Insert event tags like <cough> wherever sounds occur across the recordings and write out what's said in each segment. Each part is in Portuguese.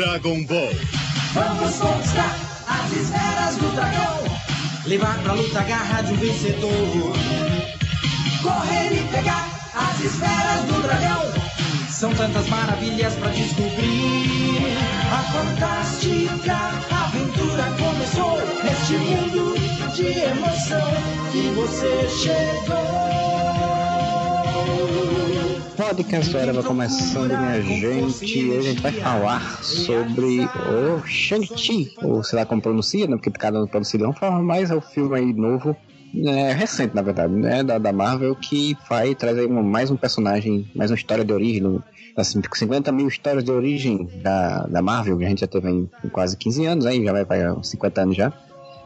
Dragon Ball. Vamos conquistar as esferas do dragão. Levar pra luta a garra de um vencedor. Correr e pegar as esferas do dragão. São tantas maravilhas pra descobrir. A fantástica aventura começou neste mundo de emoção que você chegou. Podcast Era vai começando, minha gente. Hoje a gente vai falar sobre o Shang-Chi, ou sei lá como pronuncia, né? Porque cada um pronuncia de uma forma, mas é o filme aí novo, é, recente na verdade, né? Da, da Marvel, que vai trazer um, mais um personagem, mais uma história de origem, assim, 50 mil histórias de origem da, da Marvel, que a gente já teve em, em quase 15 anos, aí já vai para 50 anos já.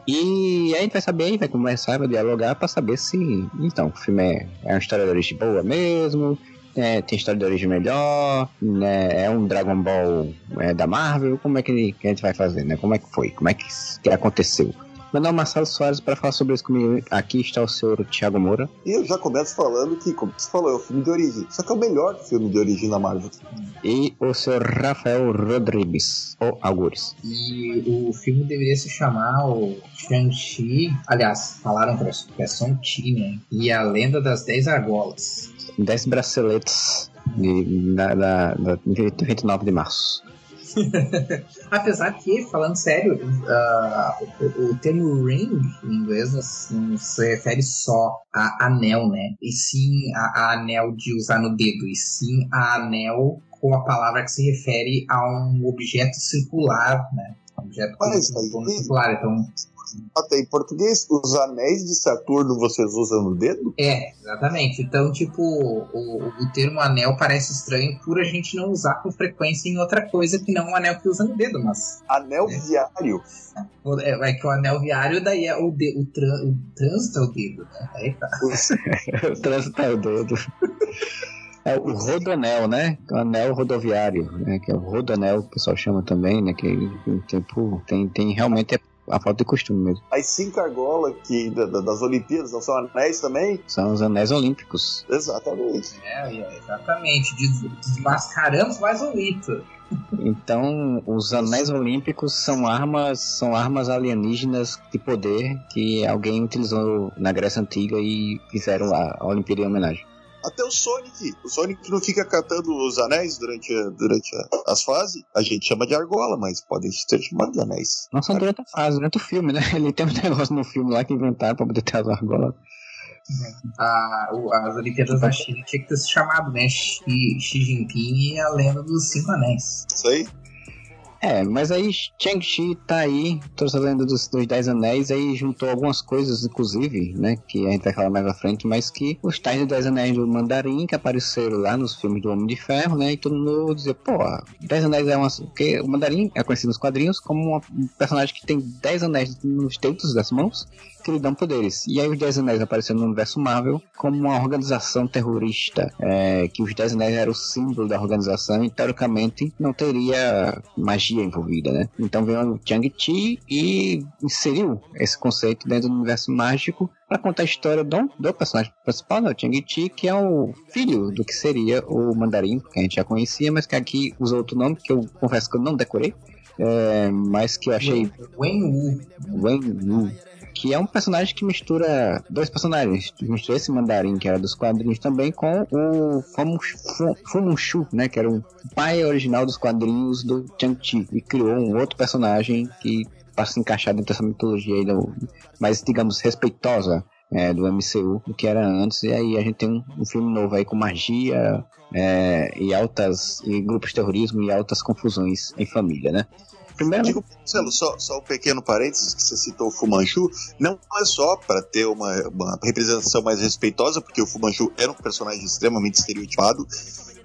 E aí a gente vai saber, vai começar a dialogar para saber se, então, o filme é, é uma história de origem boa mesmo, é, tem história de origem melhor, né, é um Dragon Ball é, da Marvel, como é que, que, a gente vai fazer, né? Como é que foi? Como é que, que aconteceu? Meu nome é Marcelo Soares para falar sobre isso comigo. Aqui está o senhor Thiago Moura. E eu já começo falando que, como você falou, é o filme de origem. Só que é o melhor filme de origem da Marvel. E o senhor Rafael Rodrigues, ou Algures. E o filme deveria se chamar o Shang-Chi. Aliás, falaram para é Shang-Chi, né? E a Lenda das Dez Argolas. 10 braceletes de, da, da, da 29 de março. <laughs> Apesar que, falando sério, uh, o, o, termo ring em inglês não, se refere só a anel, né? E sim a, a, anel de usar no dedo, e sim a anel com a palavra que se refere a um objeto circular, né? Um objeto Mas, circular. Então, até em português, os anéis de Saturno vocês usam no dedo? É, exatamente. Então, tipo, o, o termo anel parece estranho por a gente não usar com frequência em outra coisa que não um anel que usa no dedo, mas. Anel é. viário. É, é, que o anel viário daí é o, de, o, tran, o trânsito é o dedo, né? Aí tá. <laughs> <laughs> o trânsito é o dedo. É o rodanel, né? O anel rodoviário, né? Que é o rodanel, que o pessoal chama também, né? Que tipo, tem, tem realmente é a falta de costume mesmo. As cinco argolas que, da, das Olimpíadas não são anéis também? São os anéis olímpicos. Exatamente. É, exatamente. Desmascaramos mais o mito. Então, os anéis olímpicos são armas, são armas alienígenas de poder que alguém utilizou na Grécia Antiga e fizeram a, a Olimpíada em homenagem. Até o Sonic. O Sonic não fica catando os anéis durante, durante as fases. A gente chama de argola, mas podem ser chamados de anéis. Não são durante a fase, durante o filme, né? <laughs> Ele tem um negócio no filme lá que inventaram pra poder ter as argolas. A, as Olimpíadas da China tinha que ter se chamado, né? Xi, Xi Jinping e a lenda dos cinco anéis. Isso aí. É, mas aí Shang-Chi tá aí, trouxe a lenda dos, dos Dez Anéis, aí juntou algumas coisas, inclusive, né, que a gente vai falar mais à frente, mas que os tais dos Dez Anéis do Mandarim, que apareceram lá nos filmes do Homem de Ferro, né, e todo mundo dizia, pô, Dez Anéis é uma... Porque o Mandarim é conhecido nos quadrinhos como um personagem que tem Dez Anéis nos dedos das mãos, que lhe dão poderes. E aí os Dez Anéis apareceram no universo Marvel como uma organização terrorista, é, que os Dez Anéis eram o símbolo da organização e teoricamente não teria magia envolvida, né? Então veio o Chang-Chi e inseriu esse conceito dentro do universo mágico para contar a história do, do personagem principal, né, o Chang-Chi, que é o filho do que seria o Mandarim, que a gente já conhecia, mas que aqui usou outro nome, que eu confesso que eu não decorei. É, mas que eu achei. Wen Wu. Wen Wu que é um personagem que mistura dois personagens. Mistura esse mandarim, que era dos quadrinhos também, com o Fumushu, né? Que era o pai original dos quadrinhos do Chang-Chi. E criou um outro personagem que para se encaixar dentro dessa mitologia aí, mais, digamos, respeitosa é, do MCU do que era antes. E aí a gente tem um, um filme novo aí com magia é, e altas e grupos de terrorismo e altas confusões em família, né? Primeiro, Digo, Marcelo, só, só um pequeno parênteses que você citou o Fumanchu, não é só para ter uma, uma representação mais respeitosa, porque o Fumanchu era um personagem extremamente estereotipado,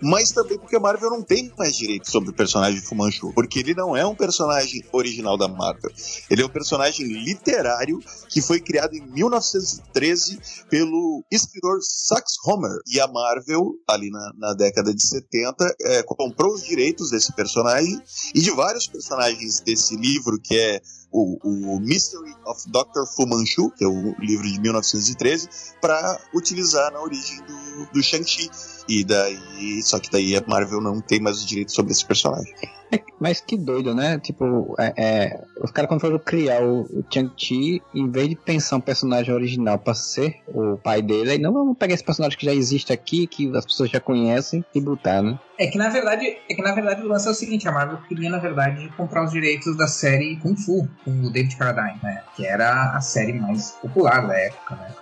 mas também porque a Marvel não tem mais direito sobre o personagem Fumanchu, porque ele não é um personagem original da Marvel. Ele é um personagem literário que foi criado em 1913 pelo escritor Sax Homer. E a Marvel, ali na, na década de 70, é, comprou os direitos desse personagem e de vários personagens desse livro, que é o, o Mystery of Dr. Fu Manchu, que é o livro de 1913, para utilizar na origem do, do Shang-Chi. E daí, só que daí a Marvel não tem mais os direitos sobre esse personagem. É, mas que doido, né? Tipo, é, é, os caras quando foram criar o, o Chang-Chi, em vez de pensar um personagem original pra ser o pai dele, aí não vamos pegar esse personagem que já existe aqui, que as pessoas já conhecem, e botar, né? É que na verdade, é que na verdade o lance é o seguinte, a Marvel queria na verdade comprar os direitos da série Kung Fu com o David Carradine, né? Que era a série mais popular da época, né?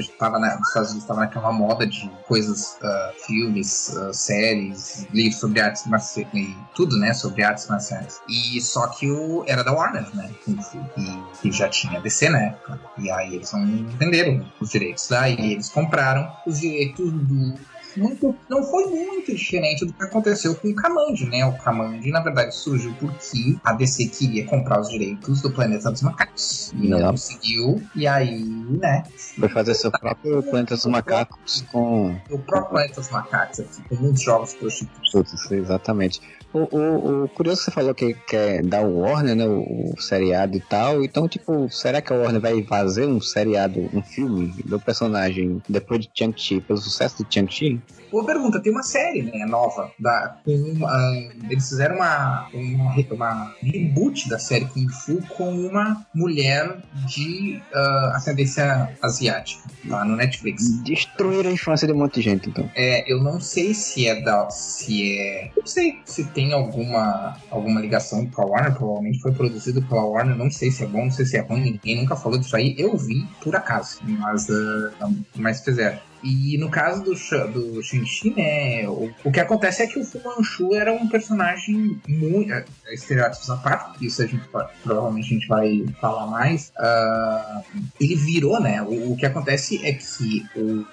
Estava na, nos Estados Unidos estava naquela moda de coisas, uh, filmes, uh, séries, livros sobre artes marciais e tudo, né? Sobre artes marciais. E só que o era da Warner, né? Kung Fu e, e já tinha DC na época. E aí eles não venderam os direitos. Daí eles compraram os direitos do muito, não foi muito diferente do que aconteceu com o Kamandi, né? O Kamandi, na verdade, surgiu porque a DC queria comprar os direitos do Planeta dos Macacos. E não, não conseguiu, e aí, né? Foi fazer seu próprio Planeta dos Macacos com. O próprio Planeta dos Macacos, aqui, com muitos jogos prostitutos. Exatamente. O, o, o, curioso que você falou que quer dar o Warner, né? O, o, seriado e tal. Então, tipo, será que a Warner vai fazer um seriado, um filme do personagem depois de Chang-Chi, pelo sucesso de Chang-Chi? Boa pergunta, tem uma série né, nova. Da, uma, eles fizeram uma, uma, uma, reboot da série Kung Fu com uma mulher de uh, ascendência asiática lá no Netflix. Destruir a infância de um monte de gente, então. É, eu não sei se é da. se é. Não sei se tem alguma, alguma ligação com a Warner, provavelmente foi produzido pela Warner, não sei se é bom, não sei se é ruim, ninguém nunca falou disso aí. Eu vi por acaso, mas, uh, mas fizeram. E no caso do, do Shang-Chi, né, o, o, que acontece é que o Fu Manchu era um personagem muito. É, estereótipos à parte, isso a gente provavelmente a gente vai falar mais. Uh, ele virou, né? O, o, que acontece é que o,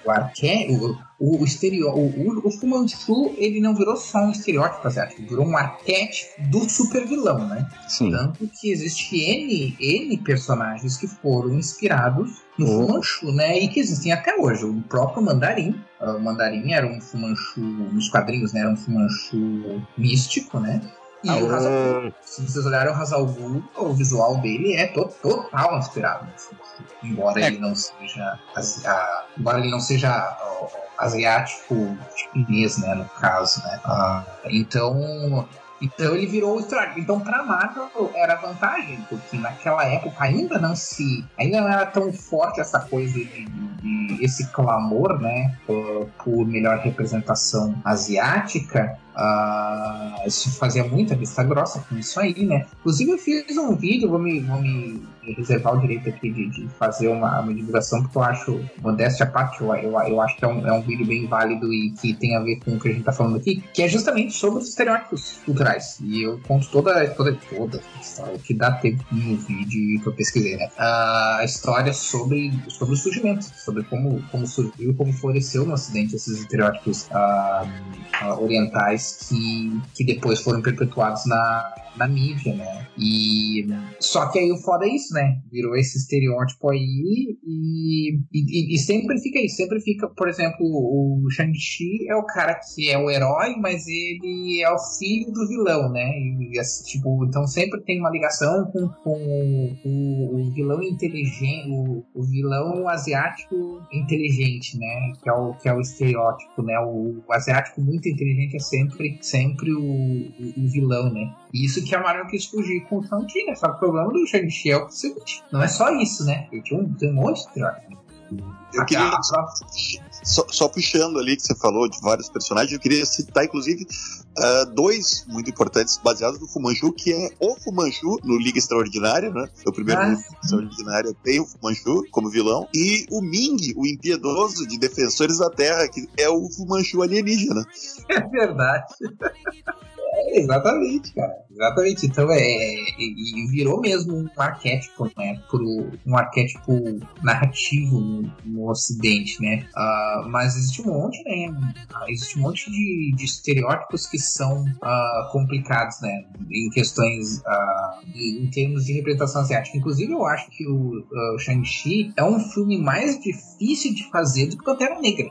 o o, o, o, o, o, Fu Manchu, ele não virou só um estereótipo asiático, virou um arquétipo do super vilão, né? Sim. Tanto que existe N, N personagens que foram inspirados no. Fumanchu, né? E que existem até hoje. O próprio Mandarim. O Mandarim era um Fumanchu, nos quadrinhos, né? Era um Fumanchu místico, né? E ah, o Hazal, se vocês olharem o Hazal o visual dele é to total inspirado no Embora é. ele não seja. A, embora ele não seja asiático chinês, né? No caso, né? Ah, então então ele virou o Então pra Marvel era vantagem, porque naquela época ainda não se. ainda não era tão forte essa coisa de, de, esse clamor, né? Por, por melhor representação asiática. Uh, isso fazia muita vista grossa com isso aí, né? Inclusive eu fiz um vídeo, vou me, vou me reservar o direito aqui de, de fazer uma, uma, divulgação, porque eu acho, modéstia à parte, eu, eu, eu, acho que é um, é um vídeo bem válido e que tem a ver com o que a gente tá falando aqui, que é justamente sobre os estereótipos culturais. E eu conto toda, toda, toda o que dá tempo no vídeo que eu pesquisei, né? A história sobre, sobre o surgimento, sobre como, como surgiu, como floresceu no Ocidente esses estereótipos uh, orientais que, que depois foram perpetuados na, na mídia, né? E só que aí o foda é isso, né? Virou esse estereótipo aí e, e, e sempre fica isso, sempre fica, por exemplo, o Shang-Chi é o cara que é o herói, mas ele é o filho do vilão, né? E, tipo, então sempre tem uma ligação com, com o, o vilão inteligente, o, o, vilão asiático inteligente, né? Que é o, que é o estereótipo, né? O, o asiático muito inteligente é sempre, sempre o, o vilão, né? Isso que a Marvel quis fugir com o Shang-Chi, né? Só que o problema do Shang-Chi é o seguinte: não é só isso, né? Ele tem um, tem um monte de estereótipo. Eu queria, só, só, puxando ali que você falou de vários personagens, eu queria citar, inclusive, uh, dois muito importantes baseados no Fumanchu, que é o Fumanchu no Liga Extraordinária, né? O primeiro ah, Liga Extraordinária tem o Fumanchu como vilão, e o Ming, o impiedoso de Defensores da Terra, que é o Fumanchu alienígena. É verdade. <laughs> É, exatamente, cara. Exatamente. Então é. E virou mesmo um arquétipo, né? Pro, um arquétipo narrativo no, no Ocidente, né? Uh, mas existe um monte, né? Existe um monte de, de estereótipos que são uh, complicados, né? Em questões. Uh, em termos de representação asiática. Inclusive, eu acho que o uh, Shang-Chi é um filme mais difícil de fazer do que Pantera Negra.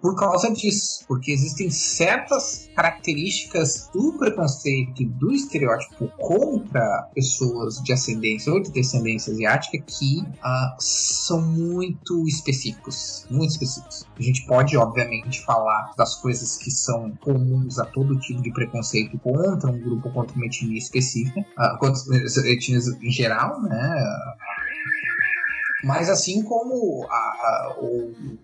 por causa disso. Porque existem certas características do preconceito, do estereótipo contra pessoas de ascendência ou de descendência asiática que uh, são muito específicos, muito específicos. A gente pode, obviamente, falar das coisas que são comuns a todo tipo de preconceito contra um grupo, contra uma etnia específica, uh, contra etnias em geral, né? Mas assim como a, a,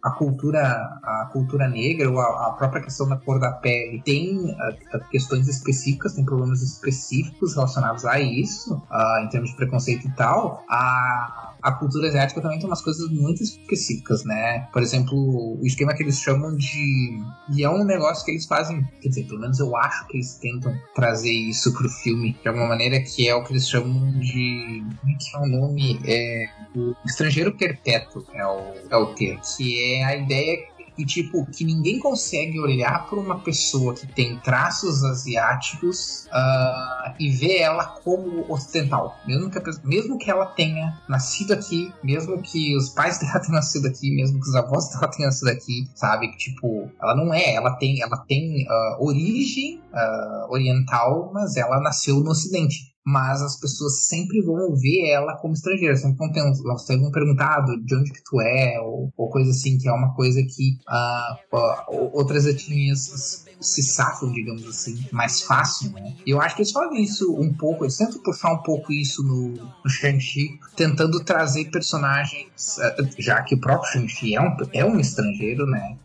a, cultura, a cultura negra ou a, a, própria questão da cor da pele tem a, questões específicas, tem problemas específicos relacionados a isso, em termos de preconceito e tal, a, a cultura asiática também tem umas coisas muito específicas, né? Por exemplo, o esquema que eles chamam de. E é um negócio que eles fazem, quer dizer, pelo menos eu acho que eles tentam trazer isso pro filme de alguma maneira, que é o que eles chamam de. Como é que é o nome? É. O estrangeiro perpétuo é o, é o termo. Que é a ideia e tipo que ninguém consegue olhar para uma pessoa que tem traços asiáticos uh, e ver ela como ocidental, mesmo que, mesmo que ela tenha nascido aqui, mesmo que os pais <laughs> dela tenham nascido aqui, mesmo que os avós dela tenham nascido aqui, sabe? Que tipo ela não é, ela tem, ela tem uh, origem uh, oriental, mas ela nasceu no Ocidente mas as pessoas sempre vão ver ela como estrangeira, sempre vão, sempre vão perguntar ah, de onde que tu é, ou, ou coisa assim, que é uma coisa que uh, uh, outras etnias se safam, digamos assim, mais fácil, né? E eu acho que eles fazem isso um pouco, eles tentam puxar um pouco isso no, no Shang-Chi, tentando trazer personagens, uh, já que o próprio Shang-Chi é um, é um estrangeiro, né?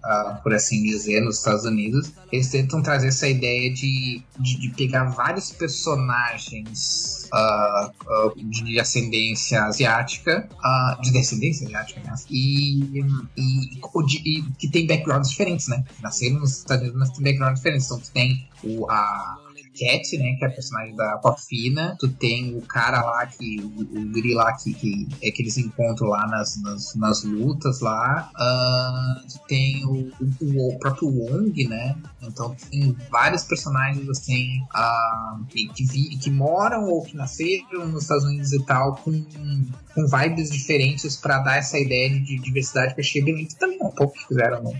por assim dizer, nos Estados Unidos, eles tentam trazer essa ideia de, de, de pegar vários personagens Uh, uh, de ascendência asiática, uh, de descendência asiática, né? E, e, e, que tem backgrounds diferentes, né? Nasceram nos Estados Unidos, mas tem backgrounds diferentes. Então, tu tem o, a, Cat, né? Que é a personagem da Aquafina. Tu tem o cara lá que. O, o Gri lá que, que é que eles encontram lá nas, nas, nas lutas lá. Uh, tu tem o, o, o, próprio Wong, né? Então tem vários personagens assim uh, que, que, vi, que moram ou que nasceram nos Estados Unidos e tal, com, com vibes diferentes para dar essa ideia de diversidade que eu achei bem também um pouco que fizeram no,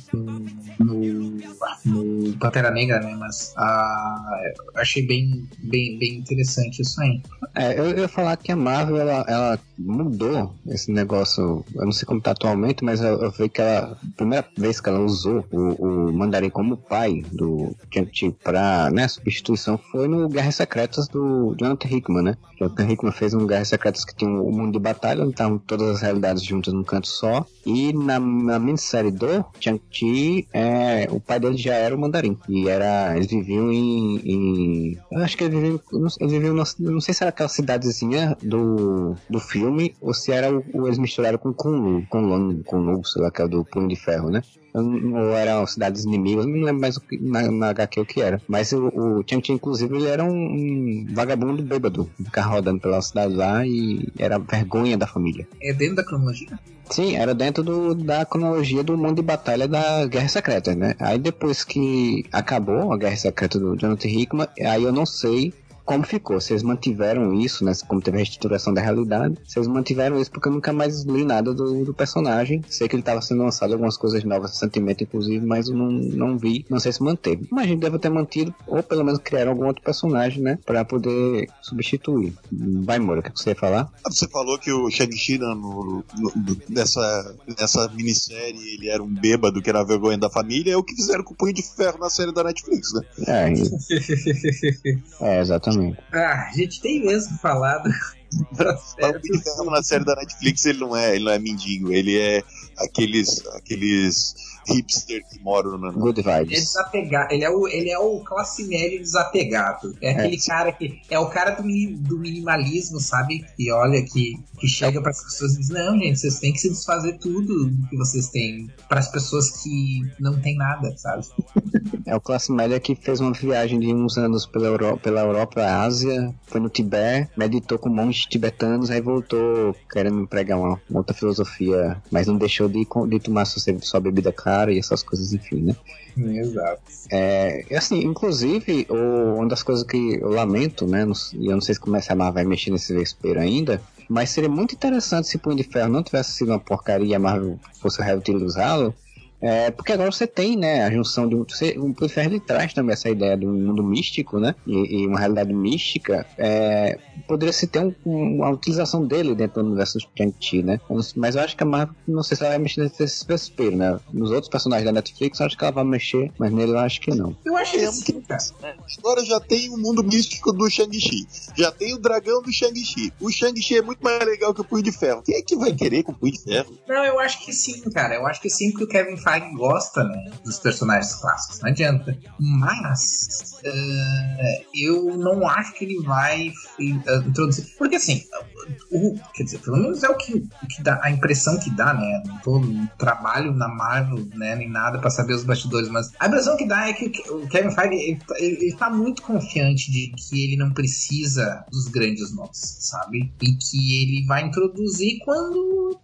no, no Pantera Negra, né? Mas uh, achei bem, bem, bem interessante isso aí. É, eu, ia falar que a Marvel ela, ela mudou esse negócio, eu não sei como tá atualmente, mas eu, eu vi que ela, primeira vez que ela usou o, o Mandarim como pai do Shang-Chi pra né, substituição foi no Guerras Secretas do Jonathan Hickman, né? Jonathan Hickman fez um Guerras Secretas que tinha um mundo de batalha, onde estavam todas as realidades juntas num canto só, e na, na minissérie do Shang-Chi, é, o pai dele já era o Mandarim, e era, eles viviam em, em eu acho que eles viviam, eles viviam não sei se era aquela cidadezinha do, do filme, ou se era o, eles misturaram com Kunlu, Kunlun, Kunlu, sei lá, que é do Punho de Ferro, né? Ou eram cidades inimigas, não lembro mais o que, na, na HQ o que era. Mas o, o Chang Chi, inclusive, ele era um, um vagabundo bêbado, ficar rodando pela cidade lá e era vergonha da família. É dentro da cronologia? Sim, era dentro do, da cronologia do mundo de batalha da Guerra Secreta, né? Aí depois que acabou a Guerra Secreta do Jonathan Hickman, aí eu não sei como ficou. Eles mantiveram isso, né? Como teve a reestruturação da realidade, eles mantiveram isso porque eu nunca mais li nada do, do personagem. Sei que ele estava sendo lançado algumas coisas novas recentemente, inclusive, mas eu não, não vi. Não sei se manteve. Mas a gente deve ter mantido, ou pelo menos criaram algum outro personagem, né? Pra poder substituir. Vai, Moura, o que você ia falar? Você falou que o Shang-Chi nessa, nessa minissérie ele era um bêbado que era a vergonha da família. É o que fizeram com o Punho de Ferro na série da Netflix, né? É, <laughs> é exatamente. Ah, a gente tem mesmo falado. <laughs> na série da Netflix ele não é, ele não é mendigo, ele é aqueles aqueles hipster que moram no. Good vibes. Ele é desapegado. Ele é o, ele é o classe média desapegado. É aquele é. cara que. É o cara do, do minimalismo, sabe? Que olha, que, que chega para as pessoas e diz: Não, gente, vocês têm que se desfazer tudo que vocês têm. Para as pessoas que não têm nada, sabe? É o classe média que fez uma viagem de uns anos pela Europa, pela Europa Ásia, foi no Tibete, meditou com monges tibetanos, aí voltou querendo pregar uma, uma outra filosofia, mas não deixou de, de tomar sua, sua bebida clara cara e essas coisas, enfim, né? Exato. É, assim, inclusive, o, uma das coisas que eu lamento, né? E eu não sei se começa a Marvel vai mexer nesse vespeiro ainda, mas seria muito interessante se Punho de Ferro não tivesse sido uma porcaria e a Marvel fosse reutilizá-lo É, porque agora você tem, né, a junção de um. Você, o Punho de Ferro ele traz também essa ideia do mundo místico, né? E, e uma realidade mística. É, poderia se ter um, um, uma utilização dele dentro do universo de Shang-Chi, né? Mas eu acho que a Marvel, não sei se ela vai mexer nesse vespeiro, né? Nos outros personagens da Netflix, eu acho que ela vai mexer, mas nele eu acho que não. Eu acho que sim, cara. Agora já tem o mundo místico do Shang-Chi. Já tem o dragão do Shang-Chi. O Shang-Chi é muito mais legal que o Punho de Ferro. Quem é que vai querer com o Punho de Ferro? Não, eu acho que sim, cara. Eu acho que sim, porque o Kevin Feige gosta, né? Dos personagens clássicos. Não adianta. Mas. Uh, eu não acho que ele vai uh, introduzir. Porque assim. O, quer dizer, pelo menos é o que, que dá a impressão que dá, né? Não tô não trabalho na Marvel, né? Nem nada pra saber os bastidores, mas a impressão que dá é que o Kevin Feige ele, ele, ele tá muito confiante de que ele não precisa dos grandes nomes, sabe? E que ele vai introduzir quando,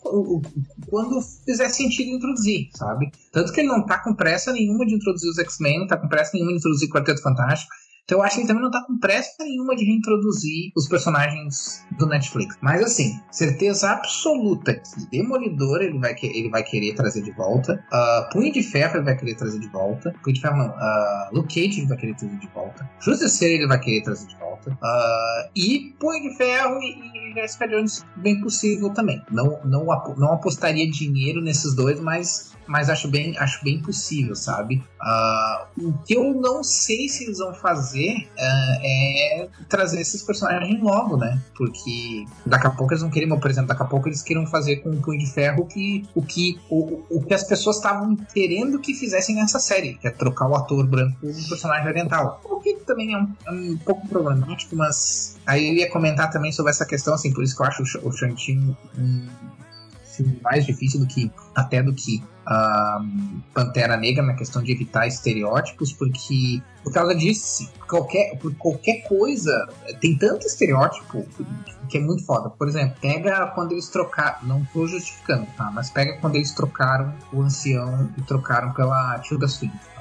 quando fizer sentido introduzir, sabe? Tanto que ele não tá com pressa nenhuma de introduzir os X-Men, não tá com pressa nenhuma de introduzir Quarteto Fantástico. Então eu acho que ele também não tá com pressa nenhuma de reintroduzir os personagens do Netflix. Mas assim, certeza absoluta que Demolidor ele vai, ele vai querer trazer de volta. Uh, Punho de Ferro ele vai querer trazer de volta. Punho de Ferro não. Uh, Luke Cage ele vai querer trazer de volta. Justiceiro ele vai querer trazer de volta. Uh, e Punho de Ferro e, e Jessica Jones bem possível também. Não, não, não apostaria dinheiro nesses dois, mas mas acho bem, acho bem possível, sabe? Uh, o que eu não sei se eles vão fazer uh, é trazer esses personagens logo, né? Porque daqui a pouco eles vão querer, por exemplo, daqui a pouco eles queiram fazer com o Punho de Ferro que, o, que, o, o que as pessoas estavam querendo que fizessem nessa série, que é trocar o ator branco por um personagem oriental. O que também é um, é um pouco problemático, mas aí eu ia comentar também sobre essa questão, assim, por isso que eu acho o Shang-Chi um filme mais difícil do que até do que uh, Pantera Negra na questão de evitar estereótipos, porque por causa disso, qualquer, por qualquer coisa, tem tanto estereótipo que é muito foda. Por exemplo, pega quando eles trocaram, não tô justificando, tá? Mas pega quando eles trocaram o ancião e trocaram pela Tilda Swinton.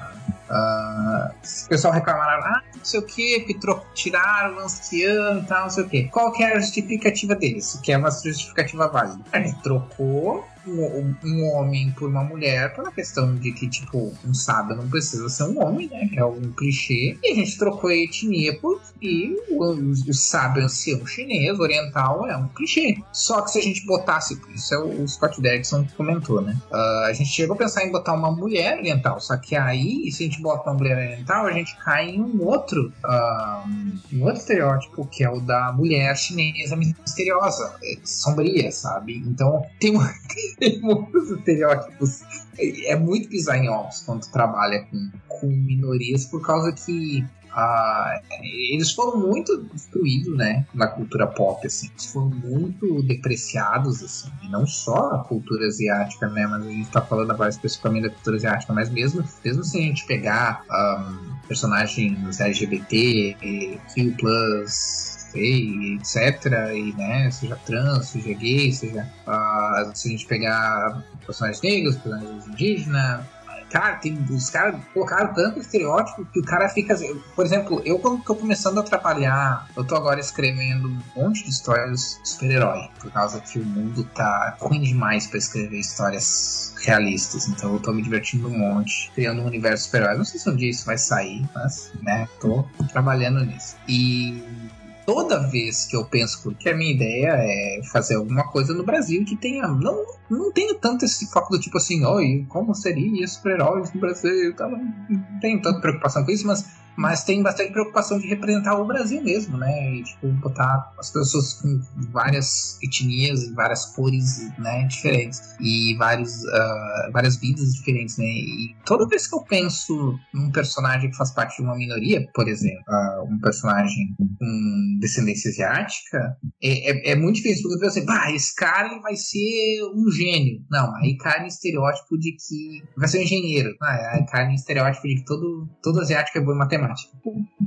Uh, o pessoal reclamaram, ah, não sei o que, tiraram o ancião e tal, não sei o que. Qual que é a justificativa deles? Que é uma justificativa válida. Gente trocou um, um, homem por uma mulher pela questão de que, tipo, um sábio não precisa ser um homem, né? É um clichê. E a gente trocou a etnia porque o, o sábio ancião chinês, oriental, é um clichê. Só que se a gente botasse, isso é o, o Scott Derrickson que comentou, né? Uh, a gente chegou a pensar em botar uma mulher oriental, só que aí, se a gente bota uma mulher oriental, a gente cai em um outro, uh, um outro estereótipo, que é o da mulher chinesa misteriosa, sombria, sabe? Então, tem um <laughs> tem muitos estereótipos. É muito pisar em ovos quando trabalha com, com minorias, por causa que ah, eles foram muito destruídos, né, na cultura pop, assim. Eles foram muito depreciados, assim. E não só a cultura asiática, né, mas a gente tá falando agora especificamente da cultura asiática, mas mesmo, mesmo se a gente pegar um, personagens LGBT, Q+, gay, etc. E, né, seja trans, seja gay, seja. Uh, se a gente pegar personagens negros, personagens indígenas. Cara, tem, os caras colocaram tanto estereótipo que o cara fica. Por exemplo, eu quando tô começando a trabalhar, eu tô agora escrevendo um monte de histórias de super-herói, por causa que o mundo tá ruim demais para escrever histórias realistas. Então eu tô me divertindo um monte, criando um universo super-herói. Não sei se um dia isso vai sair, mas, né, tô trabalhando nisso. E toda vez que eu penso, porque a minha ideia é fazer alguma coisa no Brasil que tenha. Não, não tenho tanto esse foco do tipo assim, oi, como seria super-heróis no Brasil? Então, não tenho tanta preocupação com isso, mas mas tem bastante preocupação de representar o Brasil mesmo, né? E, tipo, botar as pessoas com várias etnias várias cores, né, diferentes. E vários, uh, várias vidas diferentes, né? E toda vez que eu penso num personagem que faz parte de uma minoria, por exemplo, uh, um personagem com descendência asiática, é, é, é muito difícil, porque eu penso assim, pá, esse cara ele vai ser um gênio. Não, aí cai no estereótipo de que vai ser um engenheiro. Ah, aí cai no estereótipo de que todo, todo asiático é bom em matemática matemática.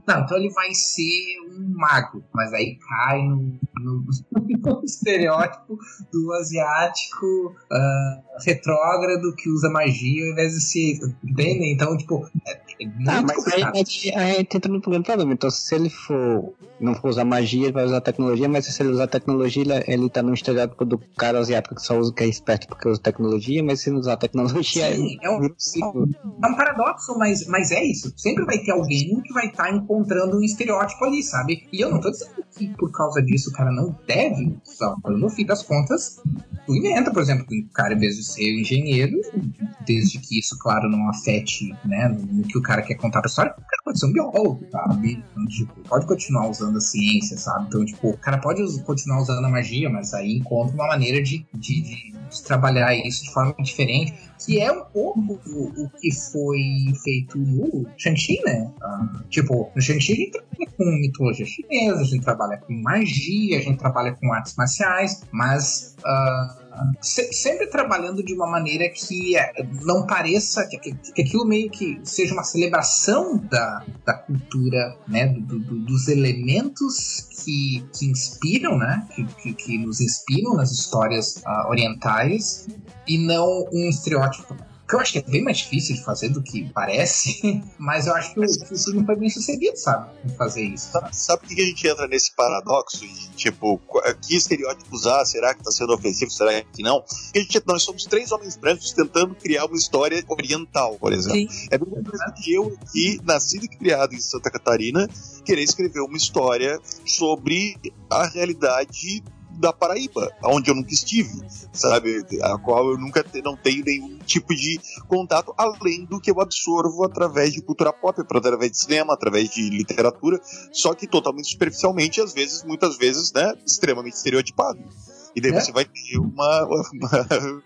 Não, então ele vai ser um mago, mas aí cai no, no, no estereótipo do asiático uh, retrógrado que usa magia ao invés de ciência. Entendem? Então, tipo, é, é muito ah, mas aí, a, gente, a gente entra no problema. Então, se ele for não for usar magia, ele vai usar tecnologia, mas se ele usar tecnologia, ele, ele tá no estereótipo do cara asiático que só usa que é esperto porque usa tecnologia, mas se não usar tecnologia. Sim, é, um, é um paradoxo, mas, mas é isso. Sempre vai ter alguém que vai estar tá encontrando um estereótipo ali, sabe? E eu não tô dizendo que por causa disso o cara não deve usar, no fim das contas, tu inventa, por exemplo, o cara, em vez de ser engenheiro, desde que isso, claro, não afete né, no que o cara quer contar pra história, o cara pode ser um biólogo, sabe? Então, tipo, pode continuar usando a ciência, sabe? Então, tipo, o cara pode continuar usando a magia, mas aí encontra uma maneira de, de, de, de trabalhar isso de forma diferente, que é um pouco o, o que foi feito no Shang-Chi, né? Ah, tipo, no Shang-Chi a gente trabalha com mitologia chinesa, a gente trabalha com magia, a gente trabalha com artes marciais, mas. Uh, se, sempre trabalhando de uma maneira que é, não pareça que, que, que, aquilo meio que seja uma celebração da, da cultura, né, do, do, dos elementos que, que inspiram, né, que, que, nos inspiram nas histórias uh, orientais e não um estereótipo que eu acho que é bem mais difícil de fazer do que parece, <laughs> mas eu acho que o, que o filme foi bem sucedido, sabe? Em fazer isso. Sabe, sabe por que a gente entra nesse paradoxo de, tipo, que estereótipo usar? Será que tá sendo ofensivo? Será que não? Porque a gente, nós somos três homens brancos tentando criar uma história oriental, por exemplo. Sim. É bem que eu, que nascido e criado em Santa Catarina, querer escrever uma história sobre a realidade da Paraíba, onde eu nunca estive, sabe? A qual eu nunca te, não tenho nenhum tipo de contato, além do que eu absorvo através de cultura pop, através de cinema, através de literatura, só que totalmente superficialmente, às vezes, muitas vezes, né, extremamente estereotipado. E daí é? você vai ter uma, uma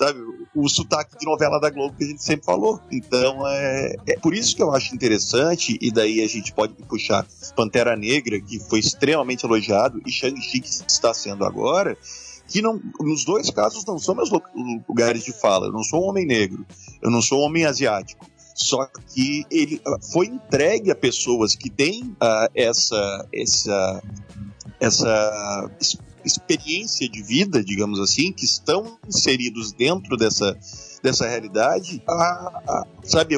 sabe? O sotaque de novela da Globo que a gente sempre falou. Então, é, é por isso que eu acho interessante, e daí a gente pode puxar Pantera Negra, que foi extremamente elogiado, e Shang-Chi, que está sendo agora, que não, nos dois casos não são meus lugares de fala. Eu não sou um homem negro, eu não sou um homem asiático. Só que ele foi entregue a pessoas que têm uh, essa, essa, essa experiência de vida, digamos assim, que estão inseridos dentro dessa, dessa realidade, a, a sabe,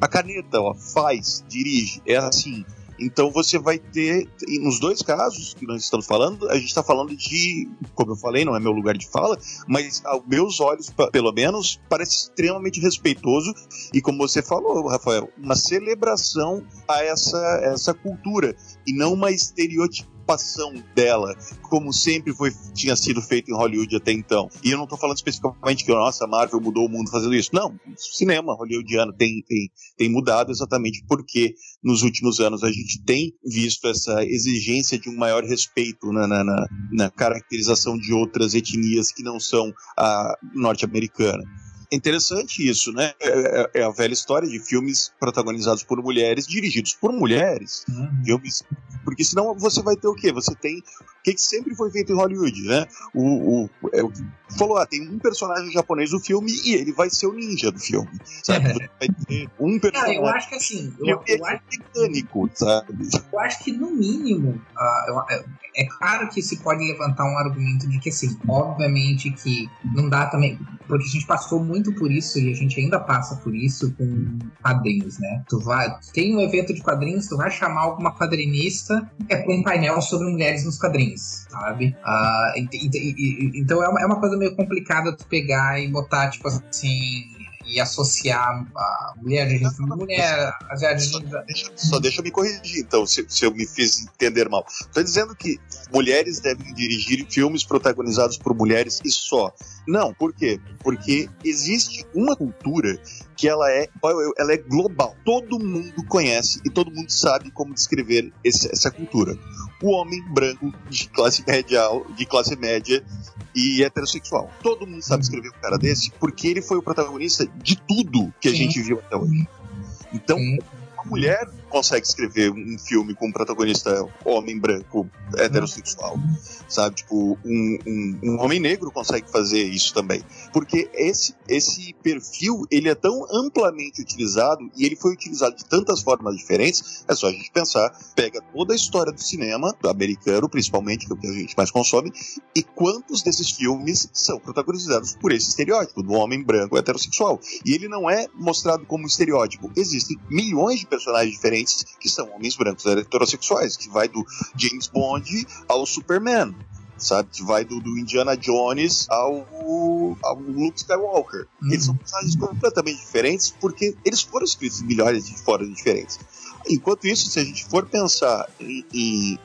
a, caneta ó, faz, dirige, é assim. Então você vai ter, nos dois casos que nós estamos falando, a gente está falando de, como eu falei, não é meu lugar de fala, mas aos meus olhos, pelo menos, parece extremamente respeitoso e, como você falou, Rafael, uma celebração a essa, essa cultura e não uma estereotipação participação dela, como sempre foi, tinha sido feito em Hollywood até então. E eu não estou falando especificamente que, nossa, a Marvel mudou o mundo fazendo isso. Não, cinema hollywoodiano tem, tem, tem mudado exatamente porque nos últimos anos a gente tem visto essa exigência de um maior respeito na, na, na, na caracterização de outras etnias que não são a norte-americana. É interessante isso, né? É, é, é, a velha história de filmes protagonizados por mulheres, dirigidos por mulheres. Uhum. Filmes. Porque senão você vai ter o quê? Você tem que, que sempre foi feito em Hollywood, né? O, o, é, o falou, ah, tem um personagem japonês do filme e ele vai ser o ninja do filme, sabe? Você vai ter um personagem. Cara, eu acho que assim, eu, eu, acho mecânico, sabe? Eu acho que no mínimo, uh, eu, é claro que se pode levantar um argumento de que assim, obviamente que não dá também, porque a gente passou muito por isso e a gente ainda passa por isso com quadrinhos, né? Tu vai, tem um evento de quadrinhos, tu vai chamar alguma quadrinista é com um painel sobre mulheres nos quadrinhos, sabe? Uh, então é uma, é uma coisa meio complicada tu pegar e botar, tipo assim, e associar a mulher de mulher, asiática. Só, deixa, só deixa eu me corrigir, então, se, se eu me fiz entender mal. Estou dizendo que mulheres devem dirigir filmes protagonizados por mulheres e só. Não, por quê? Porque existe uma cultura que ela é, ela é global. Todo mundo conhece e todo mundo sabe como descrever esse, essa cultura. O homem branco de classe média, de classe média e heterossexual. Todo mundo sabe escrever um cara desse porque ele foi o protagonista de tudo que a Sim. gente viu até hoje. Então, Sim. uma mulher consegue escrever um filme com um protagonista homem branco heterossexual, sabe? Tipo, um, um, um homem negro consegue fazer isso também. Porque esse, esse perfil, ele é tão amplamente utilizado e ele foi utilizado de tantas formas diferentes, é só a gente pensar, pega toda a história do cinema, americano principalmente, que é o que a gente mais consome, e quantos desses filmes são protagonizados por esse estereótipo do homem branco heterossexual. E ele não é mostrado como estereótipo. Existem milhões de personagens diferentes que são homens brancos heterossexuais, que vai do James Bond ao Superman sabe? Que vai do, do Indiana Jones ao, ao, Luke Skywalker. Uhum. Eles são personagens completamente diferentes porque eles foram escritos em milhares de formas diferentes. Enquanto isso, se a gente for pensar em, em,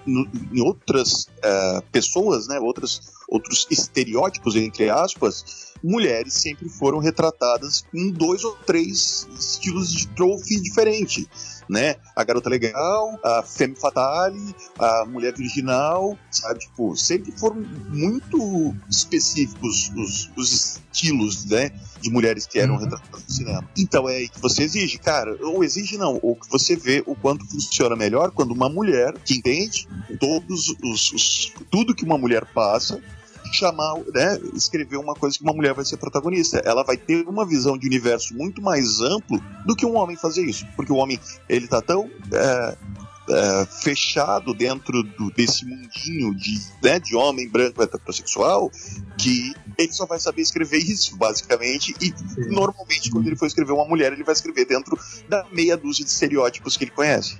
em outras uh, pessoas, né, outras, outros estereótipos, entre aspas, mulheres sempre foram retratadas em dois ou três estilos de trophy diferente né? A garota legal, a femme fatale, a mulher virginal, sabe? Tipo, sempre foram muito específicos os, os estilos, né? De mulheres que eram uhum. retratadas no cinema. Então é aí que você exige, cara, ou exige não, ou que você vê o quanto funciona melhor quando uma mulher que entende todos os, os tudo que uma mulher passa chamar, né, escrever uma coisa que uma mulher vai ser protagonista. Ela vai ter uma visão de universo muito mais amplo do que um homem fazer isso, porque o homem ele tá tão é, é, fechado dentro do, desse mundinho de, né, de homem branco heterossexual que ele só vai saber escrever <laughs> isso, basicamente, e Sim. normalmente quando ele for escrever uma mulher, ele vai escrever dentro da meia dúzia de estereótipos que ele conhece.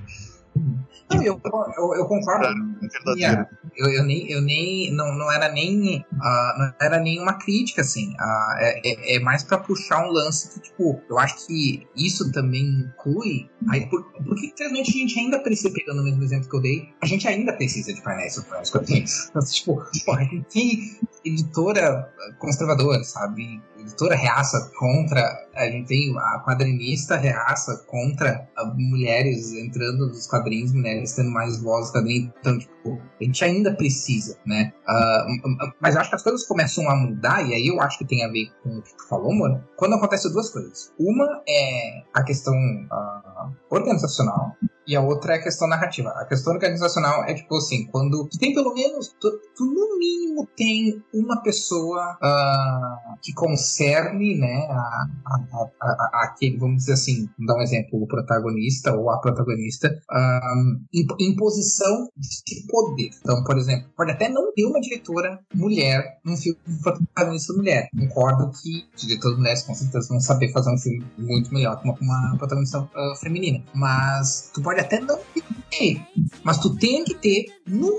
Não, eu, eu, eu concordo. É eu, eu, nem, eu nem não, não era nem uh, não era nenhuma crítica assim. Uh, é, é, mais para puxar um lance que tipo, eu acho que isso também inclui. Aí por, por que realmente a gente ainda precisa pegando o mesmo exemplo que eu dei? A gente ainda precisa de painéis quadrinhos. <laughs> tipo, porra, a gente tem editora conservadora, sabe? Editora reaça contra. A gente tem a quadrinista reaça contra mulheres entrando nos quadrinhos, mulheres tendo mais voz nos quadrinhos. Então, tipo, a gente ainda precisa, né? Uh, mas eu acho que as coisas começam a mudar, e aí eu acho que tem a ver com o que tu falou, mano, quando acontecem duas coisas. Uma é a questão uh, organizacional, e a outra é a questão narrativa. A questão organizacional é tipo assim, quando tu tem pelo menos, tu, tu no mínimo tem uma pessoa uh, que concerne, né, a, a, a, aquele, vamos dizer assim, vamos dar um exemplo, o protagonista ou a protagonista, uh, em, em, posição de poder. Então, por exemplo, pode até não ter uma diretora mulher num filme protagonista mulher. Concordo que diretoras mulheres com certeza vão saber fazer um filme muito melhor que uma, uma protagonista uh, feminina. Mas tu pode pode até não ter, mas tu tem que ter, no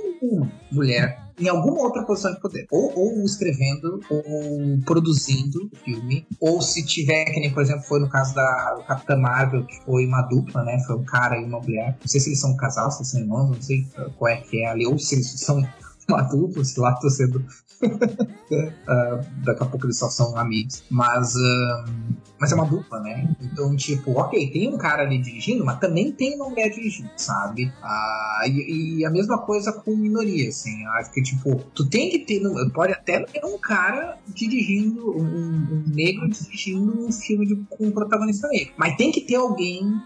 mulher, em alguma outra posição de poder. Ou, ou escrevendo, ou produzindo o filme, ou se tiver, que nem, por exemplo, foi no caso da Capitã Marvel, que foi uma dupla, né? Foi um cara e uma mulher. Não sei se eles são um casal, se eles são irmãos, não sei qual é que é ali, ou se eles são <laughs> uma dupla, sei lá, tô sendo uh, <laughs> daqui a pouco eles só são amigos. Mas, uh, mas é uma dupla, né? Então, tipo, ok, tem um cara ali dirigindo, mas também tem uma mulher dirigindo, sabe? Uh, e, e, a mesma coisa com minoria, assim. Acho que, tipo, tu tem que ter. Pode até ter um cara dirigindo, um, um negro dirigindo um filme de, com um protagonista negro. Mas tem que ter alguém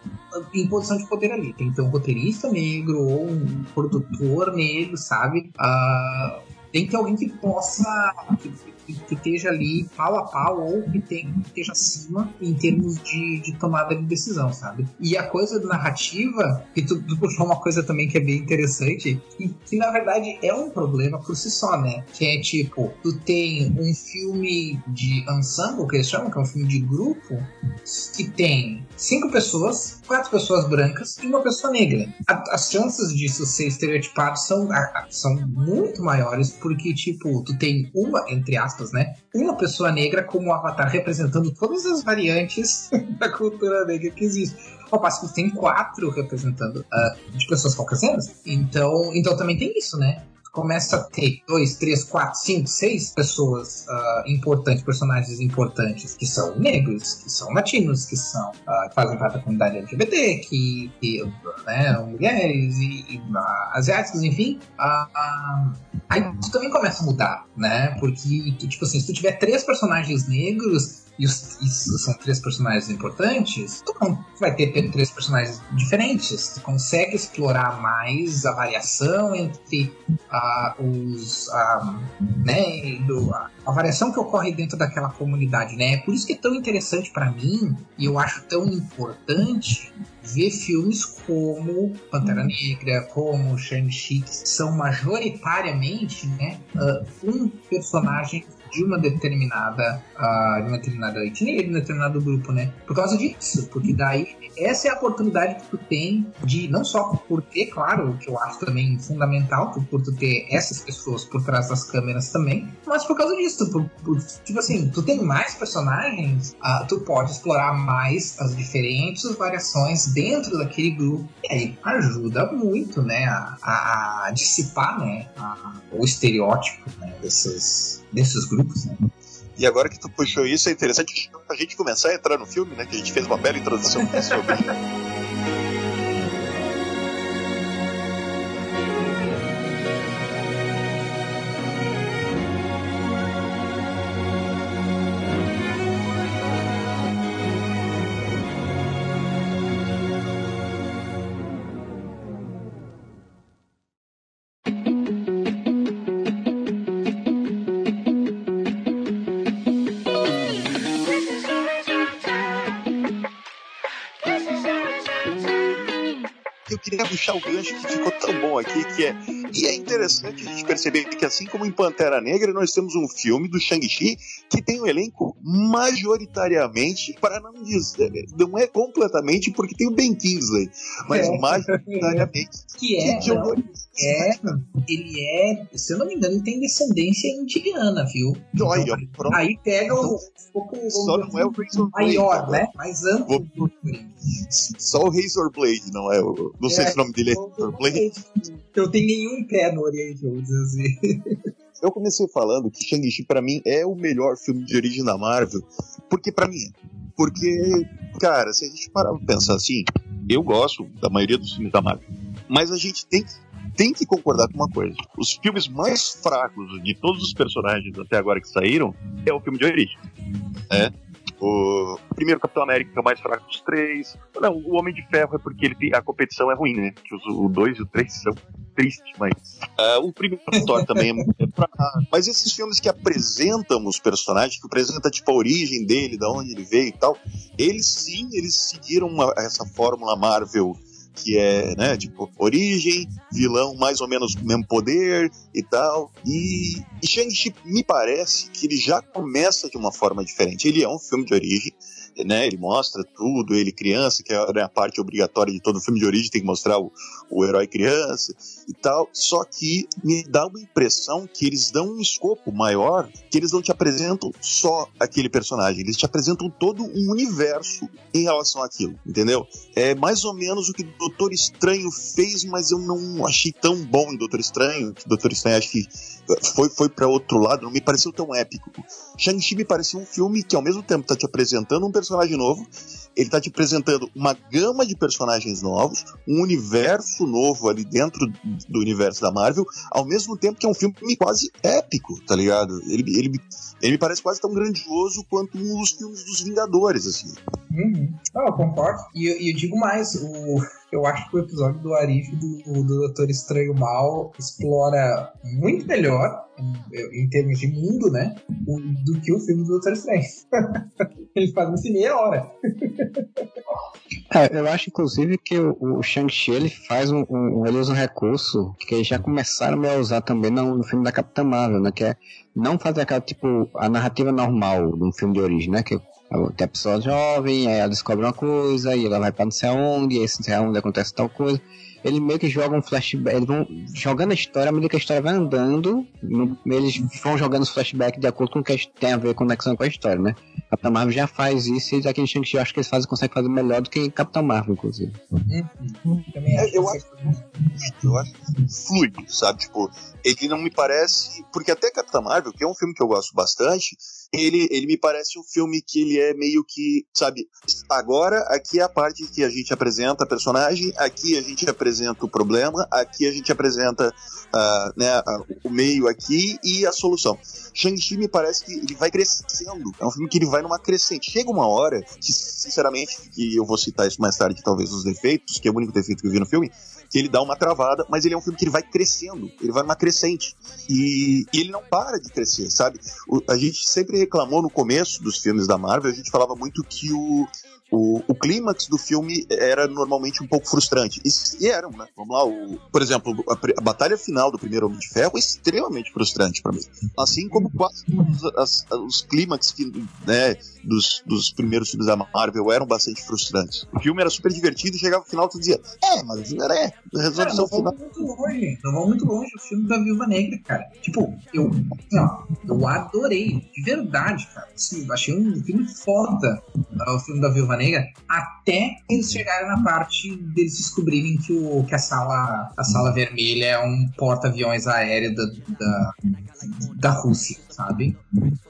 em posição de poder ali. Tem que ter um roteirista negro ou um produtor negro, sabe? Uh, tem que ter alguém que possa. Que, que, esteja ali pau a pau ou que, esteja acima em termos de, de tomada de decisão, sabe? E a coisa narrativa, que tu, tu puxou uma coisa também que é bem interessante, que, que na verdade é um problema por si só, né? Que é tipo, tu tem um filme de ensemble, que eles chamam, que é um filme de grupo, que tem cinco pessoas, quatro pessoas brancas e uma pessoa negra. A, as chances disso ser estereotipado são, a, são muito maiores porque, tipo, tu tem uma, entre aspas, né? Uma pessoa negra como avatar representando todas as variantes <laughs> da cultura negra que existe. Ao passo que tem quatro representando uh, de pessoas caucasianas. Então, então também tem isso, né? Começa a ter dois, três, quatro, cinco, seis pessoas uh, importantes, personagens importantes, que são negros, que são latinos, que são uh, que fazem parte da comunidade LGBT, que, que né, mulheres e, e uh, asiáticos, enfim. aí isso também começa a mudar, né? Porque, tipo assim, se tu tiver três personagens negros, e, os, e são três personagens importantes, tu vai ter três personagens diferentes. Tu consegue explorar mais a variação entre uh, os. Uh, né, do, a, a, variação que ocorre dentro daquela comunidade, né? É por isso que é tão interessante para mim e eu acho tão importante ver filmes como Pantera Negra, como Shang-Chi, que são majoritariamente né, uh, um personagem de uma determinada uh, de uma determinada etnia, de um determinado grupo, né? Por causa disso, porque daí essa é a oportunidade que tu tem de não só por ter, claro, que eu acho também fundamental, por, por tu ter essas pessoas por trás das câmeras também, mas por causa disso, por, por, tipo assim, tu tem mais personagens, uh, tu pode explorar mais as diferentes variações dentro daquele grupo e aí ajuda muito, né, a, a, dissipar, né, a, o estereótipo né, desses desses grupos, né? E agora que tu puxou isso, é interessante a gente começar a entrar no filme, né? Que a gente fez uma bela introdução sobre <laughs> bom interessante a gente perceber que, assim como em Pantera Negra, nós temos um filme do Shang-Chi que tem um elenco majoritariamente, para não dizer, não é completamente porque tem o Ben Kingsley, mas é. majoritariamente. <laughs> Que é, que não, é, ele é, se eu não me engano, ele tem descendência indiana, viu? Então, aí, aí pega o, um pouco só não é o Razor maior, Blade, né? Mais amplo. Só o Razor Blade, não é? O, não sei é, se o nome dele é Razor Blade. Eu tenho nenhum pé no Vamos dizer assim. <laughs> Eu comecei falando que Shang-Chi para mim é o melhor filme de origem da Marvel, porque para mim. Porque, cara, se a gente parar pra pensar assim, eu gosto da maioria dos filmes da Marvel, mas a gente tem que tem que concordar com uma coisa. Os filmes mais fracos de todos os personagens até agora que saíram é o filme de origem. É. O primeiro Capitão América é o mais fraco dos três. Não, o Homem de Ferro é porque ele tem, a competição é ruim, né? Que o 2 e o 3 são tristes, mas. Uh, o primeiro Thor também é, é pra... <laughs> Mas esses filmes que apresentam os personagens, que apresentam tipo a origem dele, da onde ele veio e tal, eles sim, eles seguiram uma, essa fórmula Marvel que é, né, tipo, origem, vilão mais ou menos mesmo poder e tal. E, e Shang-Chi me parece que ele já começa de uma forma diferente. Ele é um filme de origem, né? Ele mostra tudo, ele criança, que é a parte obrigatória de todo filme de origem, tem que mostrar o, o herói criança e tal. Só que me dá uma impressão que eles dão um escopo maior, que eles não te apresentam só aquele personagem, eles te apresentam todo um universo em relação àquilo, entendeu? É mais ou menos o que Doutor Estranho fez, mas eu não achei tão bom em Doutor Estranho. Doutor Estranho acho que foi, foi para outro lado, não me pareceu tão épico. Shang-Chi me pareceu um filme que ao mesmo tempo tá te apresentando um personagem novo, ele tá te apresentando uma gama de personagens novos, um universo novo ali dentro do universo da Marvel, ao mesmo tempo que é um filme quase épico, tá ligado? Ele, ele, ele me parece quase tão grandioso quanto um dos filmes dos Vingadores, assim. Uhum. Não, eu concordo. E eu, eu digo mais, o eu acho que o episódio do Arif do, do Doutor Estranho Mal explora muito melhor, em, termos de mundo, né? O, do que o filme do Doutor Estranho. <laughs> Ele faz isso em meia hora. É, eu acho, inclusive, que o, o Shang-Chi ele faz um, um, ele usa um recurso que eles já começaram a usar também no, no filme da Capitã Marvel, né? Que é não fazer aquela, tipo, a narrativa normal de um filme de origem, né? Que tem a pessoa jovem, aí ela descobre uma coisa, e ela vai pra não sei aonde, e aí não sei aonde acontece tal coisa. Ele meio que joga um flashback, eles vão jogando a história, à medida que a história vai andando, eles vão jogando os flashbacks de acordo com o que tem a ver conexão com a história, né? Capitão Marvel já faz isso e aqui em Shang-Chi eu acho que eles fazem, conseguem fazer melhor do que Capitão Marvel, inclusive. Uhum. É, eu, acho, eu acho fluido, sabe? Tipo, ele não me parece. Porque até Capitão Marvel, que é um filme que eu gosto bastante, ele, ele me parece um filme que ele é meio que, sabe, agora aqui é a parte que a gente apresenta a personagem, aqui a gente apresenta o problema, aqui a gente apresenta uh, né, o meio aqui e a solução. Shang-Chi me parece que ele vai crescendo. É um filme que ele vai numa crescente. Chega uma hora que, sinceramente, e eu vou citar isso mais tarde, talvez os defeitos, que é o único defeito que eu vi no filme, que ele dá uma travada, mas ele é um filme que ele vai crescendo, ele vai numa crescente. E, e ele não para de crescer, sabe? O, a gente sempre reclamou no começo dos filmes da Marvel, a gente falava muito que o, o, o clímax do filme era normalmente um pouco frustrante. E, e eram, né? Vamos lá, o, por exemplo, a, a, batalha final do primeiro Homem de Ferro é extremamente frustrante para mim. Assim como quase todos as, os clímax que, né, dos, dos primeiros filmes da Marvel eram bastante frustrantes. O filme era super divertido e chegava no final e dizia, é, mas era é, resolução não final. Muito longe, não vão muito longe o filme da Viúva Negra, cara. Tipo, eu, assim, ó, eu adorei, de verdade, cara. Assim, achei um filme foda o filme da Viúva Negra, até eles chegarem na parte deles descobrirem que, o, que a, sala, a sala vermelha é um porta-aviões aéreo da, da, da Rússia, sabe?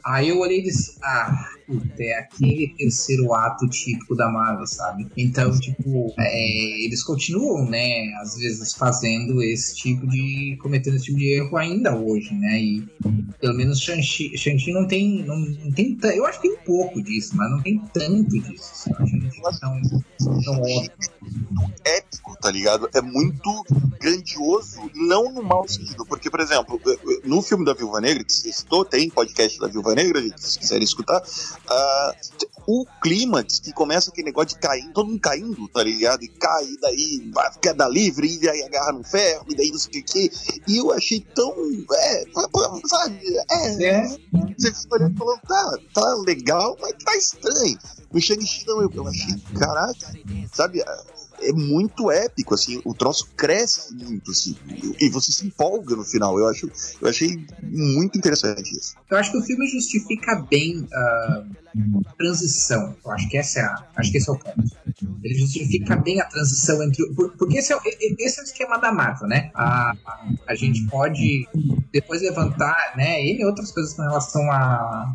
Aí eu olhei e disse, ah, puta, é aquele terceiro ato típico da Marvel, sabe? Então, tipo, é, eles continuam, né, às vezes fazendo esse tipo de. cometendo esse tipo de erro ainda hoje, né? E pelo menos Shang-Chi Shang não tem. Não, não tem eu acho que tem um pouco disso, mas não tem tanto disso. Que não tem tão, tão épico, tá ligado? É muito grandioso, não no mau sentido. Porque, por exemplo, no filme da Viúva Negra, que você citou, tem podcast da Viúva Negra, gente, se quiserem escutar, Uh, o clímax que começa aquele negócio de cair, todo mundo caindo, tá ligado? E cai, e daí vai queda livre, e aí agarra no ferro, e daí não sei o que. E eu achei tão. É, sabe? É. é. Você falando, tá, tá legal, mas tá estranho. No Shang-Chi não, eu, eu achei, caraca, sabe? É muito épico, assim, o troço cresce muito, assim, e você se empolga no final. Eu acho, eu achei muito interessante isso. Eu acho que o filme justifica bem a transição. Eu acho que essa é a, acho que esse é o ponto. Ele justifica bem a transição entre, porque esse é, esse é o esquema da Marvel, né? A, a, gente pode depois levantar, né, e outras coisas com relação a,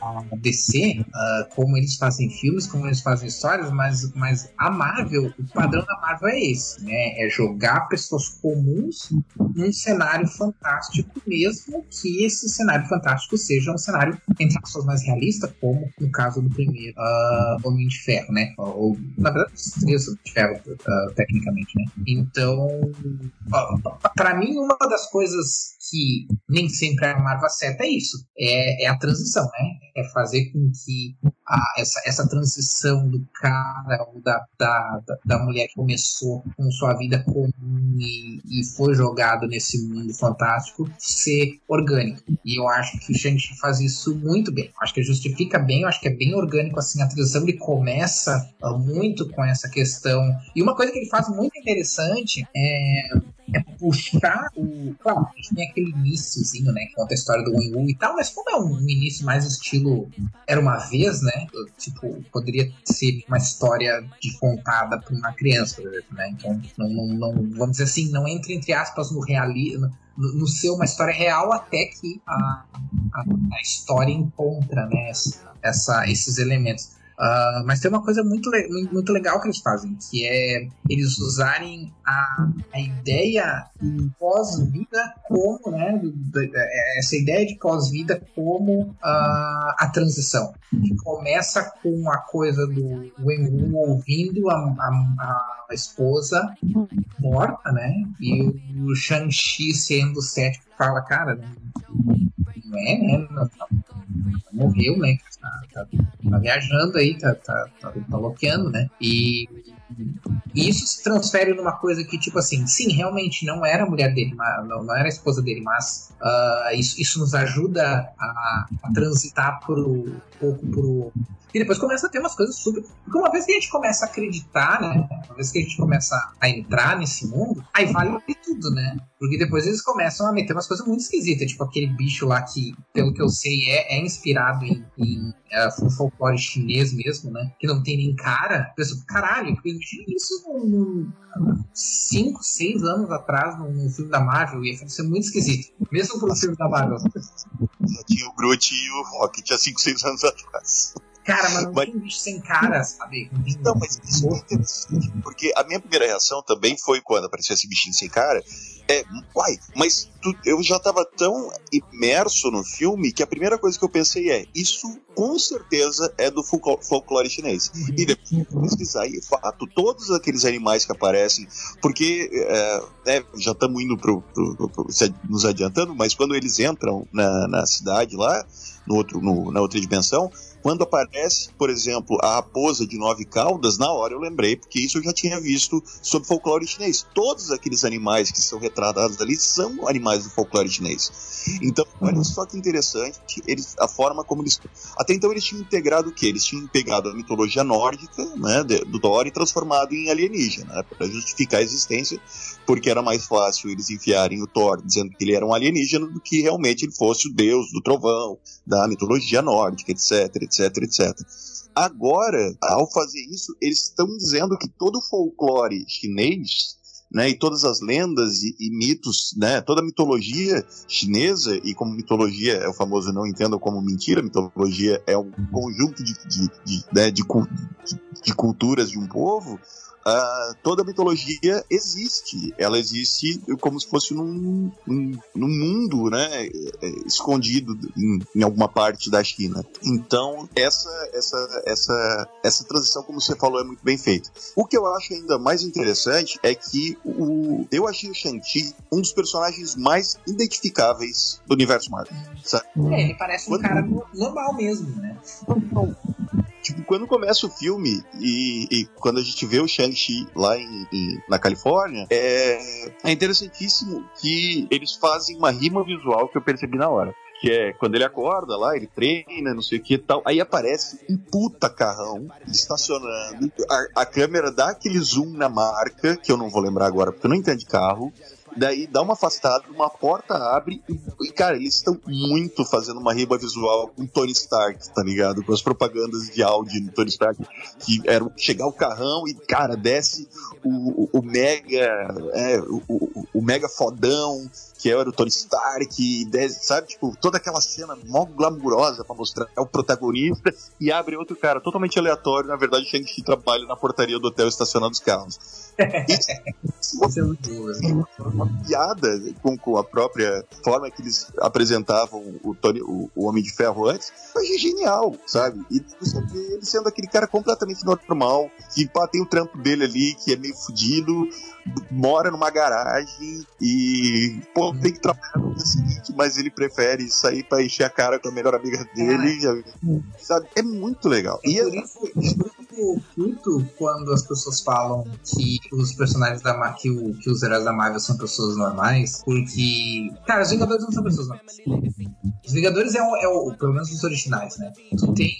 a DC, uh, como eles fazem filmes, como eles fazem histórias, mas, mas a Marvel, o padrão da Marvel é esse, né? É jogar pessoas comuns num cenário fantástico, mesmo que esse cenário fantástico seja um cenário entre pessoas mais realista, como no caso do primeiro uh, Homem de Ferro, né? Ou, na verdade, três de Ferro, uh, tecnicamente, né? Então, para mim, uma das coisas que nem sempre a Marvel acerta é isso. É, é a transição, né? É fazer com que a, essa, essa transição do cara ou da, da, da, mulher que começou com sua vida comum e, e foi jogado nesse mundo fantástico ser orgânico. E eu acho que o Shang-Chi faz isso muito bem. Acho que justifica bem, acho que é bem orgânico assim. A transição ele começa muito com essa questão. E uma coisa que ele faz muito interessante é é puxar o. Claro, a gente tem aquele iníciozinho, né? Que conta a história do Wu e tal, mas como é um início mais estilo Era uma vez, né? Tipo, poderia ser uma história de contada por uma criança, por exemplo, né? Então, não, não, não, vamos dizer assim, não entra entre aspas no realismo. No, no ser uma história real até que a, a, a história encontra né, essa, esses elementos. Uh, mas tem uma coisa muito, muito legal que eles fazem, que é eles usarem a, a ideia pós-vida como, né, essa ideia de pós-vida como uh, a transição. Que começa com a coisa do Wenwu ouvindo a, a, a, esposa morta, né, e o Shang-Chi sendo cético fala, cara, não é, né, morreu, né, tá, tá, viajando aí, tá, tá, tá, tá loqueando, né? E, e, isso se transfere numa coisa que, tipo assim, sim, realmente não era a mulher dele, não, não era a esposa dele, mas uh, isso, isso nos ajuda a, a transitar por, um pouco pro E depois começa a ter umas coisas super. Porque uma vez que a gente começa a acreditar, né? Uma vez que a gente começa a entrar nesse mundo, aí vale tudo, né? Porque depois eles começam a meter umas coisas muito esquisitas, tipo aquele bicho lá que, pelo que eu sei, é, é inspirado em, em é, folclore chinês mesmo, né? Que não tem nem cara. Penso, caralho, imagina isso num 5, 6 anos atrás num filme da Marvel, ia ser muito esquisito. Mesmo pro filme da Marvel. Já tinha o Groot e o Rocket há 5, 6 anos atrás. Cara, mas não mas... tem um bicho sem cara, sabe? Não, mas isso é interessante, porque a minha primeira reação também foi quando apareceu esse bichinho sem cara. É, uai, mas tu, eu já tava tão imerso no filme que a primeira coisa que eu pensei é: isso com certeza é do folclore chinês. Uhum. E depois pesquisar, e fato, todos aqueles animais que aparecem, porque é, é, já estamos indo pro, pro, pro, pro, nos adiantando, mas quando eles entram na, na cidade lá, no outro, no, na outra dimensão, quando aparece, por exemplo, a raposa de nove caudas, na hora eu lembrei, porque isso eu já tinha visto sobre folclore chinês. Todos aqueles animais que são retratados ali são animais do folclore chinês. Então, olha só que interessante eles, a forma como eles. Até então eles tinham integrado o quê? Eles tinham pegado a mitologia nórdica né, do Thor e transformado em alienígena, né, para justificar a existência, porque era mais fácil eles enfiarem o Thor dizendo que ele era um alienígena do que realmente ele fosse o deus do trovão, da mitologia nórdica, etc, etc, etc. Agora, ao fazer isso, eles estão dizendo que todo o folclore chinês né, e todas as lendas e, e, mitos, né, toda a mitologia chinesa, e como mitologia é o famoso não entendam como mentira, mitologia é um conjunto de, de, de, né, de, de culturas de um povo, Uh, toda a mitologia existe. Ela existe como se fosse num, num, num mundo, né, é, escondido em, em, alguma parte da China. Então, essa, essa, essa, essa transição, como você falou, é muito bem feita. O que eu acho ainda mais interessante é que o, eu achei o Shang-Chi um dos personagens mais identificáveis do universo Marvel. Sabe? É, ele parece um Quando... cara normal mesmo, né? Tipo, quando começa o filme e, e quando a gente vê o Shang-Chi lá em, em, na Califórnia, é, é interessantíssimo que eles fazem uma rima visual que eu percebi na hora que é quando ele acorda lá, ele treina, não sei o que e tal. Aí aparece um puta carrão estacionando. A, a, câmera dá aquele zoom na marca, que eu não vou lembrar agora, porque eu não entendo de carro. Daí dá uma afastada, uma porta abre e, cara, eles estão muito fazendo uma riba visual com Tony Stark, tá ligado? Com as propagandas de áudio do Tony Stark, que era chegar o carrão e, cara, desce o, o, o mega, é, o, o, o mega fodão, que era o Tony Stark, sabe? Tipo, toda aquela cena mó glamurosa pra mostrar é o protagonista e abre outro cara totalmente aleatório. Na verdade, Shang-Chi trabalha na portaria do hotel estacionando os carros. <laughs> Isso é muito uma, uma piada com, com a própria forma que eles apresentavam o, Tony, o, o Homem de Ferro antes. Foi genial, sabe? E você vê ele sendo aquele cara completamente normal, que pá, tem o trampo dele ali, que é meio fudido, mora numa garagem e pô, tem que trabalhar no dia seguinte, mas ele prefere sair pra encher a cara com a melhor amiga dele, é. sabe? É muito legal. É e por isso, eu fico quando as pessoas falam que os personagens da Marvel, que, que os heróis da Marvel são pessoas normais, porque, cara, os Vingadores não são pessoas normais. Os Vingadores é o, é o pelo menos os originais, né? Tu tem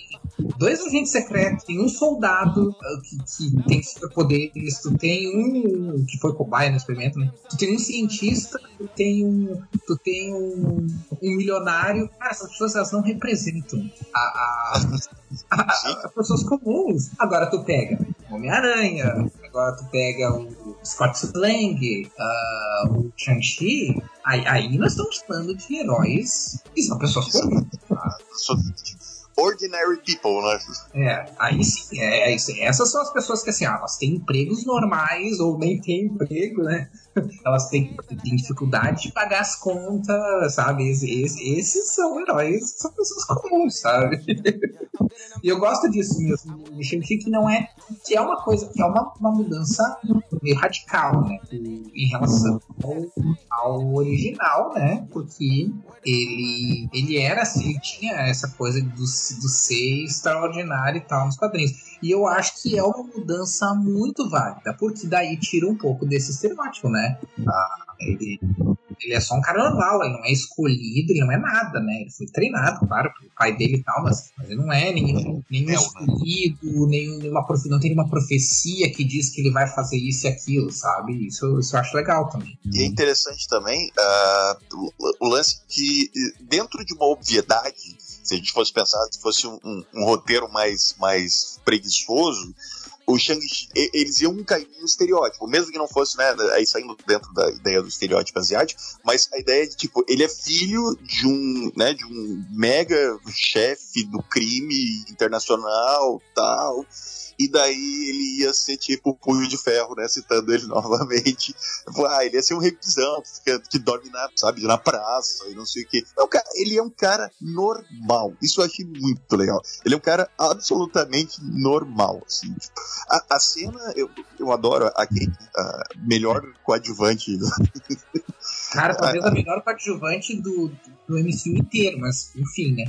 dois agentes secretos, tem um soldado uh, que, que tem superpoderes, tu tem um que foi cobaia no experimento, né? Tu tem um cientista, tu tem um, tu tem um, um milionário. Cara, essas pessoas elas não representam a, a <laughs> pessoas comuns. Agora tu pega Homem-Aranha, agora tu pega o Scott Lang, uh, o Shang-Chi, aí, aí, nós estamos falando de heróis que são pessoas comuns. Tá? ordinary people, né? É, aí sim, é, é isso. Essas são as pessoas que, assim, ah, elas têm empregos normais ou nem têm emprego, né? Elas têm, têm dificuldade de pagar as contas, sabe? Esses, esses são heróis, são pessoas comuns, sabe? <laughs> e eu gosto disso mesmo. Me que não é. Que é uma coisa, que é uma, uma mudança meio radical, né? Em relação ao, ao original, né? Porque ele, ele era assim, ele tinha essa coisa do, do ser extraordinário e tal nos quadrinhos. E eu acho que é uma mudança muito válida, porque daí tira um pouco desse estereótipo, né? Ah, ele, ele é só um cara normal, ele não é escolhido, ele não é nada, né? Ele foi treinado, claro, pelo pai dele e tal, mas, mas ele não é nenhum, nenhum escolhido, nenhuma, não tem nenhuma profecia que diz que ele vai fazer isso e aquilo, sabe? Isso, isso eu acho legal também. E é interessante também uh, o lance que, dentro de uma obviedade, se a gente fosse pensar, se fosse um, um, um roteiro mais, mais preguiçoso, o Shang-Chi, eles iam cair no estereótipo, mesmo que não fosse, né, aí saindo dentro da ideia do estereótipo asiático, mas a ideia de, tipo, ele é filho de um, né, de um mega chefe do crime internacional, tal, e daí ele ia ser tipo punho de ferro, né? Citando ele <laughs> novamente. Ah, ele ia ser um revisão que, que dorme na, sabe, na praça e não sei o que. ele é um cara normal. Isso eu achei muito legal. Ele é um cara absolutamente normal, assim. Tipo, a, a, cena, eu, eu adoro a Kate, a melhor coadjuvante. Do... <laughs> Cara, talvez a melhor coadjuvante do, do MCU inteiro, mas enfim, né?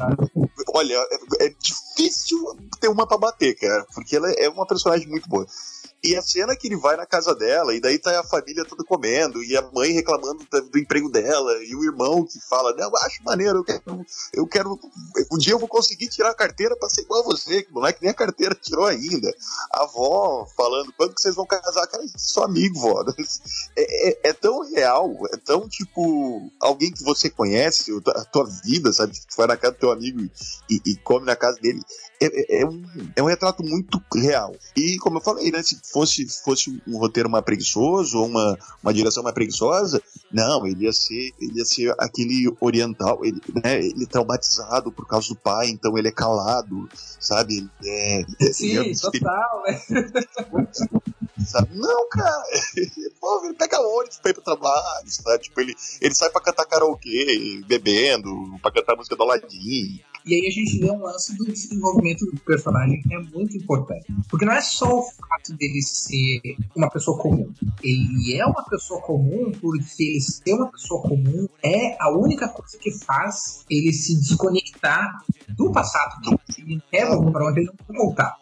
Olha, é, é difícil ter uma pra bater, cara, porque ela é uma personagem muito boa. E a cena que ele vai na casa dela, e daí tá a família toda comendo, e a mãe reclamando do emprego dela, e o irmão que fala, não, acho maneiro, eu quero, eu quero. Um dia eu vou conseguir tirar a carteira pra ser igual a você, que moleque nem a carteira tirou ainda. A avó falando, quando que vocês vão casar? Cara, sou amigo, vó. <laughs> É, é, é, tão real, é tão tipo alguém que você conhece, a tua vida, sabe? Que vai na casa do teu amigo e, e come na casa dele. É, é, é, um, é um retrato muito real. E como eu falei, né? Se fosse, fosse um roteiro mais preguiçoso ou uma, uma direção mais preguiçosa, não, ele ia ser, ele ia ser aquele oriental, ele, né, ele é traumatizado por causa do pai, então ele é calado, sabe? Ele é, Sim, é, total, né? <laughs> Sabe? Não, cara, <laughs> Pô, ele pega ônibus pra ir pro trabalho, sabe? Tipo, ele, ele sai pra cantar karaokê, bebendo, pra cantar música do Aladdin, e aí a gente vê um lance do desenvolvimento do personagem que é muito importante. Porque não é só o fato dele ser uma pessoa comum. Ele é uma pessoa comum porque ele ser uma pessoa comum é a única coisa que faz ele se desconectar do passado. Ele não quer para onde ele não voltar.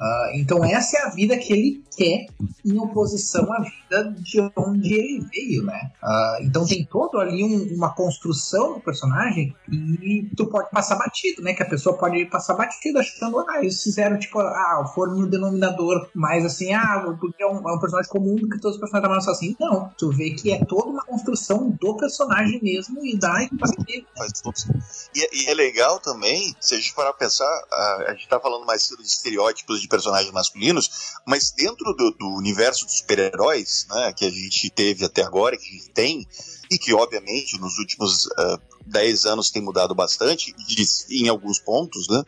Uh, então essa é a vida que ele quer em oposição à vida de onde ele veio, né? Uh, então tem todo ali um, uma construção do personagem e tu pode passar batido, né? Que a pessoa pode passar batido achando, ah, eles fizeram tipo, ah, foram no denominador mais assim, ah, porque é um, é um personagem comum que todos os personagens são assim. Não, tu vê que é toda uma construção do personagem mesmo e e faz né? E, e é legal também, se a gente parar pra pensar, a, a gente tá falando mais de estereótipos de personagens masculinos, mas dentro do, do universo dos super-heróis, né, que a gente teve até agora, que a gente tem, e que obviamente nos últimos uh, ah, 10 anos tem mudado bastante, em alguns pontos, né?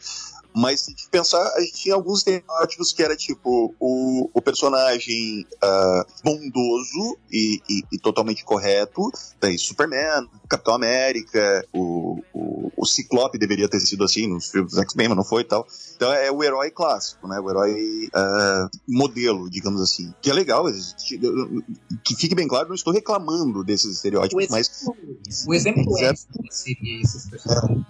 Mas se pensar, a gente tinha alguns estereótipos que era tipo o, o personagem uh, bondoso e, e, e, totalmente correto. Daí Superman, Capitão América, o, o, o Ciclope deveria ter sido assim nos filmes X-Men, mas não foi e tal. Então é o herói clássico, né? O herói uh, modelo, digamos assim. Que é legal, que fique bem claro, não estou reclamando desses estereótipos, o mas. O exemplo é, seria esses personagens.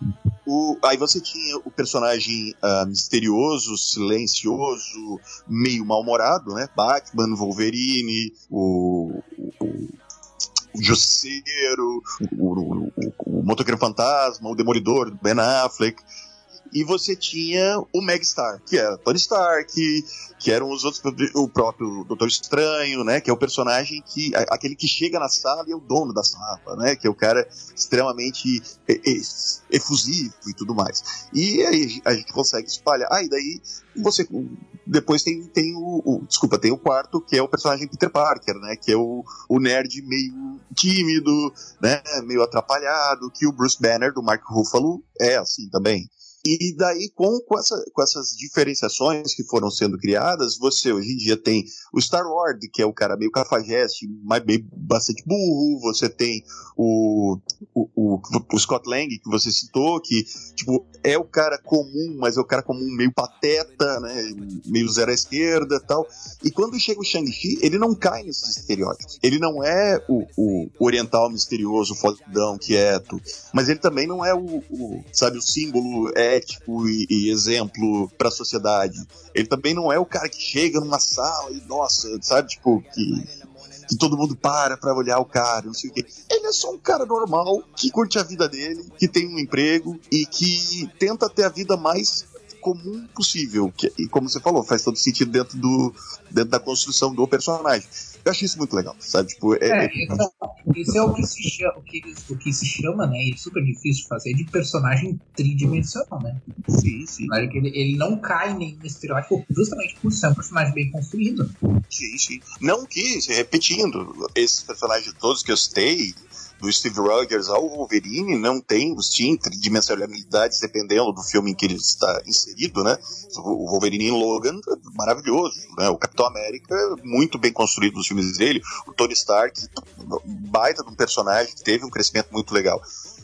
O, aí você tinha o personagem uh, misterioso, silencioso, meio mal-humorado, né? Batman, Wolverine, o, o, o Jusceiro, o, o, o, o Motoqueiro Fantasma, o Demolidor, Ben Affleck e você tinha o Megastar, que era Tony Stark, que eram os outros, o próprio Doutor Estranho, né, que é o personagem que, aquele que chega na sala e é o dono da sala, né, que é o cara extremamente efusivo e tudo mais. E aí a gente consegue espalhar. Ah, daí você depois tem, tem o, o, desculpa, tem o quarto que é o personagem Peter Parker, né, que é o, o nerd meio tímido, né, meio atrapalhado, que o Bruce Banner do Mark Ruffalo é assim também. E daí, com, com, essa, com essas diferenciações que foram sendo criadas, você hoje em dia tem o Star-Lord, que é o cara meio cafajeste, mas meio bastante burro, você tem o, o, o, o, Scott Lang, que você citou, que, tipo, é o cara comum, mas é o cara comum meio pateta, né, meio zero à esquerda tal. E quando chega o Shang-Chi, ele não cai nesses estereótipos. Ele não é o, o oriental misterioso, fodão, quieto, mas ele também não é o, o sabe, o símbolo, ético e, e exemplo para a sociedade. Ele também não é o cara que chega numa sala e, nossa, sabe, tipo, que que todo mundo para pra olhar o cara, não sei o quê. Ele é só um cara normal que curte a vida dele, que tem um emprego e que tenta ter a vida mais comum possível. Que, e como você falou, faz todo sentido dentro, do, dentro da construção do personagem. Eu achei isso muito legal, sabe? Tipo, é, é, isso é o que se chama, o que, o que se chama, né? E é super difícil de fazer de personagem tridimensional, né? Sim, sim. Que ele, ele não cai nem no estereótipo justamente por ser um personagem bem construído. Sim, sim. Não que, repetindo, esses personagens todos que eu citei, do Steve Rogers ao Wolverine não tem os tridimensionalidades dependendo do filme em que ele está inserido, né? O Wolverine em Logan, maravilhoso, né? O Capitão América, muito bem construído nos filmes dele. O Tony Stark, baita de um personagem que teve um crescimento muito legal.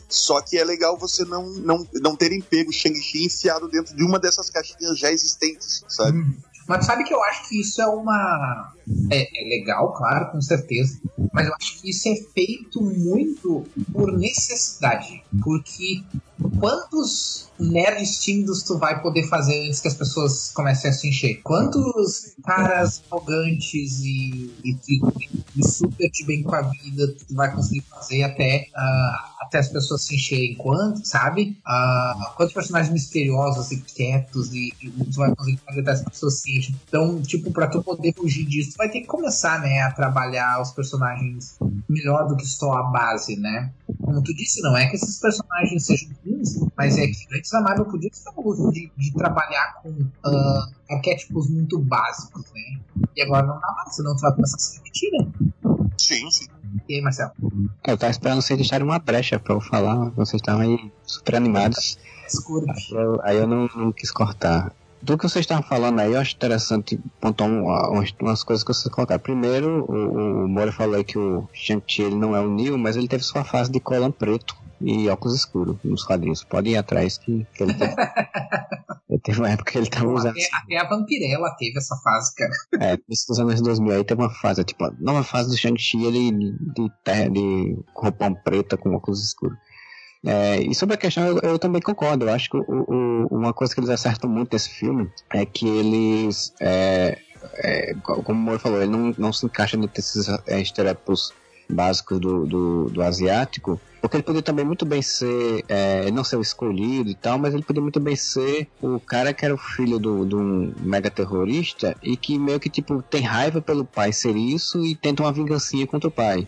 Só que é legal você não, não, não terem pego Shang-Chi enfiado dentro de uma dessas caixinhas já existentes, sabe? Hum. Mas sabe que eu acho que isso é uma. É, é, legal, claro, com certeza. Mas eu acho que isso é feito muito por necessidade. Porque quantos nerds tímidos tu vai poder fazer antes que as pessoas comecem a se encher? Quantos caras arrogantes e, e, e, super de bem com a vida tu vai conseguir fazer até, uh, até as pessoas se encherem? Quanto, sabe? Uh, quantos personagens misteriosos e quietos e, e tu vai conseguir fazer até as pessoas se enchem? Então, tipo, pra tu poder fugir disso, vai ter que começar, né, a trabalhar os personagens melhor do que só a base, né? Como tu disse, não é que esses personagens sejam mas é que antes a Marvel podia ter um de, de trabalhar com uh, arquétipos muito básicos, né? E agora não dá mais, senão tu vai começar a se repetir, né? Sim, sim. E aí, Marcelo? Eu tava esperando vocês deixarem uma brecha pra eu falar, vocês estavam aí super animados. Escuro. Aí eu, aí eu não, não quis cortar do que vocês estavam falando aí, eu acho interessante pontuar umas, umas coisas que vocês colocaram. Primeiro, o, o Mori falou aí que o Shang-Chi ele não é o Neo, mas ele teve sua fase de colan preto e óculos escuros nos quadrinhos. Pode ir atrás que, que ele teve. <laughs> ele teve uma época que ele tava usando. Até, até, a Vampirella teve essa fase, cara. É, nos anos 2000 aí teve uma fase, tipo, a nova fase do Shang-Chi, ele de, terra, de roupão preta com óculos escuros. É, e sobre a questão, eu, eu, também concordo. Eu acho que o, o, uma coisa que eles acertam muito nesse filme é que eles. É, é, como o Moro falou, ele não, não se encaixa nesses é, estereótipos básicos do, do, do, asiático, porque ele poderia também muito bem ser, é, não ser o escolhido e tal, mas ele poderia muito bem ser o cara que era o filho do, de um mega terrorista e que meio que tipo tem raiva pelo pai ser isso e tenta uma vingancinha contra o pai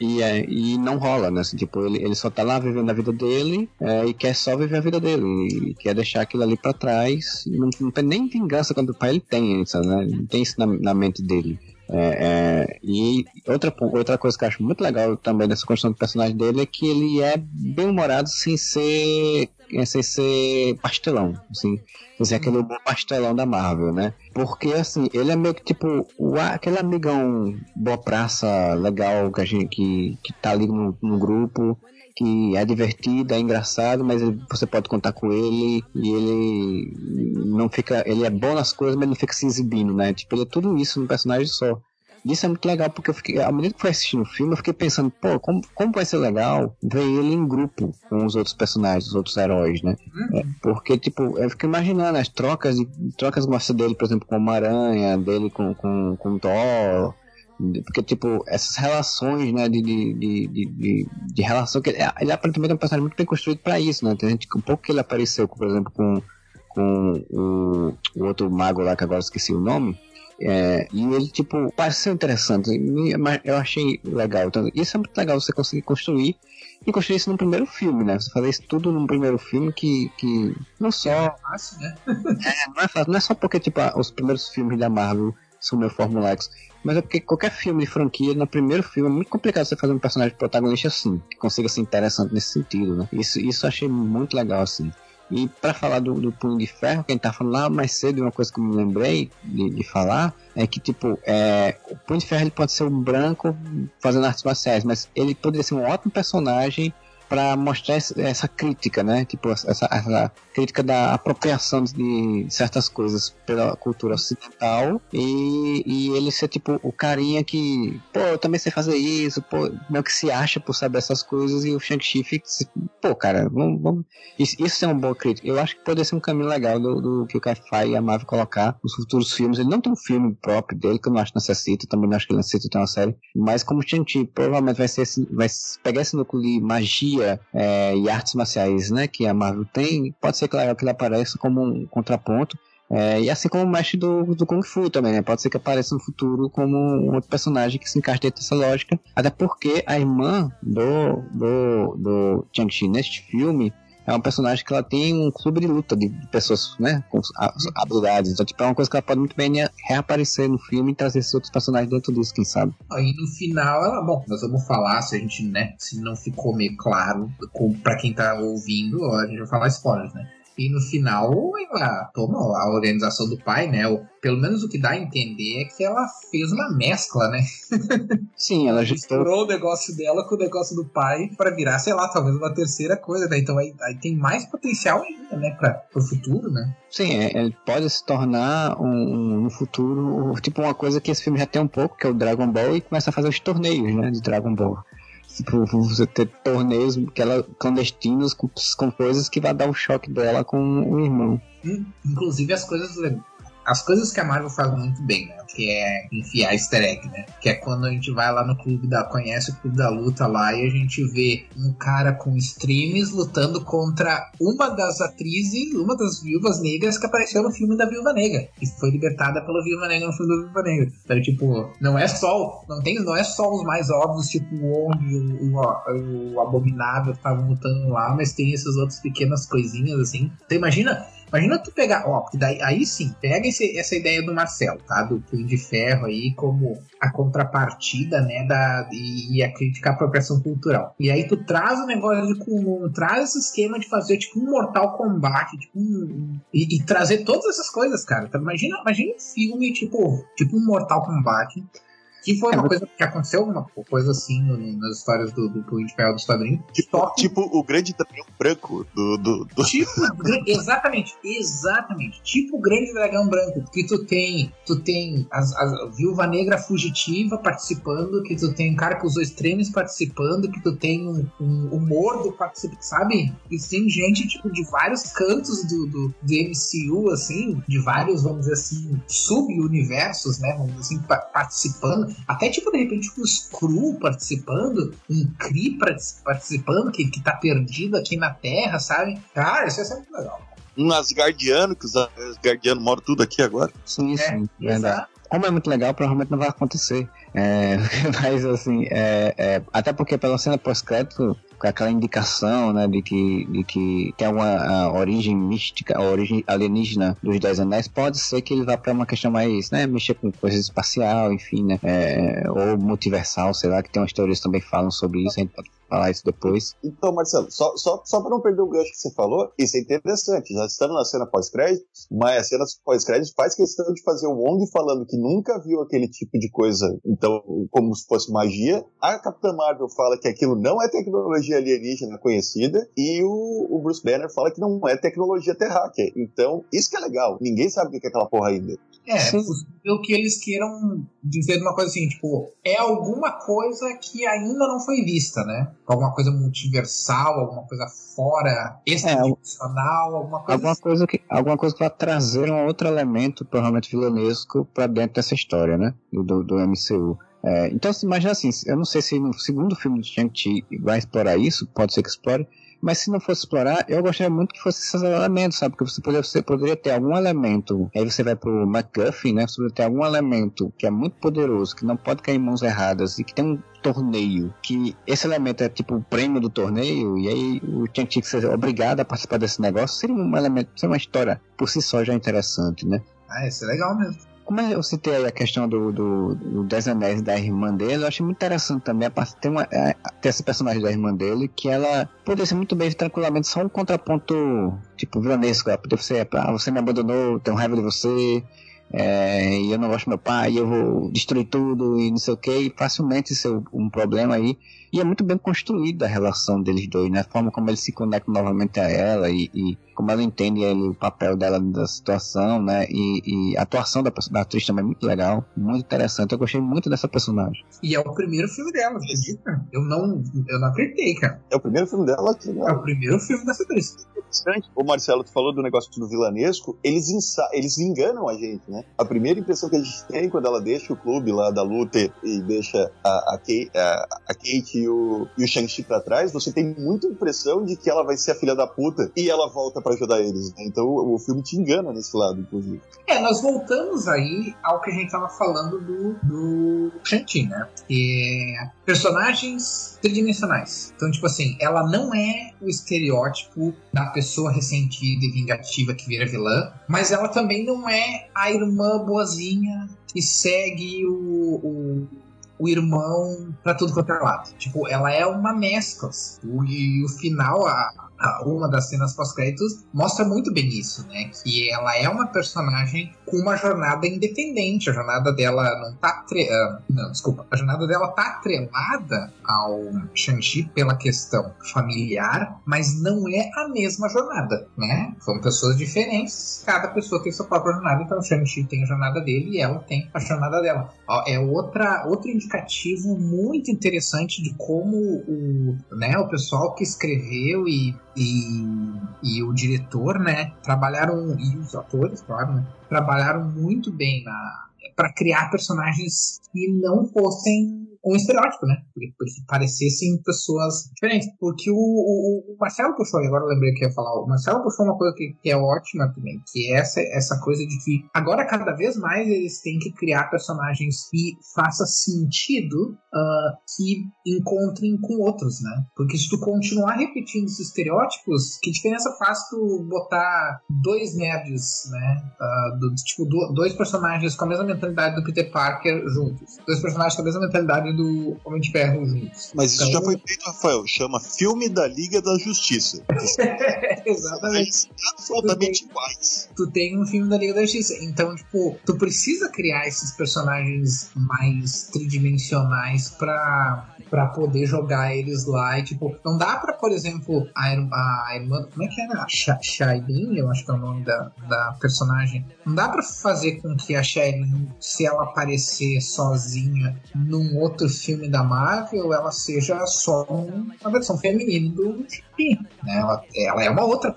e, é, e não rola, né? Assim, tipo, ele, ele só tá lá vivendo a vida dele é, e quer só viver a vida dele. E quer deixar aquilo ali pra trás. Não, não tem nem vingança quando o pai ele tem isso, né? Não tem isso na, na mente dele. É, é, e outra, outra coisa que eu acho muito legal também dessa construção do personagem dele é que ele é bem humorado sem ser é, sem ser pastelão, assim, ser aquele bom pastelão da Marvel, né? Porque assim, ele é meio que tipo o, aquele amigão boa praça, legal que a gente que, que tá ali no, no grupo que é divertido, é engraçado, mas você pode contar com ele e ele não fica, ele é bom nas coisas, mas não fica se exibindo, né? Tipo, ele é tudo isso num personagem só. Isso é muito legal, porque eu fiquei, à medida que fui assistindo o filme, eu fiquei pensando, pô, como, como vai ser legal ver ele em grupo com os outros personagens, os outros heróis, né? Uhum. É, porque, tipo, eu fico imaginando as trocas, trocas mostra dele, por exemplo, com o aranha dele com, com, com Thor, porque, tipo, essas relações, né, de, de, de, de, relação, que ele, aparentemente é um personagem muito bem construído para isso, né? Tem gente, um pouco que ele apareceu, por exemplo, com, com o, outro mago lá, que agora esqueci o nome, é, e ele, tipo, pareceu interessante, mas eu achei legal. Então, isso é muito legal você conseguir construir e construir isso no primeiro filme, né? Você fazer isso tudo no primeiro filme que, que não só. É fácil, né? <laughs> é, não é fácil, não é só porque, tipo, os primeiros filmes da Marvel são meio formulaicos. Mas é porque qualquer filme de franquia, no primeiro filme, é muito complicado você fazer um personagem protagonista assim, que consiga ser interessante nesse sentido, né? Isso, isso eu achei muito legal, assim. E para falar do, do Punho de Ferro, quem tá falando lá mais cedo, uma coisa que eu me lembrei de, de falar, é que, tipo, é, o Punho de Ferro ele pode ser um branco fazendo artes marciais, mas ele poderia ser um ótimo personagem para mostrar essa crítica, né? Tipo, essa, essa, crítica da apropriação de certas coisas pela cultura ocidental e, e ele ser tipo o carinha que, pô, eu também sei fazer isso, pô, meio que se acha por saber essas coisas e o Shang-Chi fica, pô, cara, vamos, vamos. Isso, isso é uma boa crítica. Eu acho que poderia ser um caminho legal do, do que o Kai e a Marvel colocar nos futuros filmes. Ele não tem um filme próprio dele, que eu não acho que necessita, também não acho que ele necessita ter uma série, mas como Shang-Chi provavelmente vai ser vai pegar esse núcleo de magia é, e artes marciais, né, que a Marvel tem, pode ser claro que ele apareça como um contraponto. É, e assim como o mestre do, do Kung Fu também, né? Pode ser que apareça no futuro como um outro personagem que se encaixe dentro dessa lógica. Até porque a irmã do, do, do Shang-Chi neste filme é um personagem que ela tem um clube de luta de pessoas, né, com habilidades. Então, tipo, é uma coisa que ela pode muito bem reaparecer no filme e trazer esses outros personagens dentro disso, quem sabe. E no final, ela, bom, nós vamos falar, se a gente, né, se não ficou meio claro para quem tá ouvindo, a gente vai falar spoilers, né? E no final, ela toma a organização do pai, né? O, pelo menos o que dá a entender é que ela fez uma mescla, né? <laughs> Sim, ela misturou o negócio dela com o negócio do pai para virar, sei lá, talvez uma terceira coisa, né? Então aí, aí tem mais potencial ainda, né? Para o futuro, né? Sim, é, ele pode se tornar um, um, no futuro, tipo uma coisa que esse filme já tem um pouco, que é o Dragon Ball, e começa a fazer os torneios, né? De Dragon Ball tipo, você ter torneios que ela, clandestinos com, com coisas que vai dar um choque dela com o irmão. Inclusive as coisas as coisas que a Marvel faz muito bem, né? Que é enfiar easter egg, né? Que é quando a gente vai lá no clube da. conhece o clube da luta lá e a gente vê um cara com streams lutando contra uma das atrizes, uma das viúvas negras que apareceu no filme da Viúva Negra. E foi libertada pela Viúva Negra no filme da Viúva Negra. Então, tipo, não é só. Não, tem, não é só os mais óbvios, tipo o Wong o, o, o Abominável que estavam lutando lá, mas tem essas outras pequenas coisinhas assim. Então imagina Imagina tu pegar, ó, daí, aí sim, pega esse, essa ideia do Marcel, tá? Do Punho de Ferro aí como a contrapartida, né, da, e, e a crítica à apropriação cultural. E aí tu traz o negócio de comum, traz esse esquema de fazer tipo um Mortal Kombat, tipo um, e, e, trazer todas essas coisas, cara. Então, imagina, imagina um filme tipo, tipo um Mortal Kombat que foi é uma coisa que aconteceu, uma coisa assim no, nas histórias do, do Ferro dos quadrinhos. Tipo, tipo o grande dragão branco do. do, do... Tipo, exatamente, exatamente. Tipo o grande dragão branco. Que tu tem. Tu tem as, a viúva negra fugitiva participando, que tu tem um cara que usou extremos participando, que tu tem um, um, um mordo participando, sabe? E tem gente, tipo, de vários cantos do, do, do MCU, assim, de vários, vamos dizer assim, sub-universos, né? Vamos dizer assim, participando até tipo, de repente, um Screw participando, um Kree participando, que, que tá perdido aqui na Terra, sabe? Cara, isso ser muito legal. Um Asgardiano, que os Asgardianos moram tudo aqui agora. Sim, sim, é, verdade. Como é muito legal, provavelmente não vai acontecer. É, <laughs> mas assim, é, é, até porque pela cena pós-crédito com aquela indicação, né, de que, de que tem alguma origem mística, a origem alienígena dos Dez Anéis, pode ser que ele vá para uma questão mais, né, mexer com coisa espacial, enfim, né, é, ou multiversal, sei lá, que tem umas teorias que também falam sobre isso, a gente pode falar isso depois. Então, Marcelo, só, só, só para não perder o gancho que você falou, isso é interessante. Já estamos na cena pós-crédito, mas a cena pós-crédito faz questão de fazer o Wong falando que nunca viu aquele tipo de coisa, então, como se fosse magia. A Capitã Marvel fala que aquilo não é tecnologia alienígena conhecida, e o, o Bruce Banner fala que não é tecnologia terráquea. Então, isso que é legal. Ninguém sabe o que é aquela porra ainda. É, o que eles queiram dizer uma coisa assim, tipo, é alguma coisa que ainda não foi vista, né? alguma coisa multiversal, alguma coisa fora, extradimensional, é, alguma coisa alguma assim. coisa que Alguma coisa que vai trazer um outro elemento, provavelmente vilanesco, para dentro dessa história, né? Do, do MCU. É, então, imagina assim, eu não sei se no segundo filme de Shang-Chi vai explorar isso, pode ser que explore, mas se não fosse explorar, eu gostaria muito que fosse esses elementos, sabe? Porque você poderia, você poderia ter algum elemento, aí você vai pro MacGuffin, né? Você poderia ter algum elemento que é muito poderoso, que não pode cair em mãos erradas e que tem um torneio, que esse elemento é tipo o prêmio do torneio, e aí o tinha que ser obrigado a participar desse negócio, seria um elemento, seria uma história por si só já interessante, né? Ah, isso é legal mesmo. Como eu citei aí a questão do, do, do Dez Anéis da irmã dele, eu achei muito interessante também a parte uma, é, ter esse personagem da irmã dele, que ela poderia ser muito bem, tranquilamente, só um contraponto, tipo, vilanesco. Ela poderia ser, ah, você me abandonou, tenho raiva de você, é, e eu não gosto do meu pai, eu vou destruir tudo e não sei o que, e facilmente é um problema aí. E é muito bem construída a relação deles dois, né? A forma como ele se conecta novamente a ela e, e como ela entende ele, o papel dela da situação, né? E, e a atuação da, da, atriz também é muito legal, muito interessante. Eu gostei muito dessa personagem. E é o primeiro filme dela, acredita? Eu não, eu não acreditei, cara. É o primeiro filme dela? Que É o primeiro filme dessa atriz. O Marcelo, tu falou do negócio do vilanesco, eles, eles enganam a gente, né? A primeira impressão que a gente tem quando ela deixa o clube lá da luta e deixa a, a, Kate, a, a Kate e o, e o Shang-Chi pra trás, você tem muita impressão de que ela vai ser a filha da puta e ela volta para ajudar eles. Né? Então o, o, filme te engana nesse lado, inclusive. É, nós voltamos aí ao que a gente tava falando do, do Shang-Chi, né? É personagens tridimensionais. Então, tipo assim, ela não é o estereótipo da pessoa ressentida e vingativa que vira vilã, mas ela também não é a irmã boazinha que segue o, o o irmão para tudo quanto é lado. Tipo, ela é uma mescla. E o final, a, uma das cenas pós-créditos mostra muito bem isso, né? Que ela é uma personagem com uma jornada independente. A jornada dela não tá. Tre... Uh, não, desculpa. A jornada dela tá atrelada ao Shang-Chi pela questão familiar, mas não é a mesma jornada, né? São pessoas diferentes, cada pessoa tem sua própria jornada, então o Shang-Chi tem a jornada dele e ela tem a jornada dela. É outra, outro indicativo muito interessante de como o, né, o pessoal que escreveu e e, e o diretor, né, trabalharam, e os atores, claro, né, trabalharam muito bem para criar personagens que não fossem um estereótipo, né? Porque, porque parecessem pessoas diferentes. Porque o, o, o, Marcelo puxou, e agora eu lembrei que ia falar, o Marcelo puxou uma coisa que, que, é ótima também, que é essa, essa coisa de que agora cada vez mais eles têm que criar personagens que faça sentido uh, que encontrem com outros, né? Porque se tu continuar repetindo esses estereótipos, que diferença faz tu botar dois nerds, né? Uh, do, tipo, dois personagens com a mesma mentalidade do Peter Parker juntos. Dois personagens com a mesma mentalidade do Homem de Ferro juntos. Mas isso então, já foi feito, Rafael. Chama Filme da Liga da Justiça. <laughs> Exatamente. absolutamente tu tem, iguais. Tu tem um filme da Liga da Justiça. Então, tipo, tu precisa criar esses personagens mais tridimensionais pra para poder jogar eles lá. E, tipo, não dá para, por exemplo, a, a irmã. Como é que era? A Shailene, eu acho que é o nome da, da personagem. Não dá para fazer com que a Shailene, se ela aparecer sozinha num outro filme da Marvel, ela seja só uma versão feminina do Chip. Né? Ela, ela é uma outra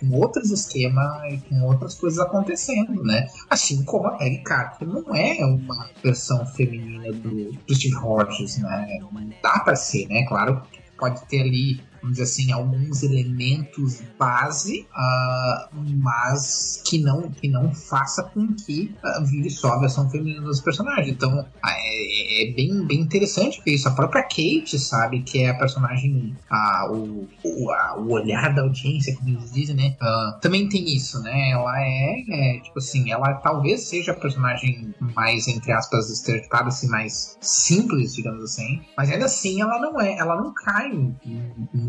com outros esquemas e com outras coisas acontecendo, né? Assim como a Peggy Carter não é uma versão feminina do, do Steve Rogers, né? Não dá para ser, né? Claro, pode ter ali vamos dizer assim, alguns elementos base, uh, mas que não, que não faça com que uh, vire só a versão feminina dos personagens. Então é, é, bem, bem interessante ver isso. A própria Kate sabe que é a personagem, o, o, a, o olhar da audiência, como eles dizem, né? Uh, também tem isso, né? Ela é, é, tipo assim, ela talvez seja a personagem mais, entre aspas, estereotipada, assim, mais simples, digamos assim, mas ainda assim ela não é, ela não cai em,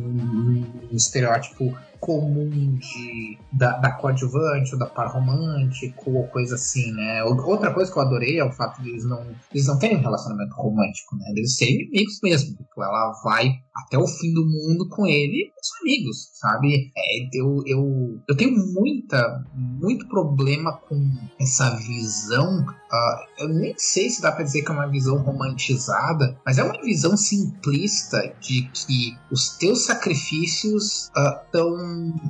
em um, estereótipo comum de, da, da coadjuvante ou da par romântico ou coisa assim, né? Outra coisa que eu adorei é o fato de eles não, eles não terem um relacionamento romântico, né? Eles serem inimigos mesmo. Tipo, ela vai até o fim do mundo com ele são amigos, sabe? É, eu, eu, eu tenho muita, muito problema com essa visão. Uh, eu nem sei se dá pra dizer que é uma visão romantizada, mas é uma visão simplista de que os teus sacrifícios estão uh,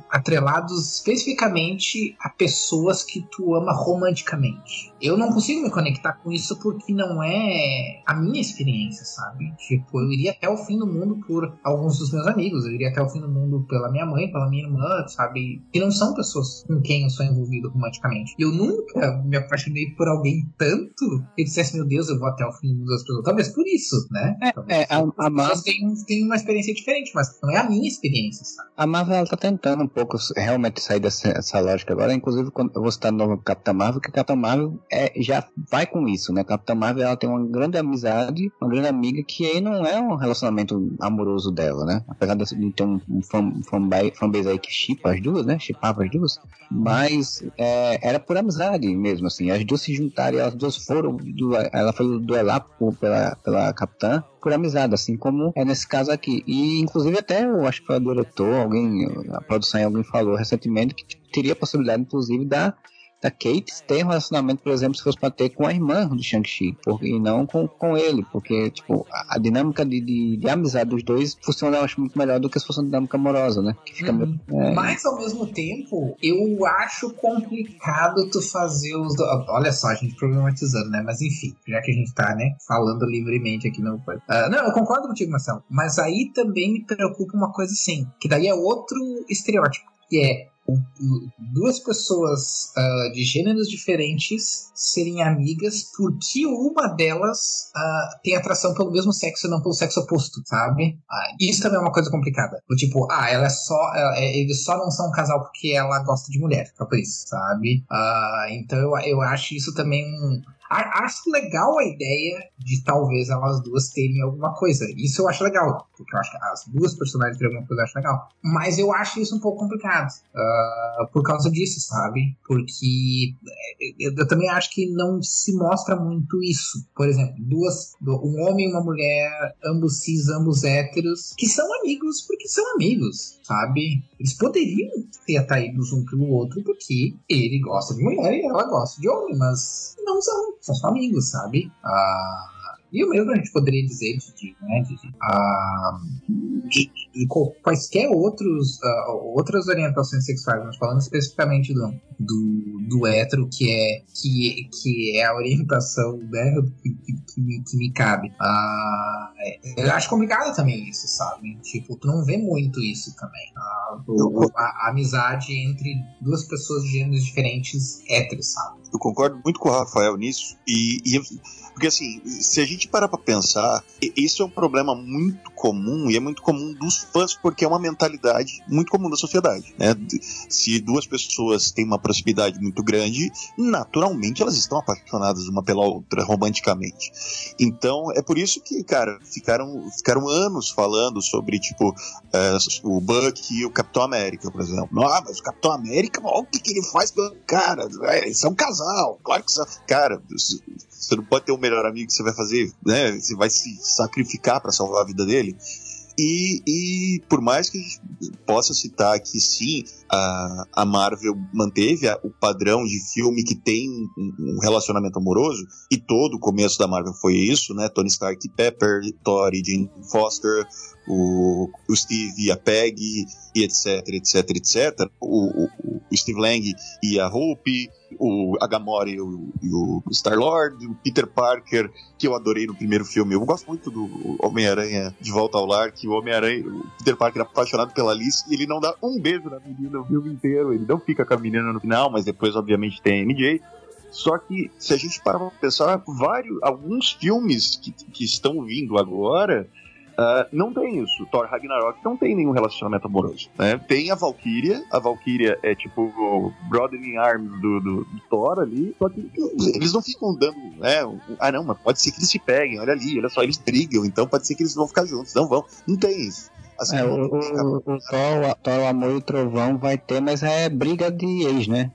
atrelados especificamente a pessoas que tu ama romanticamente. Eu não consigo me conectar com isso porque não é a minha experiência, sabe? Tipo, eu iria até o fim do mundo por alguns dos meus amigos, eu iria até o fim do mundo pela minha mãe, pela minha irmã, sabe? Que não são pessoas com quem eu sou envolvido romanticamente. Eu nunca me apaixonei por alguém tanto que dissesse, meu Deus, eu vou até o fim do mundo das pessoas. Talvez por isso, né? É, é a, a Marvel tem, tem uma experiência diferente, mas não é a minha experiência, sabe? A Marvel ela tá tentando um pouco realmente sair dessa, lógica agora. Inclusive, quando eu vou citar no novo Capitã Marvel, que Capitã Marvel é, já vai com isso, né? Capitã Marvel ela tem uma grande amizade, uma grande amiga, que aí não é um relacionamento amoroso dela, né? Apesar de ter um, um fan, fanbase, fanbase aí que chipa as duas, né? Chipava as duas. Mas é, era por amizade mesmo, assim. As duas se juntaram e as duas foram. Ela foi duelar por, pela, pela Capitã amizade, assim como é nesse caso aqui. E inclusive até eu acho que foi o diretor, alguém, a produção alguém falou recentemente que teria a possibilidade, inclusive, da da Kate ter um relacionamento, por exemplo, se fosse pra ter com a irmã do Shang-Chi, e não com, com ele, porque, tipo, a, a dinâmica de, de, de, amizade dos dois funciona, eu acho, muito melhor do que se fosse uma dinâmica amorosa, né? Que fica uhum. meio, é... Mas, ao mesmo tempo, eu acho complicado tu fazer os... Do... Olha só, a gente problematizando, né? Mas, enfim, já que a gente tá, né, falando livremente aqui no... Uh, não, eu concordo contigo, Marcelo, mas aí também me preocupa uma coisa assim, que daí é outro estereótipo, que é duas pessoas uh, de gêneros diferentes serem amigas porque uma delas uh, tem atração pelo mesmo sexo e não pelo sexo oposto, sabe? Uh, isso também é uma coisa complicada. Tipo, ah, ela é só. Ela, é, eles só não são um casal porque ela gosta de mulher, só por isso, sabe? então eu, eu acho isso também um Acho legal a ideia de talvez elas duas terem alguma coisa. Isso eu acho legal. Porque eu acho que as duas personagens terem alguma coisa eu acho legal. Mas eu acho isso um pouco complicado. Uh, por causa disso, sabe? Porque eu, eu, também acho que não se mostra muito isso. Por exemplo, duas, um homem e uma mulher, ambos cis, ambos héteros, que são amigos porque são amigos, sabe? Eles poderiam ter atraídos um pelo outro porque ele gosta de mulher e ela gosta de homem, mas não são são amigos, sabe? Ah, e o mesmo a gente poderia dizer de, né, de, ah, de, de quaisquer outros, uh, outras orientações sexuais, mas falando especificamente do, do, do hétero, que é, que, que é a orientação né, que, que, me, que me cabe. Uh, eu acho complicado também isso, sabe? Tipo, tu não vê muito isso também. Uh, a, a, amizade entre duas pessoas de gêneros diferentes héteros, sabe? Eu concordo muito com o Rafael nisso, e, e porque assim, se a gente parar pra pensar, isso é um problema muito comum e é muito comum dos fãs porque é uma mentalidade muito comum da sociedade. Né? Se duas pessoas têm uma proximidade muito grande, naturalmente elas estão apaixonadas uma pela outra romanticamente. Então é por isso que, cara, ficaram, ficaram anos falando sobre tipo é, o Buck e o Capitão América, por exemplo. Ah, mas o Capitão América, olha o que, que ele faz cara. É, eles são um casal, claro que são. Cara, você não pode ter um melhor amigo que você vai fazer, né? Você vai se sacrificar para salvar a vida dele. E, e, por mais que a gente possa citar que sim, a, Marvel manteve a, o padrão de filme que tem um, um, relacionamento amoroso, e todo o começo da Marvel foi isso, né? Tony Stark e Pepper, Thor e Jane Foster, o, o Steve e a Peggy, e etc, etc, etc. O, o, o Steve Lang e a Hope, o Agamora e o, o Star-Lord, o Peter Parker, que eu adorei no primeiro filme. Eu gosto muito do Homem-Aranha de Volta ao Lar, que o Homem-Aranha, o Peter Parker é apaixonado pela Alice e ele não dá um beijo na menina o filme inteiro. Ele não fica com a menina no final, mas depois, obviamente, tem MJ. Só que, se a gente parar pra pensar, vários, alguns filmes que, que estão vindo agora Uh, não tem isso. Thor Ragnarok não tem nenhum relacionamento amoroso. Né? Tem a Valkyria. A Valkyria é tipo o Brother in Arms do, do, do, Thor ali. Só que eles não ficam dando. Né? Ah, não, mas pode ser que eles se peguem. Olha ali, olha só, eles brigam. Então pode ser que eles vão ficar juntos. Não vão. Não tem isso. Assim, é, o, o, o, Thor, Thor, o Amor e o Trovão vai ter, mas é briga de ex, né?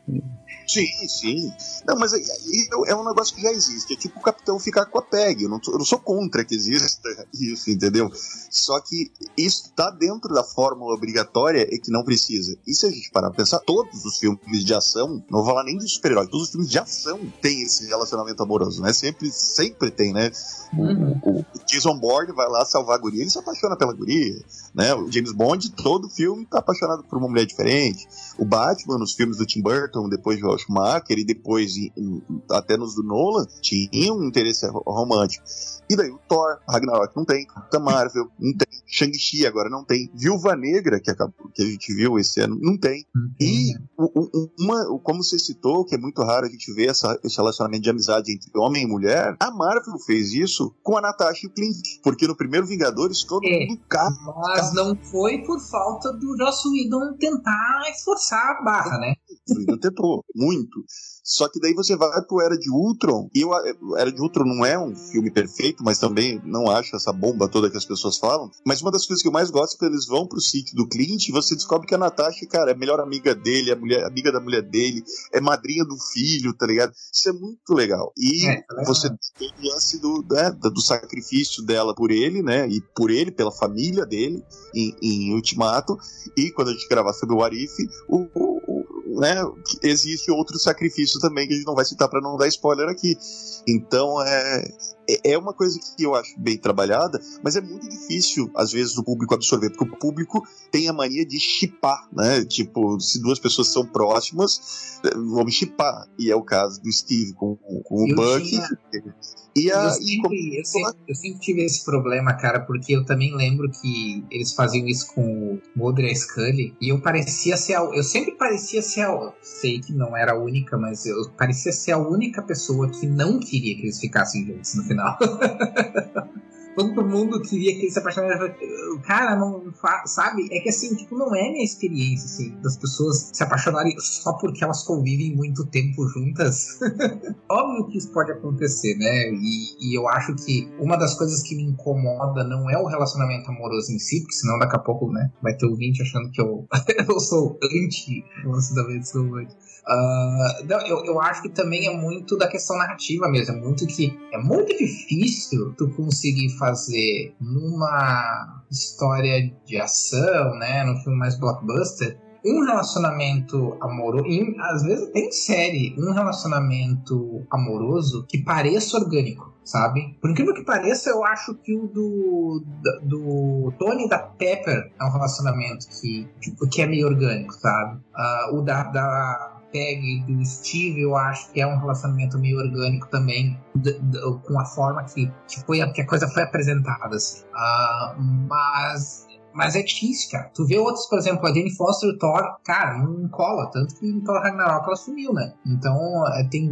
Sim, sim. Não, mas é, um negócio que já existe. É tipo o capitão ficar com a PEG. Eu não, eu não sou contra que exista <laughs> isso, entendeu? Só que isso está dentro da fórmula obrigatória e que não precisa. E se a gente parar pra pensar, todos os filmes de ação, não vou falar nem de super-herói, todos os filmes de ação têm esse relacionamento amoroso, né? Sempre, sempre tem, né? O, o, Jason Bourne vai lá salvar a guria, ele se apaixona pela guria, né? O James Bond, todo filme tá apaixonado por uma mulher diferente. O Batman, nos filmes do Tim Burton, depois de Schumacher e depois até nos do Nolan, tinha um interesse romântico. E daí o Thor, Ragnarok não tem, Capitã Marvel não tem, Shang-Chi agora não tem, Viúva Negra, que, acabou, que a gente viu esse ano, não tem. E uma, como você citou, que é muito raro a gente ver essa, esse relacionamento de amizade entre homem e mulher, a Marvel fez isso com a Natasha e o Clint, porque no primeiro Vingadores todo é, mundo capa. Mas não foi por falta do Joss Whedon tentar esforçar a barra, né? O Whedon tentou, muito. Só que daí você vai pro Era de Ultron, e o Era de Ultron não é um filme perfeito, mas também não acho essa bomba toda que as pessoas falam. Mas uma das coisas que eu mais gosto é quando eles vão pro sítio do Clint e você descobre que a Natasha, cara, é a melhor amiga dele, é mulher, amiga da mulher dele, é madrinha do filho, tá ligado? Isso é muito legal. E é, é você tem o lance do, né, do sacrifício dela por ele, né? E por ele, pela família dele, em, em Ultimato. E quando a gente gravar sobre o Arif, o, o né, existe outro sacrifício também que a gente não vai citar para não dar spoiler aqui. Então é, é, é uma coisa que eu acho bem trabalhada, mas é muito difícil, às vezes, o público absorver, porque o público tem a mania de chipar, né? Tipo, se duas pessoas são próximas, vamos chipar. E é o caso do Steve com, com o Buck. Tinha... <laughs> E a, eu, sempre, eu, sempre, eu, sempre, tive esse problema, cara, porque eu também lembro que eles faziam isso com o Mulder e a Scully, e eu parecia ser a, eu sempre parecia ser a, sei que não era a única, mas eu parecia ser a única pessoa que não queria que eles ficassem juntos no final. <laughs> todo mundo queria que ele se apaixonasse. Cara, não sabe? É que assim, tipo, não é minha experiência, assim, das pessoas se apaixonarem só porque elas convivem muito tempo juntas. <laughs> Óbvio que isso pode acontecer, né? E, e, eu acho que uma das coisas que me incomoda não é o relacionamento amoroso em si, porque senão daqui a pouco, né, vai ter ouvinte achando que eu, <laughs> eu sou anti-relacionamento romântico. Uh, eu, eu acho que também é muito da questão narrativa mesmo. É muito que é muito difícil tu conseguir fazer numa história de ação, né? No filme mais blockbuster, um relacionamento amoroso, e às vezes tem série, um relacionamento amoroso que pareça orgânico, sabe? Por incrível que pareça, eu acho que o do, do Tony da Pepper é um relacionamento que, tipo, que é meio orgânico, sabe? Uh, o da, da Peg e do Steve, eu acho que é um relacionamento meio orgânico também, com a forma que, que, foi, que a coisa foi apresentada. Assim. Uh, mas mas é difícil, cara. Tu vê outros, por exemplo, a Jane Foster e o Thor, cara, não cola. Tanto que em Thor Ragnarok ela sumiu, né? Então, é, tem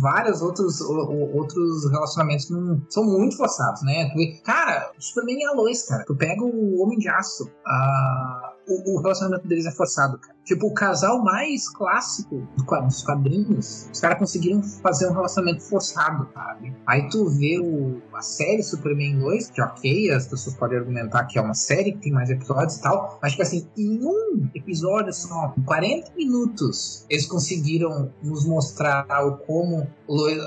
vários outros, outros relacionamentos que não, são muito forçados, né? Tu vê, cara, o Superman e a Lois, cara. Tu pega o Homem de Aço, a, o, o relacionamento deles é forçado, cara. Tipo, o casal mais clássico dos quadrinhos, os caras conseguiram fazer um relacionamento forçado, sabe? Aí tu vê o, a série Superman 2, que ok, as pessoas podem argumentar que é uma série que tem mais episódios e tal, mas tipo assim, em um episódio só, 40 minutos, eles conseguiram nos mostrar o como Lois,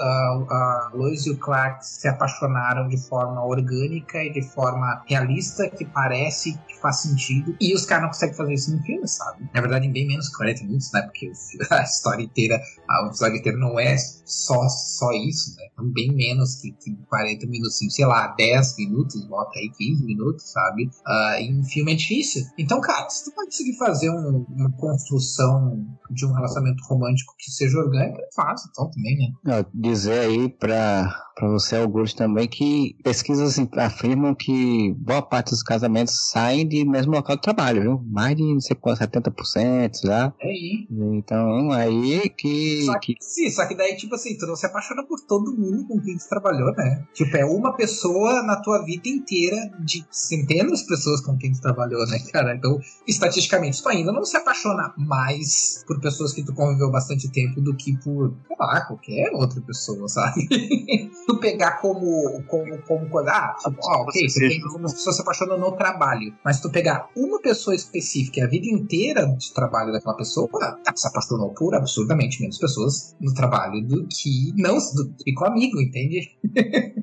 Lois e o Clark se apaixonaram de forma orgânica e de forma realista, que parece que faz sentido, e os caras não conseguem fazer isso no filme, sabe? Na verdade, em bem menos que 40 minutos, né? Porque <laughs> a história inteira, a história inteira não é só, só isso, né? Então, bem menos que, que 40 minutos, assim, sei lá, 10 minutos, bota aí 15 minutos, sabe? Uh, em um filme é difícil. Então, cara, se tu conseguir fazer um, uma construção de um relacionamento romântico que seja orgânico, é fácil, então também, né? dizer aí pra, pra você, Augusto, também que pesquisas afirmam que boa parte dos casamentos saem de mesmo local de trabalho, viu? Mais de não sei quanto, 70% já. É aí. Então, aí que, só que, que. Sim, só que daí, tipo assim, tu não se apaixona por todo mundo com quem tu trabalhou, né? Tipo, é uma pessoa na tua vida inteira de centenas de pessoas com quem tu trabalhou, né, cara? Então, estatisticamente, tu ainda não se apaixona mais por pessoas que tu conviveu bastante tempo do que por, sei lá, qualquer outra pessoa, sabe? <laughs> tu pegar como, como, como coisa, ah, tipo, ó, ok, você tem como pessoa se apaixona no trabalho, mas tu pegar uma pessoa específica e a vida inteira de trabalho daquela pessoa, se apaixonou por absurdamente menos pessoas no trabalho do que não, do, ficou amigo, entende? <laughs>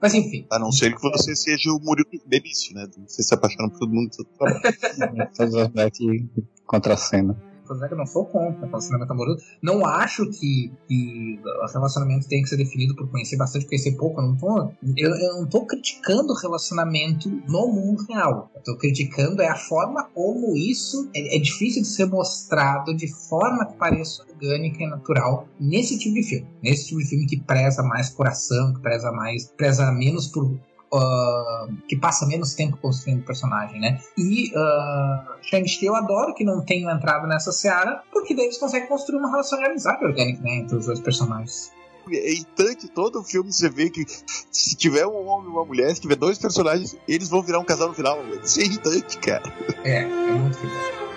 Mas enfim. A não ser que você seja o Murilo Benício, né? Você se apaixona por todo mundo do seu trabalho. Todos os contra coisa é que eu não sou contra relacionamento amoroso. Não acho que, que relacionamento tem que ser definido por conhecer bastante, conhecer pouco. Eu não tô, eu, eu não tô criticando relacionamento no mundo real. Eu tô criticando é a forma como isso é, é difícil de ser mostrado de forma que pareça orgânica e natural nesse tipo de filme. Nesse tipo de filme que preza mais coração, que preza mais, preza menos por Uh, que passa menos tempo construindo o personagem, né? E uh, Shang-Chi eu adoro que não tenham entrado nessa seara, porque daí eles conseguem construir uma relação de amizade orgânica né, entre os dois personagens. É irritante todo o filme você vê que se tiver um homem e uma mulher, se tiver dois personagens, eles vão virar um casal no final. Isso é irritante, cara. É, é muito irritante.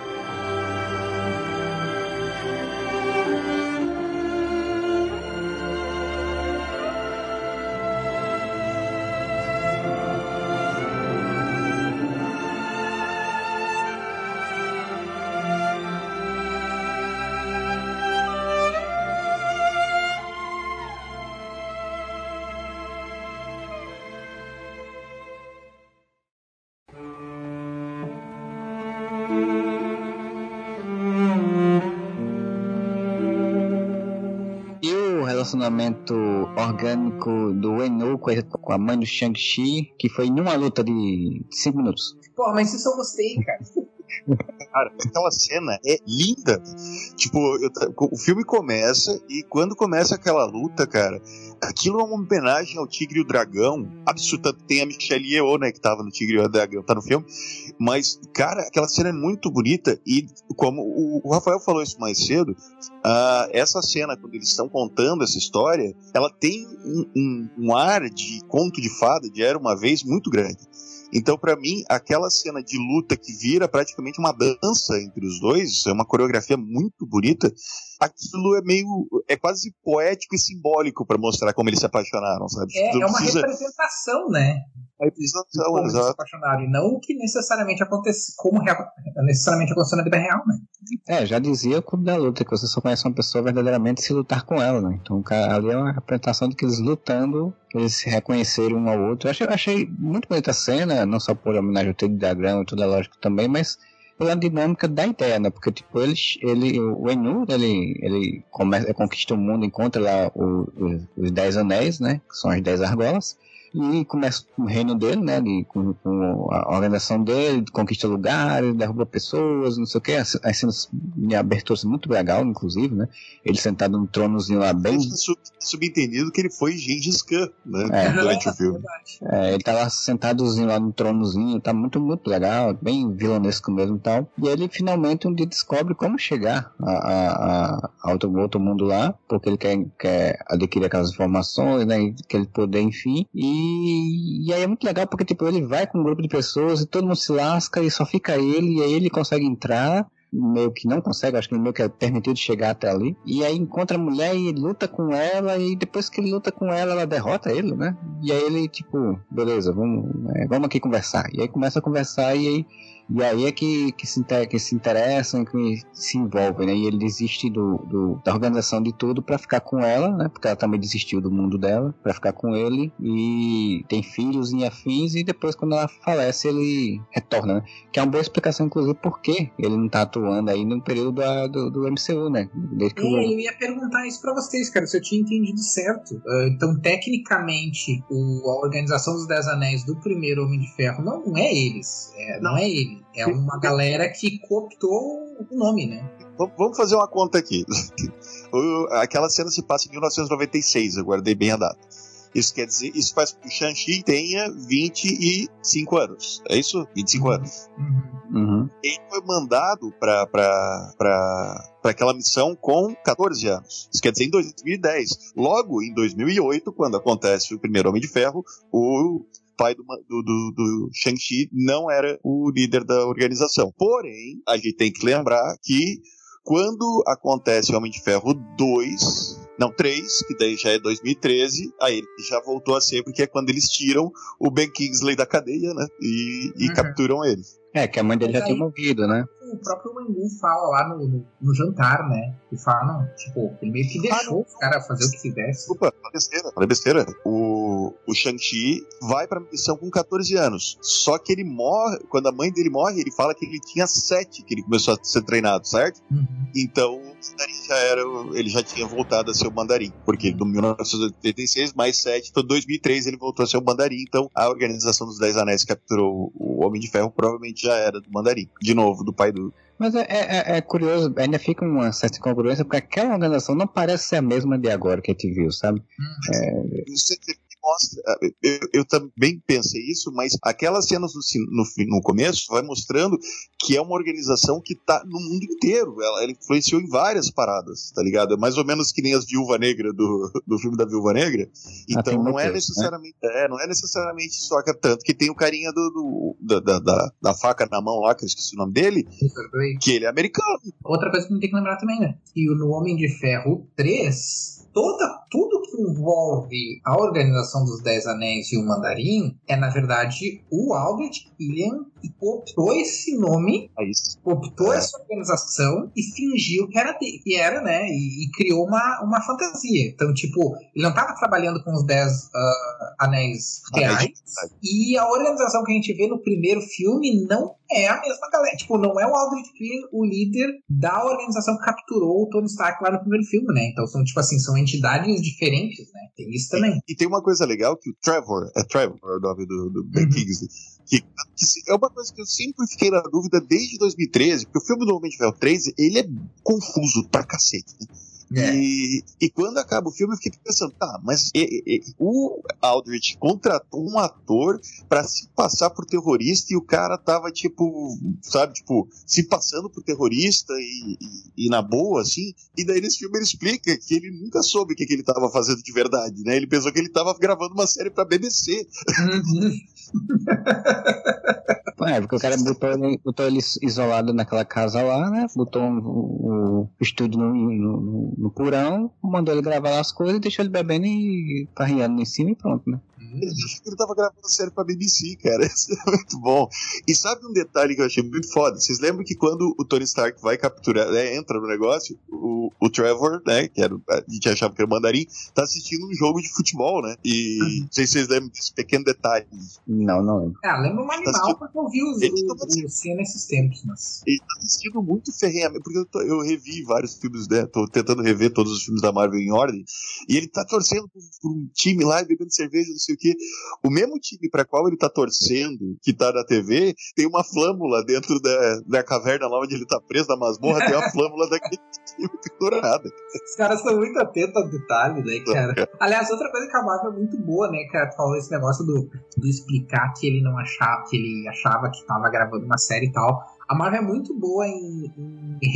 Relacionamento orgânico do Wen com a mãe do Shang-Chi, que foi numa luta de 5 minutos. Pô, mas isso eu gostei, cara. <laughs> Cara, aquela cena é linda. Tipo, eu, o filme começa e quando começa aquela luta, cara, aquilo é uma homenagem ao Tigre e o Dragão. Absurda. Tem a Michelle Yeoh, né, que tava no Tigre e o Dragão, tá no filme. Mas, cara, aquela cena é muito bonita e, como o, o Rafael falou isso mais cedo, uh, essa cena, quando eles estão contando essa história, ela tem um, um, um ar de conto de fada, de Era Uma Vez, muito grande. Então, para mim, aquela cena de luta que vira praticamente uma dança entre os dois, é uma coreografia muito bonita. Aquilo é meio. é quase poético e simbólico para mostrar como eles se apaixonaram, sabe? É, é uma precisa... representação, né? A representação, como exato. se apaixonaram, e não o que necessariamente acontece, como real, necessariamente aconteceu na vida real, né? É, já dizia o Clube da Luta, que você só conhece uma pessoa verdadeiramente se lutar com ela, né? Então ali é uma representação de que eles lutando, eles se reconheceram um ao outro. Eu achei, achei muito bonita a cena, não só por homenagem ao Ted Diagram e tudo é lógico também, mas pela dinâmica da ideia, né? Porque, tipo, ele, ele, o Enu, ele, ele começa, conquista o mundo, encontra lá o, os, os Dez Anéis, né? Que são as Dez Argolas e começa o reino dele, né? De, com, com, a organização dele, conquista lugares, derruba pessoas, não sei o que. As, as cenas de abertura muito legal, inclusive, né? Ele sentado num tronozinho lá bem. Sub, subentendido que ele foi Gengis Khan, né? É. Durante o filme. É, ele tá lá sentadozinho lá no tronozinho, tá muito, muito legal, bem vilanesco mesmo e tal. E ele finalmente um dia descobre como chegar a, a, a, a outro, outro mundo lá, porque ele quer, quer adquirir aquelas informações, né? Aquele poder, enfim. E e, aí é muito legal porque tipo, ele vai com um grupo de pessoas e todo mundo se lasca e só fica ele, e aí ele consegue entrar meio que não consegue, acho que meio que é permitido chegar até ali. E aí encontra a mulher e luta com ela, e depois que ele luta com ela, ela derrota ele, né? E aí ele, tipo, beleza, vamos, é, vamos aqui conversar. E aí começa a conversar e aí e aí é que, que, se, que se interessam, que se envolvem, né? E ele desiste do, do da organização de tudo para ficar com ela, né? Porque ela também desistiu do mundo dela para ficar com ele e tem filhos e afins e depois quando ela falece ele retorna, né? Que é uma boa explicação, inclusive, por que ele não tá atuando aí no período da, do, do MCU, né? Desde que é, o... eu ia perguntar isso para vocês, cara, se eu tinha entendido certo. Uh, então, tecnicamente, o, a Organização dos Dez Anéis do primeiro Homem de Ferro não, é eles, é, não. não é ele. É uma galera que cooptou o nome, né? Vamos fazer uma conta aqui. <laughs> Aquela cena se passa em 1996, eu guardei bem a data. Isso quer dizer, isso faz com que o Shang-Chi tenha 25 anos. É isso? 25 uhum. anos. Uhum. Ele foi mandado para aquela missão com 14 anos. Isso quer dizer em 2010. Logo em 2008, quando acontece o primeiro Homem de Ferro, o pai do, do, do, do Shang-Chi não era o líder da organização. Porém, a gente tem que lembrar que quando acontece Homem de Ferro 2, não, 3, que daí já é 2013, aí ele já voltou a ser, porque é quando eles tiram o Ben Kingsley da cadeia, né? E, e uhum. capturam ele. É, que a mãe dele já tinha morrido, né? O próprio Mangu fala lá no, no, no, jantar, né? E fala, não, tipo, ele meio que deixou ah, os caras fazer o que fizesse. Desculpa, falei besteira, falei besteira. O, o, o Shang-Chi vai pra missão com 14 anos. Só que ele morre, quando a mãe dele morre, ele fala que ele tinha 7 que ele começou a ser treinado, certo? Uhum. Então o mandarim já era, ele já tinha voltado a ser o mandarim, porque do 1986 mais 7, então 2003 ele voltou a ser o mandarim, então a organização dos Dez Anéis que capturou o Homem de Ferro provavelmente já era do mandarim, de novo, do pai do... Mas é, é- é curioso, ainda fica uma certa incongruência, porque aquela organização não parece ser a mesma de agora que a gente viu, sabe? Você mostra, eu, eu também pensei isso, mas aquelas cenas no, no, no começo vai mostrando que é uma organização que tá no mundo inteiro. Ela, ela influenciou em várias paradas, tá ligado? É mais ou menos que nem as Viúva Negra do, <laughs> do filme da Viúva Negra. Ah, Então não é necessariamente, é, não é necessariamente só que tanto que tem o carinha do, do- da, da, da, da faca na mão lá, que eu esqueci o nome dele, que ele é americano. Outra coisa que a gente tem que lembrar também, né? Que no Homem de Ferro 3, toda, tudo que envolve a organização dos Dez Anéis e o Mandarim é, na verdade, o Albert Killian que optou esse nome, É optou É. essa organização e fingiu que era, que era né? E, e criou uma, uma fantasia. Então, tipo, ele não estava trabalhando com os Dez ah, Anéis reais. E a organização que a gente vê no primeiro filme não é a mesma galera. Tipo, não é o Aldrich Killian o líder da organização que capturou o Tony Stark lá no primeiro filme, né? Então são, tipo assim, são entidades diferentes, né? Tem isso também. E tem uma coisa legal que o Trevor, é Trevor o nome do, do Ben Uhum. Kingsley, que, é uma coisa que eu sempre fiquei na dúvida desde 2013, porque o filme do Homem de Ferro 3, ele é confuso pra cacete, né? É. E, e quando acaba o filme, eu fiquei pensando, tá, mas e- e- o Aldrich contratou um ator pra se passar por terrorista e o cara tava, tipo, sabe, tipo, se passando por terrorista e, e- e na boa, assim. E daí nesse filme ele explica que ele nunca soube o que, que ele tava fazendo de verdade, né? Ele pensou que ele tava gravando uma série pra BBC. Uhum. <laughs> É, porque o cara botou ele, botou ele isolado naquela casa lá, né? Botou um- o, o estúdio no, no, no porão, mandou ele gravar as coisas, deixou ele bebendo e parreando em cima e pronto, né? Ele achou que ele tava gravando série pra BBC, cara. <laughs> Isso é muito bom. E sabe um detalhe que eu achei muito foda? Vocês lembram que quando o Tony Stark vai capturar, né, entra no negócio, o, o Trevor, né, que era, a gente achava que era o mandarim, tá assistindo um jogo de futebol, né? E não sei se vocês lembram desse pequeno detalhe. Não, não lembro. Ah, lembra um animal porque eu vi os, Ele tá Cena nesses tempos, mas. Ele tá assistindo muito ferrenhamente, porque eu, tô- eu revi vários filmes, né? Tô tentando rever todos os filmes da Marvel em ordem. E ele tá torcendo por, por um time lá, e bebendo cerveja, não sei o quê. O mesmo time para qual ele tá torcendo, que tá na TV, tem uma flâmula dentro da, da caverna lá onde ele tá preso, na masmorra, tem a <laughs> flâmula daquele time pendurada. Os caras são muito atentos ao detalhe, né, cara? Aliás, outra coisa que a Marvel é muito boa, né, cara? Tu falou esse negócio do, do explicar que ele não achava, que ele achava que tava gravando uma série e tal. A Marvel é muito boa em, em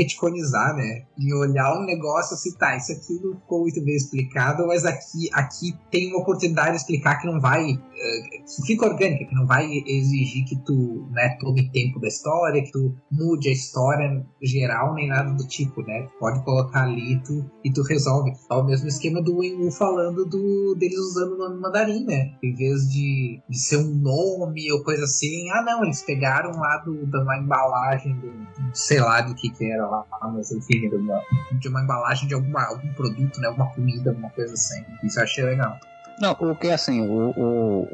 né? Em olhar um negócio assim, tá, isso aqui não ficou muito bem explicado, mas aqui, aqui tem uma oportunidade de explicar que não vai. eh, que fica orgânica, que não vai exigir que tu né, tome tempo da história, que tu mude a história geral, nem nada do tipo, né? Pode colocar ali tu, e tu resolve. É o mesmo esquema do Wenwu falando do, deles usando o nome mandarim, né? Em vez de, de ser um nome ou coisa assim, ah não, eles pegaram lá do, da uma do, sei lá do que que era lá, mas enfim, de uma, de uma embalagem de alguma, algum produto, né? Alguma comida, alguma coisa assim. Isso eu achei legal. Não, o que assim, o, o,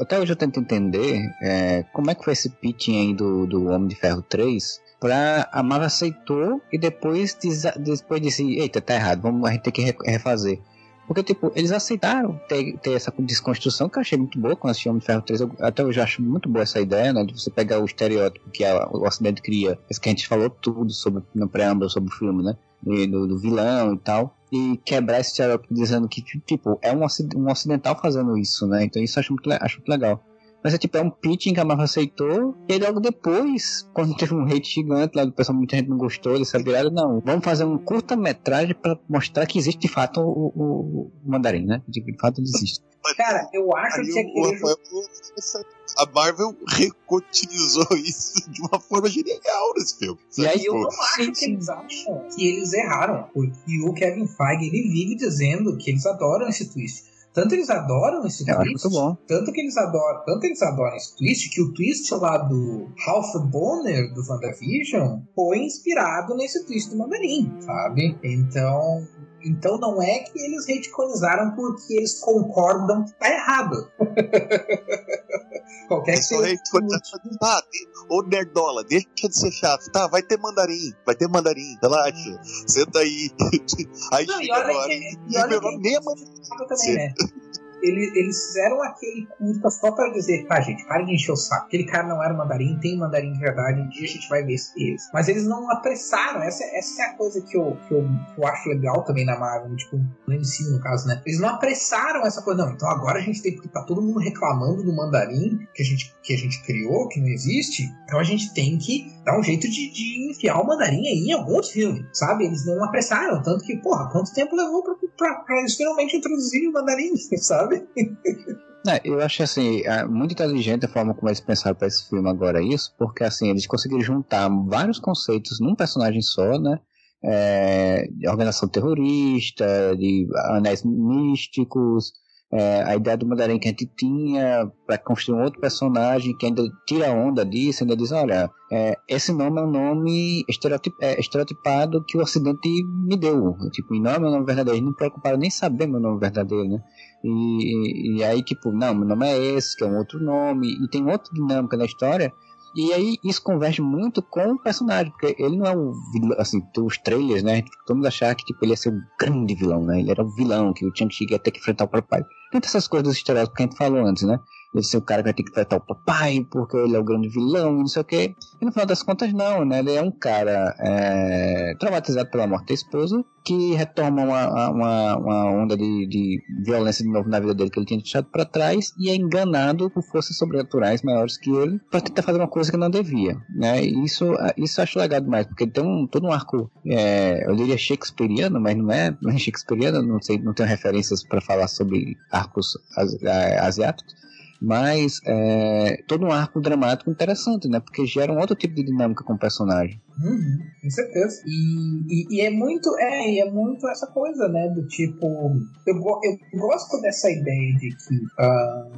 até hoje eu tento entender é, como é que foi esse pitching aí do, do Homem de Ferro 3 pra a Marvel aceitou e depois, depois disse, eita, tá errado, vamos, a gente tem que re- refazer. Porque, tipo, eles aceitaram ter, ter essa desconstrução que eu achei muito boa quando assisti Homem de Ferro 3. Eu, até hoje acho muito boa essa ideia, né? De você pegar o estereótipo que a, o Ocidente cria. Esse que a gente falou tudo sobre, no preâmbulo sobre o filme, né? E do, do vilão e tal. E quebrar esse estereótipo dizendo que, tipo, é um, um ocidental fazendo isso, né? Então isso eu acho muito, acho muito legal. Mas é tipo, é um pitching que a Marvel aceitou. E aí logo depois, <laughs> quando teve um hate gigante lá do pessoal, muita gente não gostou dessa virada, não. Vamos fazer um curta-metragem pra mostrar que existe de fato o, o, o mandarim, né? De de fato ele existe. Cara, eu acho que Rafael falou, essa- a Marvel recotilizou <laughs> isso de uma forma genial nesse filme. E aí E eu Tipo, não acho que eles acham que eles erraram. Porque o Kevin Feige, ele vive dizendo que eles adoram esse twist. Tanto eles adoram esse acho twist. Tanto que eles adoram, tanto eles adoram esse twist que o twist lá do Ralph Bonner do WandaVision foi inspirado nesse twist do Mandarim, sabe? Então, então não é que eles retconizaram porque eles concordam que tá errado. <laughs> Qualquer É que seja ah, tem- ô nerdola, deixa de ser chato. Tá, vai ter mandarim, vai ter mandarim, relaxa. Senta aí. <laughs> aí Não, e chega olha agora. que- E, e olha nem é mandarim. também, Sim. né? Eles, eles fizeram aquele curta só pra dizer, tá, gente, parem de encher o saco. Aquele cara não era mandarim, tem mandarim de verdade, um dia a gente vai ver isso. Mas eles não apressaram, essa, essa é a coisa que eu, que, eu, que eu acho legal também na Marvel, tipo, no MCU no caso, né? Eles não apressaram essa coisa, não, então agora a gente tem, porque tá todo mundo reclamando do mandarim que a gente, que a gente criou, que não existe, então a gente tem que dar um jeito de, de enfiar o mandarim aí em algum outro filme, sabe? Eles não apressaram, tanto que, porra, quanto tempo levou pra, pra, pra eles finalmente introduzirem o mandarim, <laughs> sabe? É, eu acho assim, é muito inteligente a forma como eles pensaram para esse filme agora isso, porque assim, eles conseguiram juntar vários conceitos num personagem só, né? É, de organização terrorista, de anéis místicos, é, a ideia do mandarim que a gente tinha para construir um outro personagem que ainda tira onda disso, ainda diz, olha, é, esse nome é um nome estereotip, é, estereotipado que o Ocidente me deu. Tipo, e não é meu nome verdadeiro, eles não preocuparam nem saber meu nome verdadeiro, né? E, e, e aí, tipo, não, meu nome é esse, que é um outro nome, e tem outra dinâmica na história. E aí isso converge muito com o personagem, porque ele não é um vilão, assim, os trailers, né? Mundo achava que tipo, ele ia ser um grande vilão, né? Ele era o vilão, que o Chang-Chi ia ter que enfrentar o papai. Tem essas coisas dos estereótipos que a gente falou antes, né? Ele ser o cara que vai ter que enfrentar o papai, porque ele é o grande vilão, não sei o quê. E no final das contas, não, né? Ele é um cara é, traumatizado pela morte da esposa, que retoma uma, uma, uma onda de, de violência de novo na vida dele que ele tinha deixado para trás e é enganado por forças sobrenaturais maiores que ele para tentar fazer uma coisa que não devia, né? E isso, isso eu acho legal demais, porque tem um, todo um arco, é, eu diria shakespeariano, mas não é, não é shakespeariano, não sei, não tenho referências para falar sobre arcos é, asiáticos, mas é, todo um arco dramático interessante, né? Porque gera um outro tipo de dinâmica com o personagem. Uhum, com certeza. E, e, e é muito, é, é muito essa coisa, né? Do tipo. Eu, eu gosto dessa ideia de que. ah,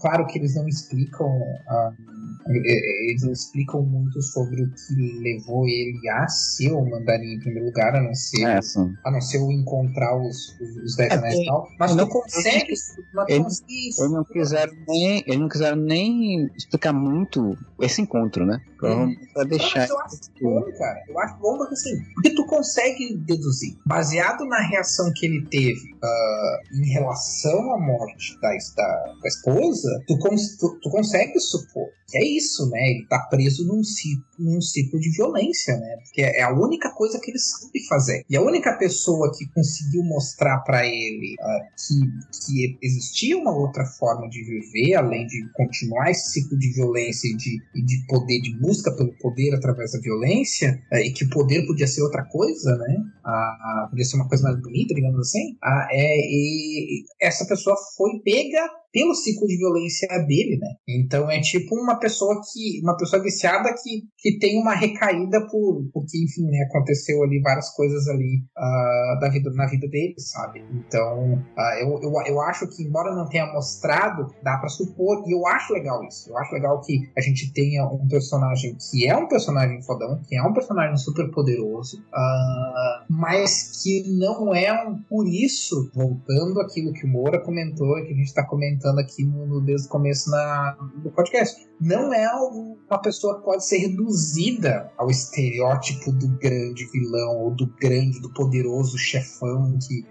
claro que eles não explicam. eh, eles não explicam muito sobre o que levou ele a ser o mandarim em primeiro lugar, a não ser, É, a não ser o encontrar os, os, os dez É, anéis e tal. Mas não- consegue. Consegue Eles não quiseram nem, eles não quiseram nem explicar muito esse encontro, né? Provavelmente pra deixar. Mas eu acho bom, cara. Eu acho bom porque assim, porque tu consegue deduzir, baseado na reação que ele teve ah, em relação à morte da, da, da esposa, tu, cons- tu, tu consegue supor que é isso, né? Ele tá preso num ciclo, num ciclo de violência, né? Porque é a única coisa que ele sabe fazer. E a única pessoa que conseguiu mostrar pra ele ah, que, que existia uma outra forma de viver, além de continuar esse ciclo de violência e de, e de poder, de busca pelo poder através da violência, eh, e que o poder podia ser outra coisa, né? Ah, podia ser uma coisa mais bonita, digamos assim. Ah, é, e essa pessoa foi pega pelo ciclo de violência dele, né? Então é tipo uma pessoa que. uma pessoa viciada que, que tem uma recaída por. porque, enfim, né, aconteceu ali várias coisas ali ah, da vida, na vida dele, sabe? Então, ah, eu, eu, eu acho que, embora não tenha mostrado, dá pra supor, e eu acho legal isso. Eu acho legal que a gente tenha um personagem que é um personagem fodão, que é um personagem super poderoso, ah, mas que não é um. Por isso, voltando àquilo que o Moura comentou, e que a gente tá comentando aqui no, no- desde o começo na, do podcast, não é um- uma pessoa que pode ser reduzida ao estereótipo do grande vilão ou do grande, do poderoso chefão que,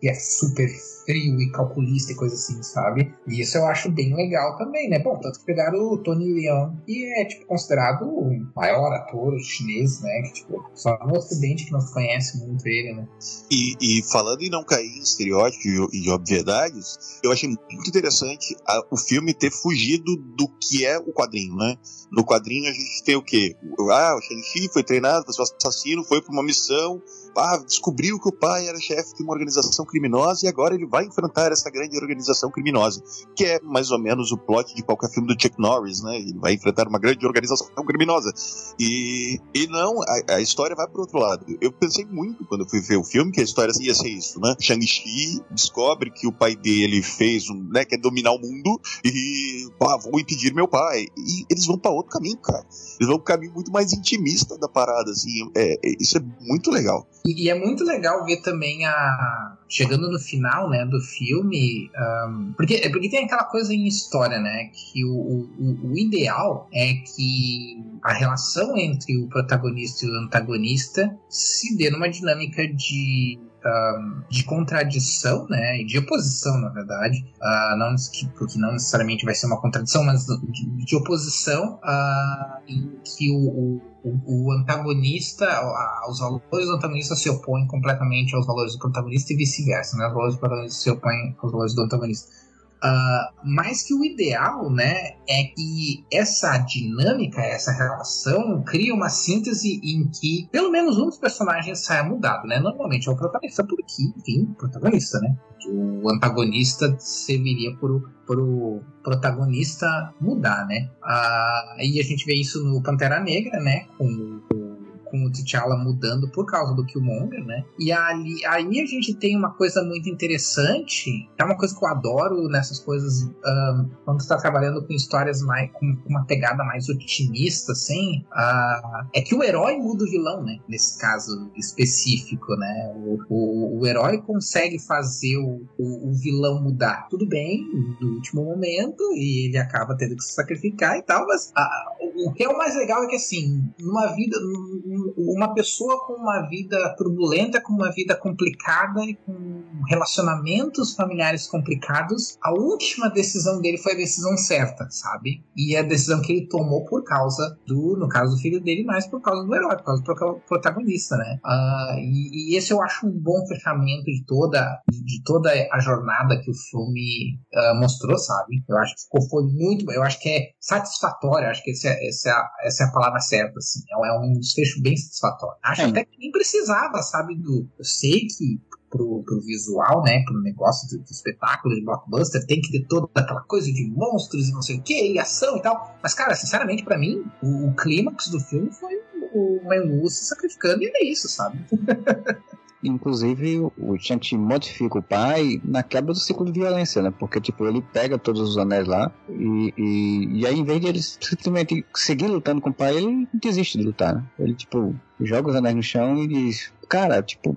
que, é super frio e calculista e coisa assim, sabe? E isso eu acho bem legal também, né? Bom, tanto que pegaram o Tony Leung, que é tipo considerado o maior ator chinês, né? Que tipo, só no ocidente que não se conhece muito ele, né? E, e falando em não cair em estereótipos e, e obviedades, eu achei muito interessante a- o filme ter fugido do que é o quadrinho, né? No quadrinho a gente tem o quê? Ah, o Shang-Chi foi treinado para ser assassino, foi para uma missão, ah, descobriu que o pai era chefe de uma organização criminosa e agora ele vai enfrentar essa grande organização criminosa, que é mais ou menos o plot de qualquer filme do Chuck Norris, né? Ele vai enfrentar uma grande organização criminosa. E, e não, a, a história vai pro outro lado. Eu pensei muito quando fui ver o filme que a história ia ser isso, né? Shang-Chi descobre que o pai dele fez um, né, quer dominar o mundo e, pá, vou impedir meu pai. E eles vão para outro caminho, cara. Eles vão para um caminho muito mais intimista da parada, assim. É, é, isso é muito legal. E, e, é muito legal ver também a. Chegando no final, né, do filme. Um, porque, porque tem aquela coisa em história, né? Que o, o, o ideal é que a relação entre o protagonista e o antagonista se dê numa dinâmica de Uh, de contradição, né, de oposição, na verdade, uh, não, porque não necessariamente vai ser uma contradição, mas de, de oposição uh, em que o, o, o antagonista, os valores do antagonista se opõem completamente aos valores do protagonista e vice-versa, né, os valores do protagonista se opõem aos valores do antagonista. Uh, mas que o ideal, né, é que essa dinâmica, essa relação cria uma síntese em que pelo menos um dos personagens saia mudado, né? Normalmente é o protagonista, porque, enfim, protagonista, né? O antagonista serviria por o protagonista mudar, né? Uh, aí a gente vê isso no Pantera Negra, né? Com com o T'Challa mudando por causa do Killmonger, né? E ali, aí a gente tem uma coisa muito interessante, é uma coisa que eu adoro nessas coisas, um, quando tu tá trabalhando com histórias mais, com uma pegada mais otimista, assim, uh, é que o herói muda o vilão, né? Nesse caso específico, né? O, o, o herói consegue fazer o, o, o, vilão mudar. Tudo bem, no último momento, e ele acaba tendo que se sacrificar e tal, mas uh, o que é o mais legal é que, assim, numa vida, uma pessoa com uma vida turbulenta, com uma vida complicada e com relacionamentos familiares complicados, a última decisão dele foi a decisão certa, sabe? E a decisão que ele tomou por causa do, no caso do filho dele, mais por causa do herói, por causa do protagonista, né? Uh, e, e, esse eu acho um bom fechamento de toda, de toda a jornada que o filme uh, mostrou, sabe? Eu acho que ficou, foi muito, eu acho que é satisfatório, acho que esse é, essa, é a, essa é a palavra certa, assim. É, é um desfecho bem satisfatório. Acho é. até que nem precisava, sabe? Do, eu sei que pro, pro visual, né? Pro negócio do, do, espetáculo de blockbuster, tem que ter toda aquela coisa de monstros e não sei o que, e ação e tal. Mas, cara, sinceramente, para mim, o, o clímax do filme foi o Manu se sacrificando e é isso, sabe? <laughs> Inclusive, o Shanti modifica o pai na quebra do ciclo de violência, né? Porque, tipo, ele pega todos os anéis lá e, e, e aí, em vez de ele simplesmente seguir lutando com o pai, ele desiste de lutar, né? Ele, tipo, joga os anéis no chão e diz: Cara, tipo,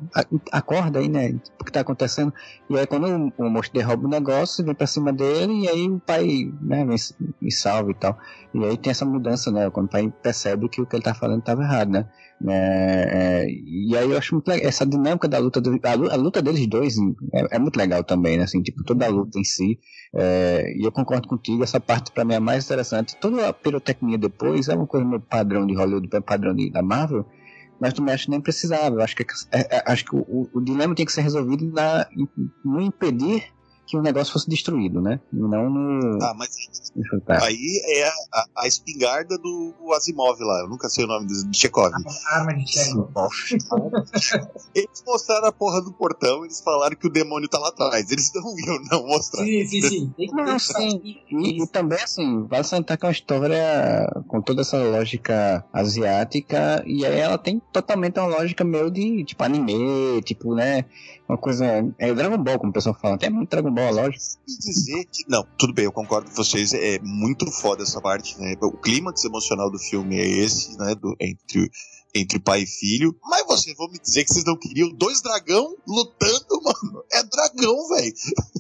acorda aí, né? O que tá acontecendo? E aí, quando o, monstro derruba o negócio, vem pra cima dele e aí o pai, né, me, me salva e tal. E aí tem essa mudança, né? Quando o pai percebe que o que ele tá falando tava errado, né? É, é, e aí eu acho muito legal, essa dinâmica da luta, do, a, luta deles dois é, é, muito legal também, né? Assim, tipo, toda a luta em si. É, e eu concordo contigo, essa parte para mim é mais interessante. Toda a pirotecnia depois é uma coisa meio padrão de Hollywood, padrão da Marvel, mas também acho que nem precisava. Acho que, é, acho que o, o, dilema tem que ser resolvido na, no impedir que o negócio fosse destruído, né? E não no. Ah, mas aí é a, a, espingarda do Asimov lá, eu nunca sei o nome de Chekhov. A arma de Chekhov. eles mostraram a porra do portão, eles falaram que o demônio tá lá atrás. Eles não iam não mostrar. Sim, sim, sim. Não, sim. E, e, também, assim, vai sentar com a história com toda essa lógica asiática, e aí ela tem totalmente uma lógica meio de, tipo, anime, tipo, né? Uma coisa. É Dragon Ball, como o pessoal fala. Tem muito Dragon Ball, lógico. dizer que. Não, tudo bem, eu concordo com vocês. É muito foda essa parte, né? O clímax emocional do filme é esse, né? Do, entre entre pai e filho. Mas vocês vão me dizer que vocês não queriam dois dragão lutando, <laughs> mano. É dragão, velho.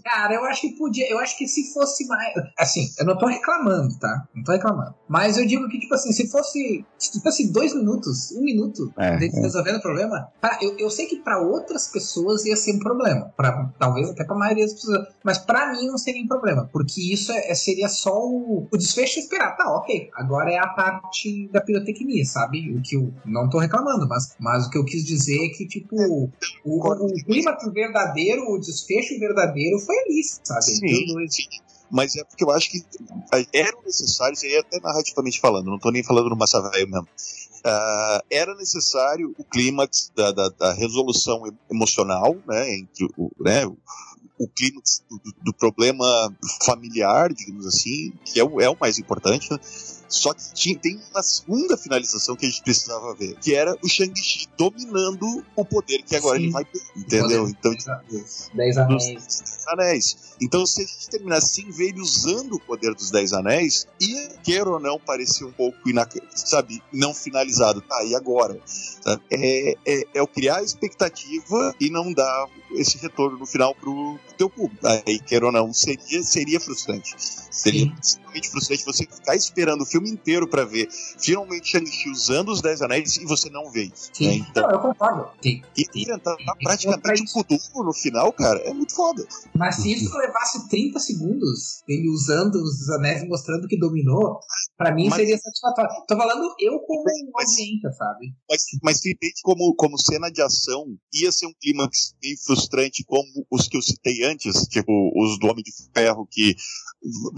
Cara, eu acho que podia. Eu acho que se fosse mais. Assim, eu não tô reclamando, tá? Não tô reclamando. Mas eu digo que, tipo assim, se fosse. Se fosse dois minutos, um minuto é, é. resolvendo o problema. Pra, eu, eu sei que para outras pessoas ia ser um problema. Pra, talvez até pra maioria das pessoas. Mas para mim não seria um problema. Porque isso é, é, seria só o, o desfecho esperar. Tá, ok. Agora é a parte da pirotecnia, sabe? O que eu não não tô reclamando, mas, mas o que eu quis dizer é que, tipo, o, o clímax verdadeiro, o desfecho verdadeiro foi ali, sabe? Sim, sim. Mas é porque eu acho que eram necessários, e até narrativamente falando, não tô nem falando no Massa Velho mesmo uh, era necessário o clímax da, da, da, resolução emocional, né, entre o, né, o clímax do, do, problema familiar, digamos assim, que é o, é o mais importante, né? Só que tinha, tem uma segunda finalização que a gente precisava ver, que era o Shang-Chi dominando o poder que agora Sim. ele vai ter, entendeu? Então, Dez Anéis. Anéis. Então, se a gente terminasse sem ver ele usando o poder dos Dez Anéis, ia, queira ou não, parecer um pouco, sabe, não finalizado. Tá, e agora? É, é, é o criar a expectativa e não dar esse retorno no final pro, pro teu público. Aí, queira ou não, seria, seria frustrante. Seria extremamente frustrante você ficar esperando o filme inteiro para ver finalmente Shang-Chi usando os Dez Anéis e você não vê isso. Sim, né? então, não, eu concordo. Sim. E enfrentar praticamente o Cthulhu no final, cara, é muito foda. Mas se isso levasse 30 segundos, ele usando os anéis mostrando que dominou, para mim mas, seria satisfatório. Tô falando eu como audiência, sabe? Mas, mas se como, como cena de ação, ia ser um clima bem frustrante como os que eu citei antes, tipo os do Homem de Ferro que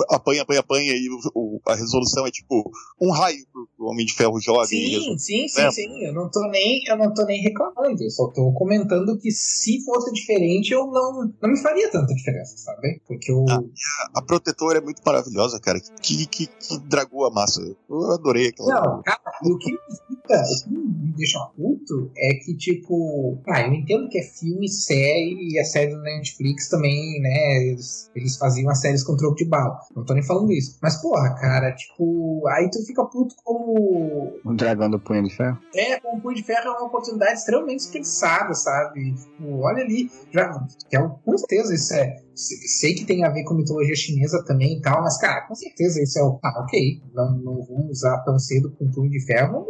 apanha, apanha, apanha e o, a resolução é tipo um raio pro, pro Homem de Ferro joga. Sim, sim, sim, sim. Eu não tô nem, eu não tô nem reclamando. Eu só tô comentando que se fosse diferente, eu não, não me faria tanta diferença, sabe? Porque o. A, a, protetora é muito maravilhosa, cara. Que, que, que dragou a massa. Eu adorei aquela. Não, cara, o que me fica, o que me deixa puto é que, tipo, ah, eu entendo que é filme, série, e a série da Netflix também, né? Eles, eles faziam as séries com troco de Não tô nem falando isso. Mas, porra, cara, tipo, aí tu fica puto como. Um dragão do punho de ferro? É, o punho de ferro é uma oportunidade extremamente desperdiçada, sabe? Tipo, olha ali. Já, que é, com certeza isso é. Sei que tem a ver com mitologia chinesa também e tal, mas, cara, com certeza isso é o. Ah, ok. Não, não vou usar tão cedo com punho de ferro.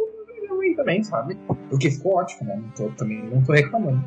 Também, sabe? O que ficou ótimo, né? Não tô, também não tô reclamando.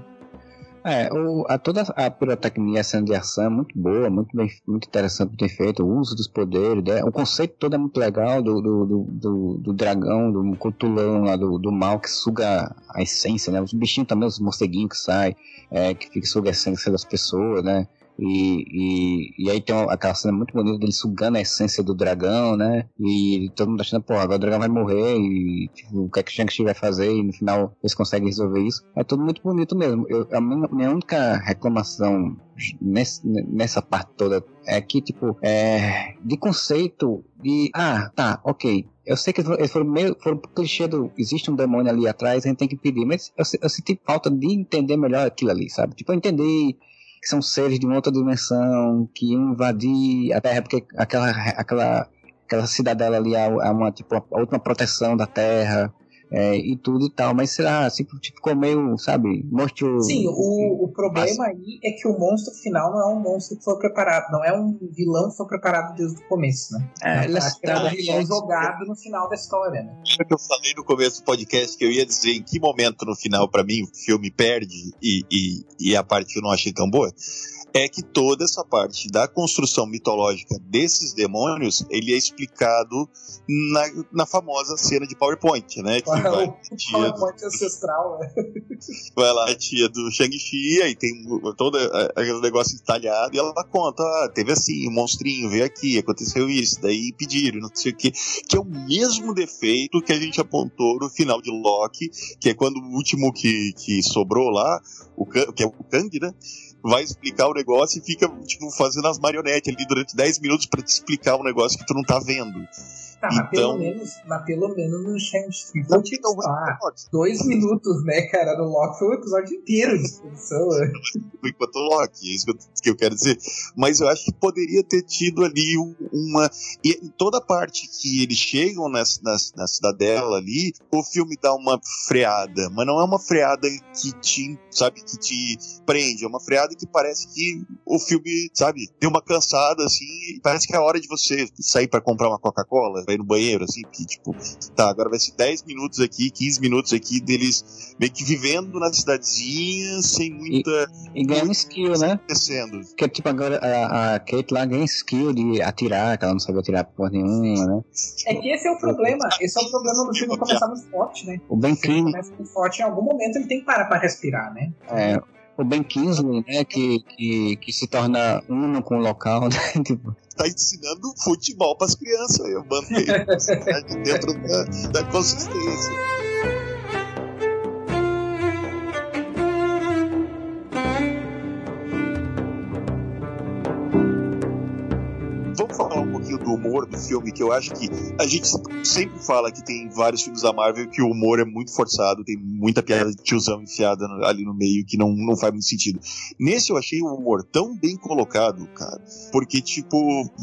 É, o, a, toda a pirotecnia, de ação é muito boa, muito bem, muito interessante ter feito, o uso dos poderes, né? o conceito todo é muito legal do, do, do, do, do dragão, do cutulão lá, do, do mal que suga a essência, né? Os bichinhos também, os morceguinhos que saem, é, que fica suga a essência das pessoas, né? E, e, e aí tem aquela cena muito bonita dele sugando a essência do dragão, né? E todo mundo achando, pô, agora o dragão vai morrer e tipo, o que é que Shang-Chi vai fazer? E no final eles conseguem resolver isso. É tudo muito bonito mesmo. Eu, a minha, minha única reclamação nesse, nessa parte toda é que, tipo, é, de conceito de, ah, tá, ok, eu sei que eles foram meio, foram clichê do, existe um demônio ali atrás, a gente tem que pedir, mas eu, eu senti falta de entender melhor aquilo ali, sabe? Tipo, eu entendi que são seres de uma outra dimensão, que iam invadir a Terra, porque aquela, aquela, aquela cidadela ali é, uma, tipo, a última proteção da Terra é, e tudo e tal, mas será, assim, tipo, ficou meio, sabe, monstro... Sim, o, o problema aí é que o monstro final não é um monstro que foi preparado, não é um vilão que foi preparado desde o começo, né? É, ele é um vilão jogado no final da história, né? Eu falei no começo do podcast que eu ia dizer em que momento no final, para mim, o filme perde e, e, e a parte que eu não achei tão boa, é que toda essa parte da construção mitológica desses demônios, ele é explicado na, na famosa cena de PowerPoint, né? Que vai o PowerPoint ancestral, né? <laughs> Vai lá a tia do Shang-Chi, aí tem todo aquele negócio entalhado, e ela conta, ah, teve assim, um monstrinho veio aqui, aconteceu isso, daí pediram, não sei o que, que é o mesmo defeito que a gente apontou no final de Loki, que é quando o último que, que sobrou lá, o, que é o Kang, né? vai explicar o negócio e fica, tipo, fazendo as marionetes ali durante 10 minutos para te explicar um negócio que tu não tá vendo. Tá, então... mas pelo menos, mas pelo menos no Shang-Chi vou te falar. Dois minutos, né, cara? No Loki foi um episódio inteiro de exposição. Né? Enquanto Loki, é isso que eu quero dizer. Mas eu acho que poderia ter tido ali uma. E em toda parte que eles chegam na, na, na cidadela ali, o filme dá uma freada. Mas não é uma freada que te, sabe, que te prende. É uma freada que parece que o filme, sabe, deu uma cansada assim. Parece que é a hora de você sair para comprar uma Coca-Cola pra ir no banheiro, assim, que tipo, tá, agora vai ser 10 minutos aqui, 15 minutos aqui deles meio que vivendo na cidadezinha sem muita. E, e ganhando skill, né? Acontecendo. Que tipo, agora a, a Kate lá ganha skill de atirar, que ela não sabe atirar porra nenhuma, né? É que esse é o problema, esse é o problema do filme começar muito forte, né? O Ben King. começa muito forte, em algum momento ele tem que parar pra respirar, né? É o Ben Kingsley, né, que, que, que se torna uno com o local, <laughs> né, tipo... Tá ensinando futebol pras crianças, eu mantenho <laughs> dentro da, da consistência. Filme, que eu acho que a gente sempre fala que tem vários filmes da Marvel que o humor é muito forçado, tem muita piada de tiozão enfiada ali no meio que não, não faz muito sentido. Nesse eu achei o humor tão bem colocado, cara, porque, tipo,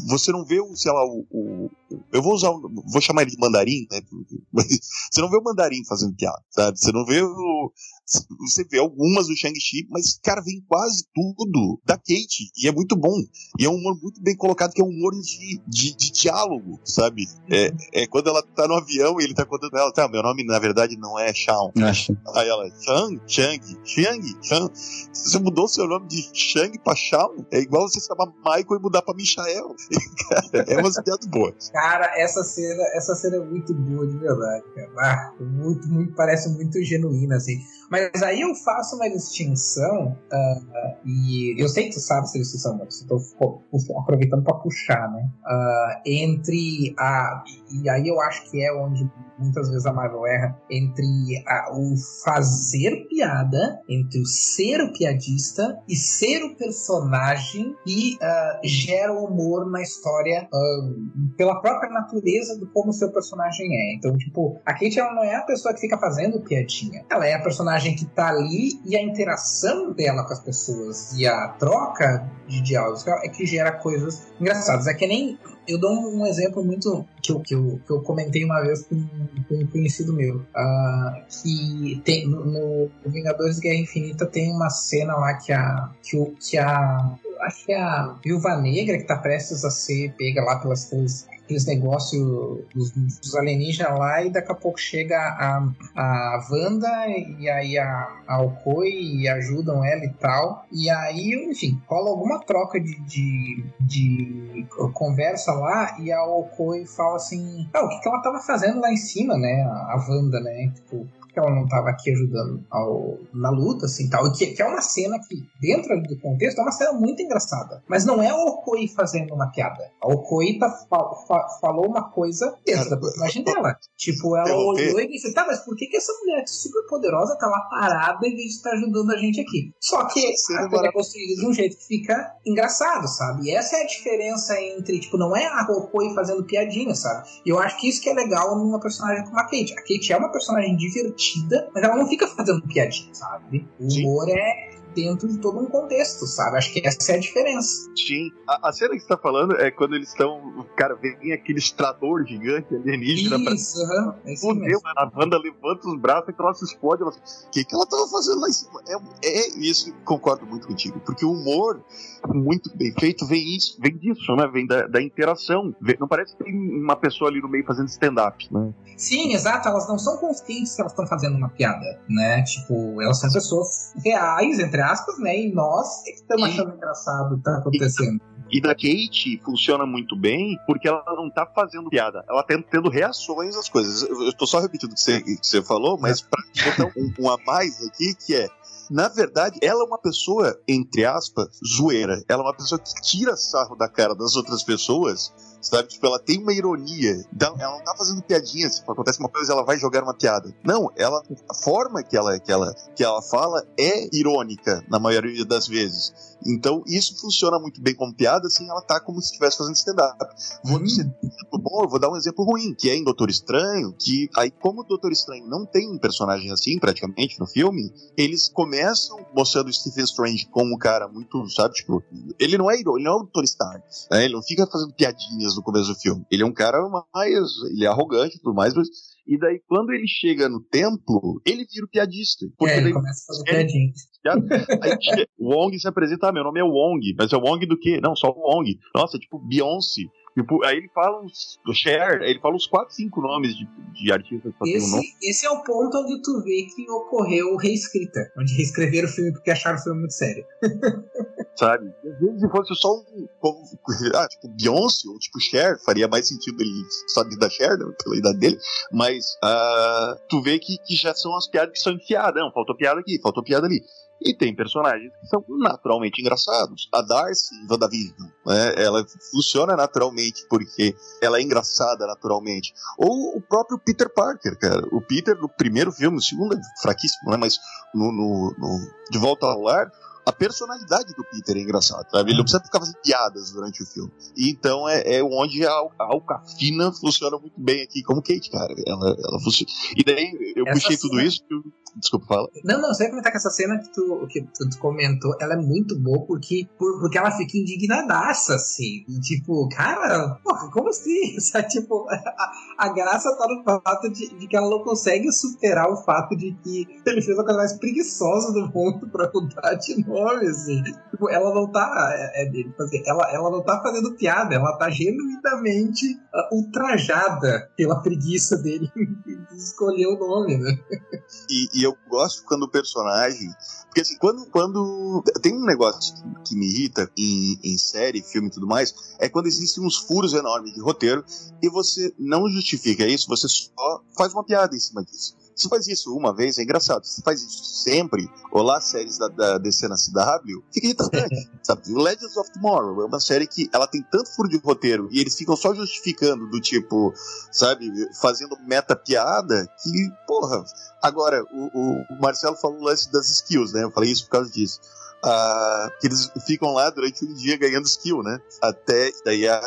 você não vê, o, sei lá, o, o eu vou usar, vou chamar ele de mandarim, né? <laughs> Você não vê o mandarim fazendo piada, sabe? Você não vê o, você vê algumas do Shang-Chi, mas, cara, vem quase tudo da Kate. E é muito bom. E é um humor muito bem colocado, que é um humor de, de, de diálogo, sabe? É, é quando ela tá no avião e ele tá contando ela, tá, meu nome na verdade não é Shawn. Aí ela, Chang, Chang, Chang, Chang. Você mudou seu nome de Chang pra Shawn? É igual você chamar Michael e mudar pra Michael. <laughs> cara, é uma piada boa. Cara, essa cena, essa cena é muito boa, de verdade, cara. Ah, muito, muito, parece muito genuína, assim. Mas aí eu faço uma distinção, uh, e eu sei que tu sabe essa distinção, mas estou aproveitando para puxar, né? Uh, entre a. E aí eu acho que é onde muitas vezes a Marvel erra, entre a, o fazer piada, entre o ser o piadista e ser o personagem que uh, gera o humor na história pela própria natureza do como o seu personagem é. Então, tipo, a Kate ela não é a pessoa que fica fazendo piadinha, ela é a personagem personagem que tá ali e a interação dela com as pessoas e a troca de diálogos é que gera coisas engraçadas. É que nem. Eu dou um exemplo muito que eu, que eu, que eu comentei uma vez com, com um conhecido meu. Uh, que tem no, no Vingadores Guerra Infinita tem uma cena lá que a. que, o, que a acho que é a Viúva Negra que tá prestes a ser pega lá pelas três aqueles negócios dos, dos, alienígenas lá e daqui a pouco chega a, a Wanda e aí a, a Okoi e ajudam ela e tal. E aí, enfim, rola alguma troca de, de, de conversa lá e a Okoi fala assim: ah, o que, que ela tava fazendo lá em cima, né? A, a Wanda, né? Tipo, que ela não estava aqui ajudando ao, na luta, assim, tal. Que, que, é uma cena que, dentro do contexto, é uma cena muito engraçada. Mas não é a Okoi fazendo uma piada. A Okoi tá, fa, fa, falou uma coisa dentro da personagem dela. Tipo, ela olhou e disse, tá, mas por que, que essa mulher super poderosa tá lá parada em vez de estar ajudando a gente aqui? Só que a coisa é construída de um jeito que fica engraçado, sabe? E essa é a diferença entre, tipo, não é a Okoi fazendo piadinha, sabe? E eu acho que isso que é legal numa personagem como a Kate. A Kate é uma personagem divertida divertida, mas ela não fica fazendo piadinha, sabe? O humor é dentro de todo um contexto, sabe? Acho que essa é a diferença. Sim. A, a cena que você tá falando é quando eles estão. Cara, vem aquele extrator gigante alienígena. Isso, aham. Pra... Uhum, Fudeu, a banda levanta os braços e o troço explode. O que, que ela tava fazendo lá em cima? É, é isso, concordo muito contigo. Porque o humor, muito bem feito, vem, isso, vem disso, né? Vem da, da interação. Não parece que tem uma pessoa ali no meio fazendo stand-up, né? Sim, exato. Elas não são conscientes que elas estão fazendo uma piada, né? Tipo, elas são pessoas reais, entre aspas, né? E nós é que estamos achando engraçado o que tá acontecendo. E da Kate funciona muito bem porque ela não tá fazendo piada, ela tá tendo reações às coisas. Eu tô só repetindo o que você, que você falou, mas pra botar um, um a mais aqui, que é na verdade, ela é uma pessoa, entre aspas, zoeira. Ela é uma pessoa que tira sarro da cara das outras pessoas sabe? Tipo, ela tem uma ironia. Ela não tá fazendo piadinha. Se acontece uma coisa, ela vai jogar uma piada. Não, ela, a forma que ela, que ela, que ela fala é irônica, na maioria das vezes. Então, isso funciona muito bem como piada, assim, ela tá como se estivesse fazendo stand-up. Vou dizer um bom, eu vou dar um exemplo ruim, que é em Doutor Estranho, que aí, como o Doutor Estranho não tem um personagem assim, praticamente, no filme, eles começam mostrando o Stephen Strange como um cara muito, sabe, tipo, ele não é ele não é o Doutor Stark, né? Ele não fica fazendo piadinhas no começo do filme. Ele é um cara mais, ele é arrogante e tudo mais, mas e daí, quando ele chega no templo, ele vira o piadista. Porque é, ele daí, começa a fazer piadinha. Aí, o Wong se apresenta, ah, meu nome é Wong, mas é Wong do quê? Não, só o Wong. Nossa, tipo Beyoncé. Tipo, aí ele fala os, Cher, ele fala os quatro, cinco nomes de, de artistas que esse, nome. esse é o ponto onde tu vê que ocorreu reescrita, onde reescreveram o filme porque acharam o filme muito sério. <laughs> Sabe? Às vezes se fosse só um. Como, ah, tipo, Beyoncé ou tipo Cher, faria mais sentido ele de da Cher, né, pela idade dele. Mas uh, tu vê que, que já são as piadas que são enfiadas. Não, faltou piada aqui, faltou piada ali. E tem personagens que são naturalmente engraçados. A Darcy em WandaVision, né? Ela funciona naturalmente porque ela é engraçada naturalmente. Ou o próprio Peter Parker, cara. O Peter no primeiro filme, o segundo é fraquíssimo, né? Mas no, no, no De Volta ao Lar, a personalidade do Peter é engraçada, sabe? Ele não precisa ficar fazendo piadas durante o filme. E então é, é onde a, a Alcafina funciona muito bem aqui como Kate, cara. Ela, ela funciona. E daí eu Essa puxei tudo cena- isso. Desculpa, fala. Não, não, você vai comentar que essa cena que tu, que tu, comentou, ela é muito boa porque, por- porque ela fica indignadaça, assim. E, tipo, cara, porra, como assim? <laughs> Sabe, tipo, a, a graça tá no fato de, de que ela não consegue superar o fato de que ele fez a coisa mais preguiçosa do mundo pra mudar de nome, assim. Tipo, ela não tá. É, é, tipo assim, ela, ela não tá fazendo piada, ela tá genuinamente ah, ultrajada pela preguiça dele <laughs> de escolher o nome, né? E, e eu gosto quando o personagem. Porque assim, quando. quando tem um negócio que, que me irrita em, em série, filme e tudo mais, é quando existem uns furos enormes de roteiro e você não justifica isso, você só faz uma piada em cima disso. <laughs> Se faz isso uma vez, é engraçado. Se faz isso sempre, ou lá séries da, da DC na CW, fica irritante. <laughs> sabe? O Legends of Tomorrow é uma série que ela tem tanto furo de roteiro e eles ficam só justificando do tipo, sabe, fazendo meta piada que, porra. Agora, o, o- o Marcelo falou o lance das skills, né? Eu falei isso por causa disso. Ah, que eles ficam lá durante um dia ganhando skill, né? Até daí a,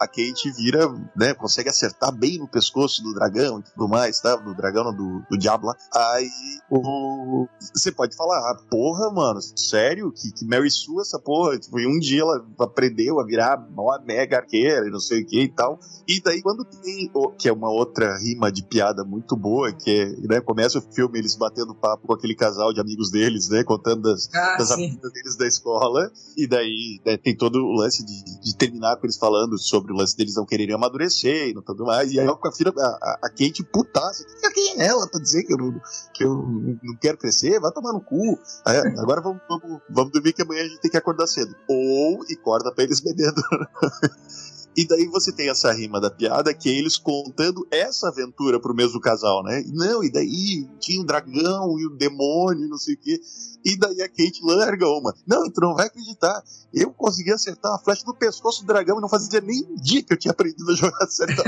a Kate vira, né? Consegue acertar bem no pescoço do dragão e tudo mais, tá? Do dragão, não, do, do diabo lá. Aí o. Você pode falar, ah, porra, mano, sério? Que, que Mary Sue essa porra? Tipo, em um dia ela aprendeu a virar uma mega arqueira e não sei o que e tal. E daí, quando tem, que é uma outra rima de piada muito boa, que é, né, começa o filme eles batendo papo com aquele casal de amigos deles, né, contando das, Ah, das deles da escola, e daí né, tem todo o lance de, de terminar com eles falando sobre o lance deles não quererem amadurecer e não tudo mais, e aí a, filha, a- a Kate putaça, quem é ela pra dizer que eu, não, que eu não quero crescer? Vai tomar no cu. Aí, agora vamos, vamos, vamos dormir que amanhã a gente tem que acordar cedo. Ou, e corta pra eles bebendo. <laughs> E daí você tem essa rima da piada que é eles contando essa aventura pro mesmo casal, né? Não, e daí tinha um dragão e um demônio não sei o quê. E daí a Kate larga uma. Não, tu não vai acreditar. Eu consegui acertar a flecha no pescoço do dragão e não fazia nem um dia que eu tinha aprendido a jogar <laughs> certo.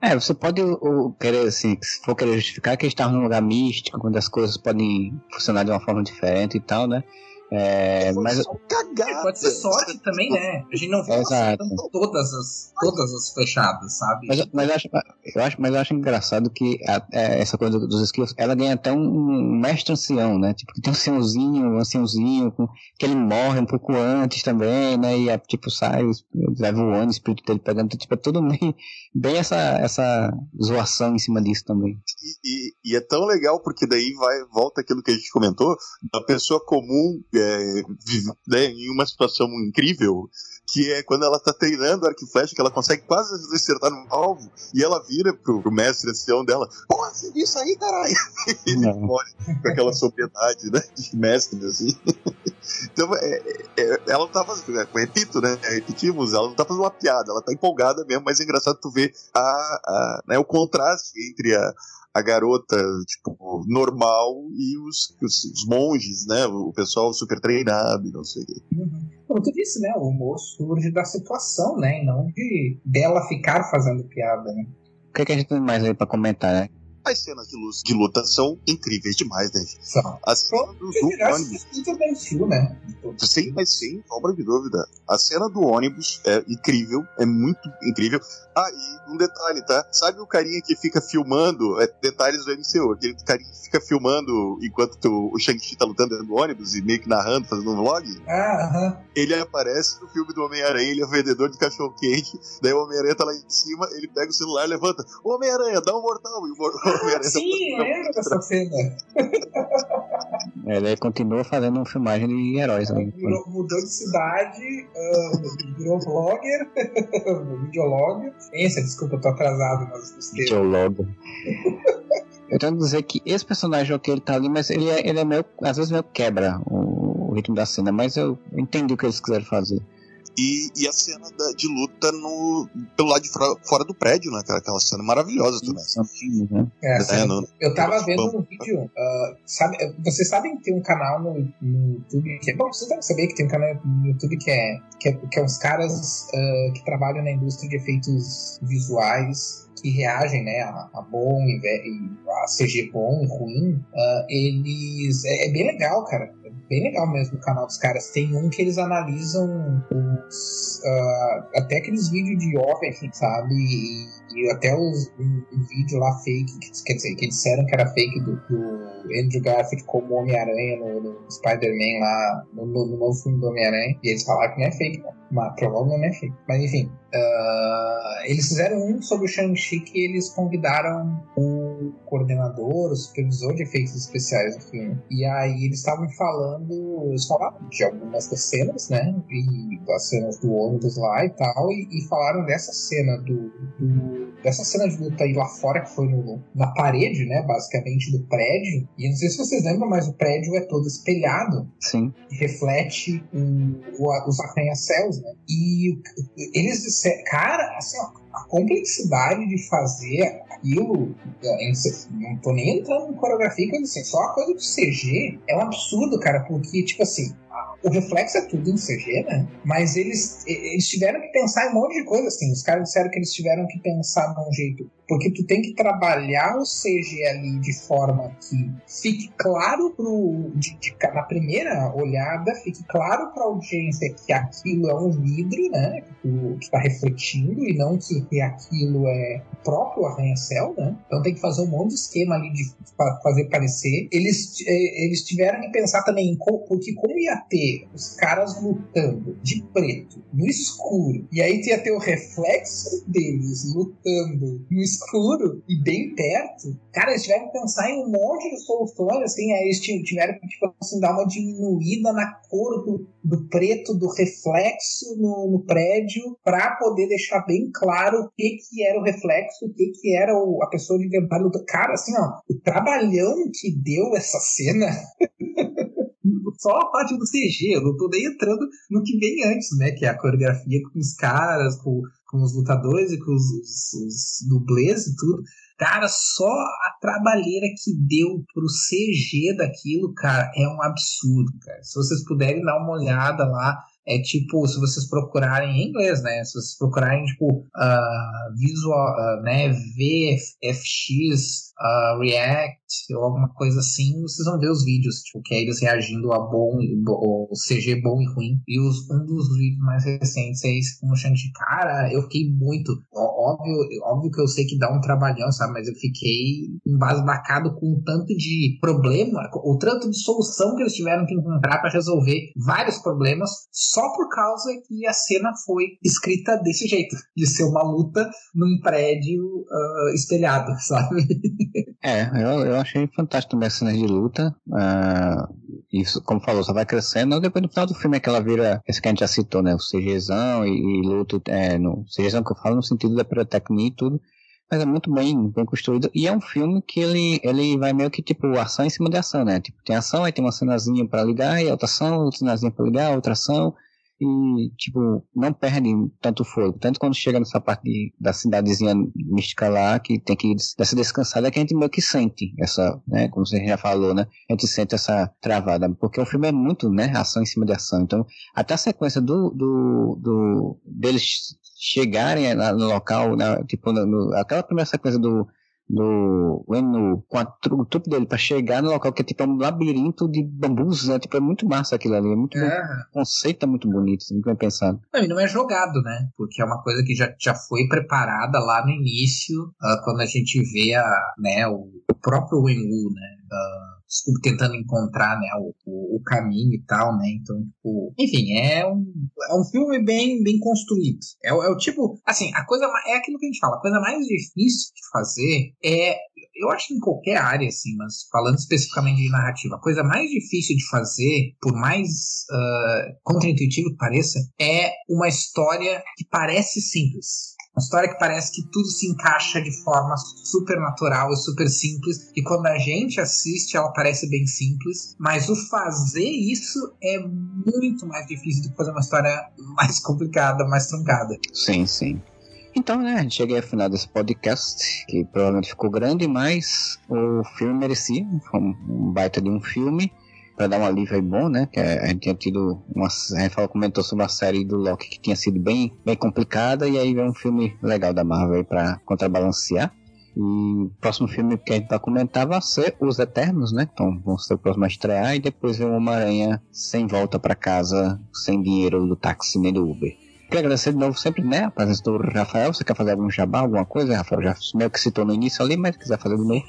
É, você pode ou, querer, assim, se for querer justificar que estava num lugar místico, quando as coisas podem funcionar de uma forma diferente e tal, né? É, mas cagada. É, pode ser sorte também, né? A gente não viu Exato. acertando todas as, todas as fechadas, sabe? Mas, mas eu, acho, eu, acho, mas eu acho engraçado que a- é, essa coisa dos skills, ela ganha até um, um mestre ancião, né? Tipo, que tem um anciãozinho, um anciãozinho, com, que ele morre um pouco antes também, né? E é, tipo, sai, vai voando, o espírito dele pegando, tipo, é tudo bem, bem essa, essa zoação em cima disso também. E, e- e é tão legal porque daí vai volta aquilo que a gente comentou da pessoa comum é, vive, né, em uma situação incrível que é quando ela tá treinando arco e flecha que ela consegue quase acertar no alvo e ela vira pro, pro mestre ancião dela porra, você viu isso aí, caralho? <laughs> E ele olha com aquela sobriedade, né, de mestre, assim. <laughs> Então, é, é, ela não tá fazendo, é, repito, né, repetimos, ela não tá fazendo uma piada, ela tá empolgada mesmo, mas é engraçado tu ver a, a, né, o contraste entre a, a garota, tipo, normal e os, os, os monges, né? O pessoal super treinado e não sei o quê. Como tu disse, né? O humor surge da situação, né? E não de dela ficar fazendo piada, né? O que, é que a gente tem mais aí pra comentar, né? As cenas de, luz, de luta são incríveis demais, né? gente? Só. A cena do, do ônibus. Né? Sim, mas sem sombra de dúvida. A cena do ônibus é incrível, é muito incrível. Ah, e um detalhe, tá? Sabe o carinha que fica filmando, é, detalhes do MCU, aquele carinha que fica filmando enquanto tu- o Shang-Chi tá lutando dentro do ônibus e meio que narrando, fazendo um vlog? Ah, aham. Ele aparece no filme do Homem-Aranha, ele é o vendedor de cachorro-quente, daí o Homem-Aranha tá lá em cima, ele pega o celular, levanta, Homem-Aranha, dá um mortal, e o mor- o Homem-Aranha tá Sim, eu lembro dessa cena. <laughs> Ele continua fazendo filmagem de heróis aí. Virou- mudou de cidade, ah, virou vlogger, <laughs> videologger. Esse, desculpa, eu tô atrasado nas nos termos. Geólogo. Eu <laughs> tento dizer que esse personagem ok, ele tá ali, mas ele é, ele é meio, às vezes meio quebra o, o ritmo da cena, mas eu entendi o que eles quiseram fazer. E, e a cena da, de luta no, pelo lado de fora, fora do prédio, né? Aquela, aquela cena maravilhosa também. Né? É, É, no- eu tava vendo Bom. um vídeo. ah, sabe, vocês sabem que tem um canal no, no YouTube que é. Bom, vocês devem saber que tem um canal no YouTube que é. Que é, que é uns caras ah, que trabalham na indústria de efeitos visuais que reagem né, a, a bom e, e a CG bom e ruim. ah, eles. É, é bem legal, cara. Bem legal mesmo o canal dos caras. Tem um que eles analisam os. ah, até aqueles vídeos de Offen, sabe? E, e até os, um, um vídeo lá fake, que, quer dizer, que disseram que era fake do, do Andrew Garfield como Homem-Aranha no, no Spider-Man lá, no, no, no novo filme do Homem-Aranha. E eles falaram que não é fake, né? Mas provavelmente é. Mas enfim. ah, eles fizeram um sobre o Shang-Chi que eles convidaram o coordenador, o supervisor de efeitos especiais do filme. E aí eles estavam falando, eles falaram de algumas das cenas, né? E das cenas do ônibus lá e tal, e, e falaram dessa cena do, do- dessa cena de luta aí lá fora que foi no- na parede, né? Basicamente do prédio. E não sei se vocês lembram, mas o prédio é todo espelhado Sim. reflete o- o- os arranha-céus, né? E eles disseram, cara, assim, ó, a complexidade de fazer aquilo, não tô nem entrando em coreografia, que só a coisa do CG é um absurdo, cara, porque, tipo assim, o reflexo é tudo em CG, né? Mas eles, eles tiveram que pensar em um monte de coisa, assim. Os caras disseram que eles tiveram que pensar num jeito. Porque tu tem que trabalhar o CG ali de forma que fique claro pro. de- de- na primeira olhada, fique claro pra audiência que aquilo é um vidro, né? Que, tu- tá refletindo e não que, que aquilo é o próprio arranha-céu, né? Então tem que fazer um monte de esquema ali de fa- fazer parecer. Eles, eles tiveram que pensar também em co- porque como ia ter os caras lutando de preto no escuro e aí tu ia ter o reflexo deles lutando no escuro e bem perto, cara, eles tiveram que pensar em um monte de soluções, assim, aí eles ti- tiveram que, tipo assim, dar uma diminuída na cor do, do preto, do reflexo no, no prédio, pra poder deixar bem claro o que que era o reflexo, o que que era o- a pessoa de verdade lutando. Cara, assim, ó, o trabalhão que deu essa cena <laughs> só a parte do CG, eu não tô nem entrando no que vem antes, né? Que é a coreografia com os caras, com, com os lutadores e com os, os, os dublês e tudo. Cara, só a trabalheira que deu pro CG daquilo, cara, é um absurdo, cara. Se vocês puderem dar uma olhada lá, é tipo, se vocês procurarem em inglês, né? Se vocês procurarem, tipo, ah, visual, ah, né? VFX, ah, React, ou alguma coisa assim, vocês vão ver os vídeos, tipo, que é eles reagindo a bom, bo- o CG bom e ruim. E os, um dos vídeos mais recentes é esse com o Shang-Chi. Cara, eu fiquei muito. ó- Óbvio, óbvio que eu sei que dá um trabalhão, sabe? Mas eu fiquei embasbacado com o tanto de problema, o tanto de solução que eles tiveram que encontrar para resolver vários problemas, só por causa que a cena foi escrita desse jeito, de ser uma luta num prédio ah, espelhado, <laughs> sabe? É, eu, eu achei fantástico também as cenas de luta. ah, isso, como falou, só vai crescendo. Depois no final do filme é que ela vira, esse que a gente já citou, né? O CGzão e, e luta, é, no CGzão que eu falo no sentido da pirotecnia e tudo. Mas é muito bem, bem construído. E é um filme que ele, ele vai meio que tipo ação em cima de ação, né? Tipo, tem ação, aí tem uma cenazinha pra ligar, e outra ação, outra cenazinha pra ligar, outra ação. E, tipo, não perde tanto fogo. Tanto quando chega nessa parte de- da cidadezinha mística lá, que tem que des- dessa descansada, que a gente meio que sente essa, né? Como você já falou, né? A gente sente essa travada. Porque o filme é muito, né? Ação em cima de ação. Então, até a sequência do, do, do deles chegarem no local, né, tipo, no, no- aquela primeira sequência do, do Enu com a trupe dele pra chegar no local que é tipo um labirinto de bambus, né? Tipo, é muito massa aquilo ali, é muito bem- o conceito é muito bonito, assim, muito bem pensado. Não, e não é jogado, né? Porque é uma coisa que já, já foi preparada lá no início, ah, quando a gente vê a, né, o, o próprio Wenwu, né? Desculpa, tentando encontrar né, o, o, o caminho e tal, né? Então, tipo, enfim, é um, é um filme bem, bem construído. É, o- é o tipo, assim, a coisa é aquilo que a gente fala, a coisa mais difícil de fazer é eu acho que em qualquer área, assim, mas falando especificamente de narrativa, a coisa mais difícil de fazer, por mais ah, contraintuitivo que pareça, é uma história que parece simples. Uma história que parece que tudo se encaixa de forma super natural e super simples. E quando a gente assiste, ela parece bem simples. Mas o fazer isso é muito mais difícil do que fazer uma história <laughs> mais complicada, mais truncada. Sim, sim. Então, né, a gente chega ao final desse podcast, que provavelmente ficou grande, mas o filme merecia, foi um baita de um filme, para dar um alívio aí bom, né, que a gente tinha tido, uma, a gente falou, comentou sobre uma série do Loki que tinha sido bem, bem complicada, e aí veio um filme legal da Marvel pra contrabalancear. E o próximo filme que a gente vai comentar vai ser Os Eternos, né? Então vão ser o próximo a estrear e depois vem o Homem-Aranha sem volta para casa, sem dinheiro do táxi nem do Uber. Quero agradecer de novo sempre, né, a presença do Rafael. Você quer fazer algum jabá, alguma coisa? Rafael já meio que citou no início ali, mas quiser fazer de novo.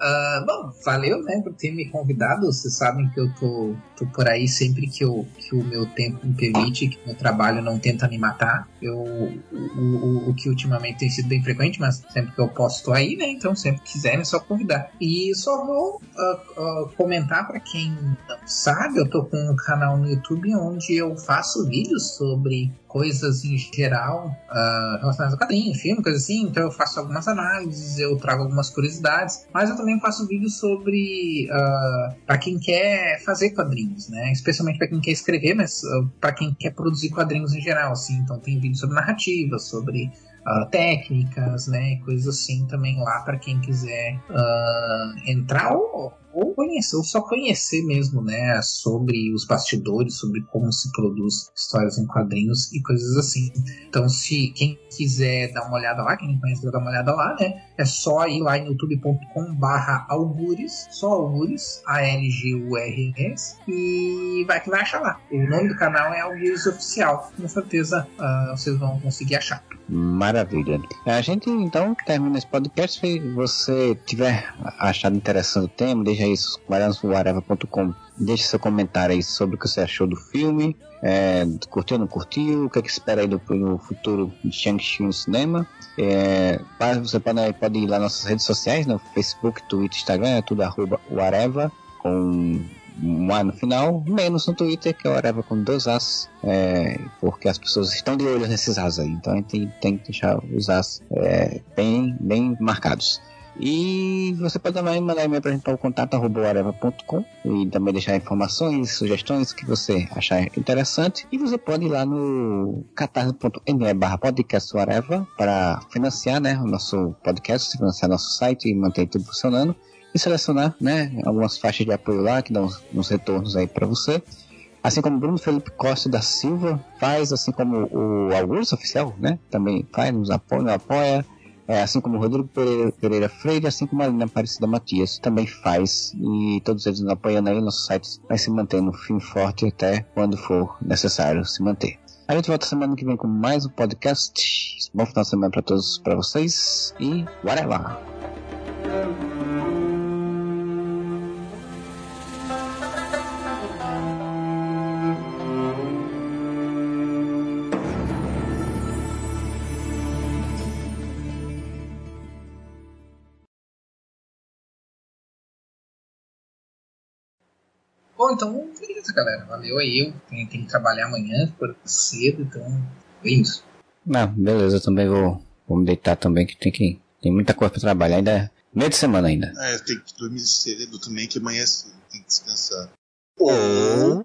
Uh, bom, valeu, né, por ter me convidado. Vocês sabem que eu tô, tô por aí sempre que, eu, que o meu tempo me permite, que o meu trabalho não tenta me matar. Eu, o, o, o que ultimamente tem sido bem frequente, mas sempre que eu posso tô aí, né? Então, sempre que quiserem, é só convidar. E só vou uh, uh, comentar para quem não sabe, eu tô com um canal no YouTube onde eu faço vídeos sobre coisas em geral uh, relacionadas a quadrinhos, filme, coisa assim. Então eu faço algumas análises, eu trago algumas curiosidades, mas eu também faço vídeos sobre uh, para quem quer fazer quadrinhos, né? Especialmente para quem quer escrever, mas uh, para quem quer produzir quadrinhos em geral, assim. Então tem vídeos sobre narrativa, sobre Uh, técnicas, né, coisas assim também lá para quem quiser uh, entrar ou, ou conhecer, ou só conhecer mesmo, né, sobre os bastidores, sobre como se produz histórias em quadrinhos e coisas assim. Então, se quem quiser dar uma olhada lá, quem conhece, dar uma olhada lá, né, é só ir lá em youtube.com barra algures, só algures, A-L-G-U-R-S, e vai que vai achar lá. O nome do canal é Algures Oficial. Com certeza uh, vocês vão conseguir achar. Maravilha. A gente então termina esse podcast. Se você tiver achado interessante o tema, deixa isso guaranswareva.com. Deixe seu comentário aí sobre o que você achou do filme. É, curtiu ou não curtiu? O que, é que espera aí do, no futuro de Shang-Chi no cinema? É, você pode, pode ir lá nas nossas redes sociais, no Facebook, Twitter, Instagram, é tudo arroba Wareva, com um A no final, menos no Twitter, que é o Areva com dois As, é, porque as pessoas estão de olho nesses As aí, então a gente tem que deixar os As é, bem, bem marcados. E você pode também mandar e-mail para a gente para o contato e também deixar informações, sugestões que você achar interessante. E você pode ir lá no catarse.me barra para financiar né, o nosso podcast, financiar nosso site e manter tudo funcionando e selecionar né, algumas faixas de apoio lá que dão uns, uns retornos aí para você. Assim como Bruno Felipe Costa da Silva faz, assim como o Augusto Oficial, né? Também faz, nos apoia, nos apoia. É, assim como Rodrigo Pereira, Pereira, Freire, assim como a Lina Aparecida Matias também faz. E todos eles nos apoiando aí, nosso site vai se manter no fim forte até quando for necessário se manter. A gente volta semana que vem com mais um podcast. Bom final de semana para todos, para vocês e whatever! Então, beleza, galera. Valeu aí. Eu tenho, tenho que trabalhar amanhã, por cedo, então é isso. Não, beleza, eu também vou, vou me deitar também, que tem que. Tem muita coisa pra trabalhar, ainda é meio de semana ainda. É, eu tenho que dormir cedo também, que amanhã é cedo, tem que descansar. Oh.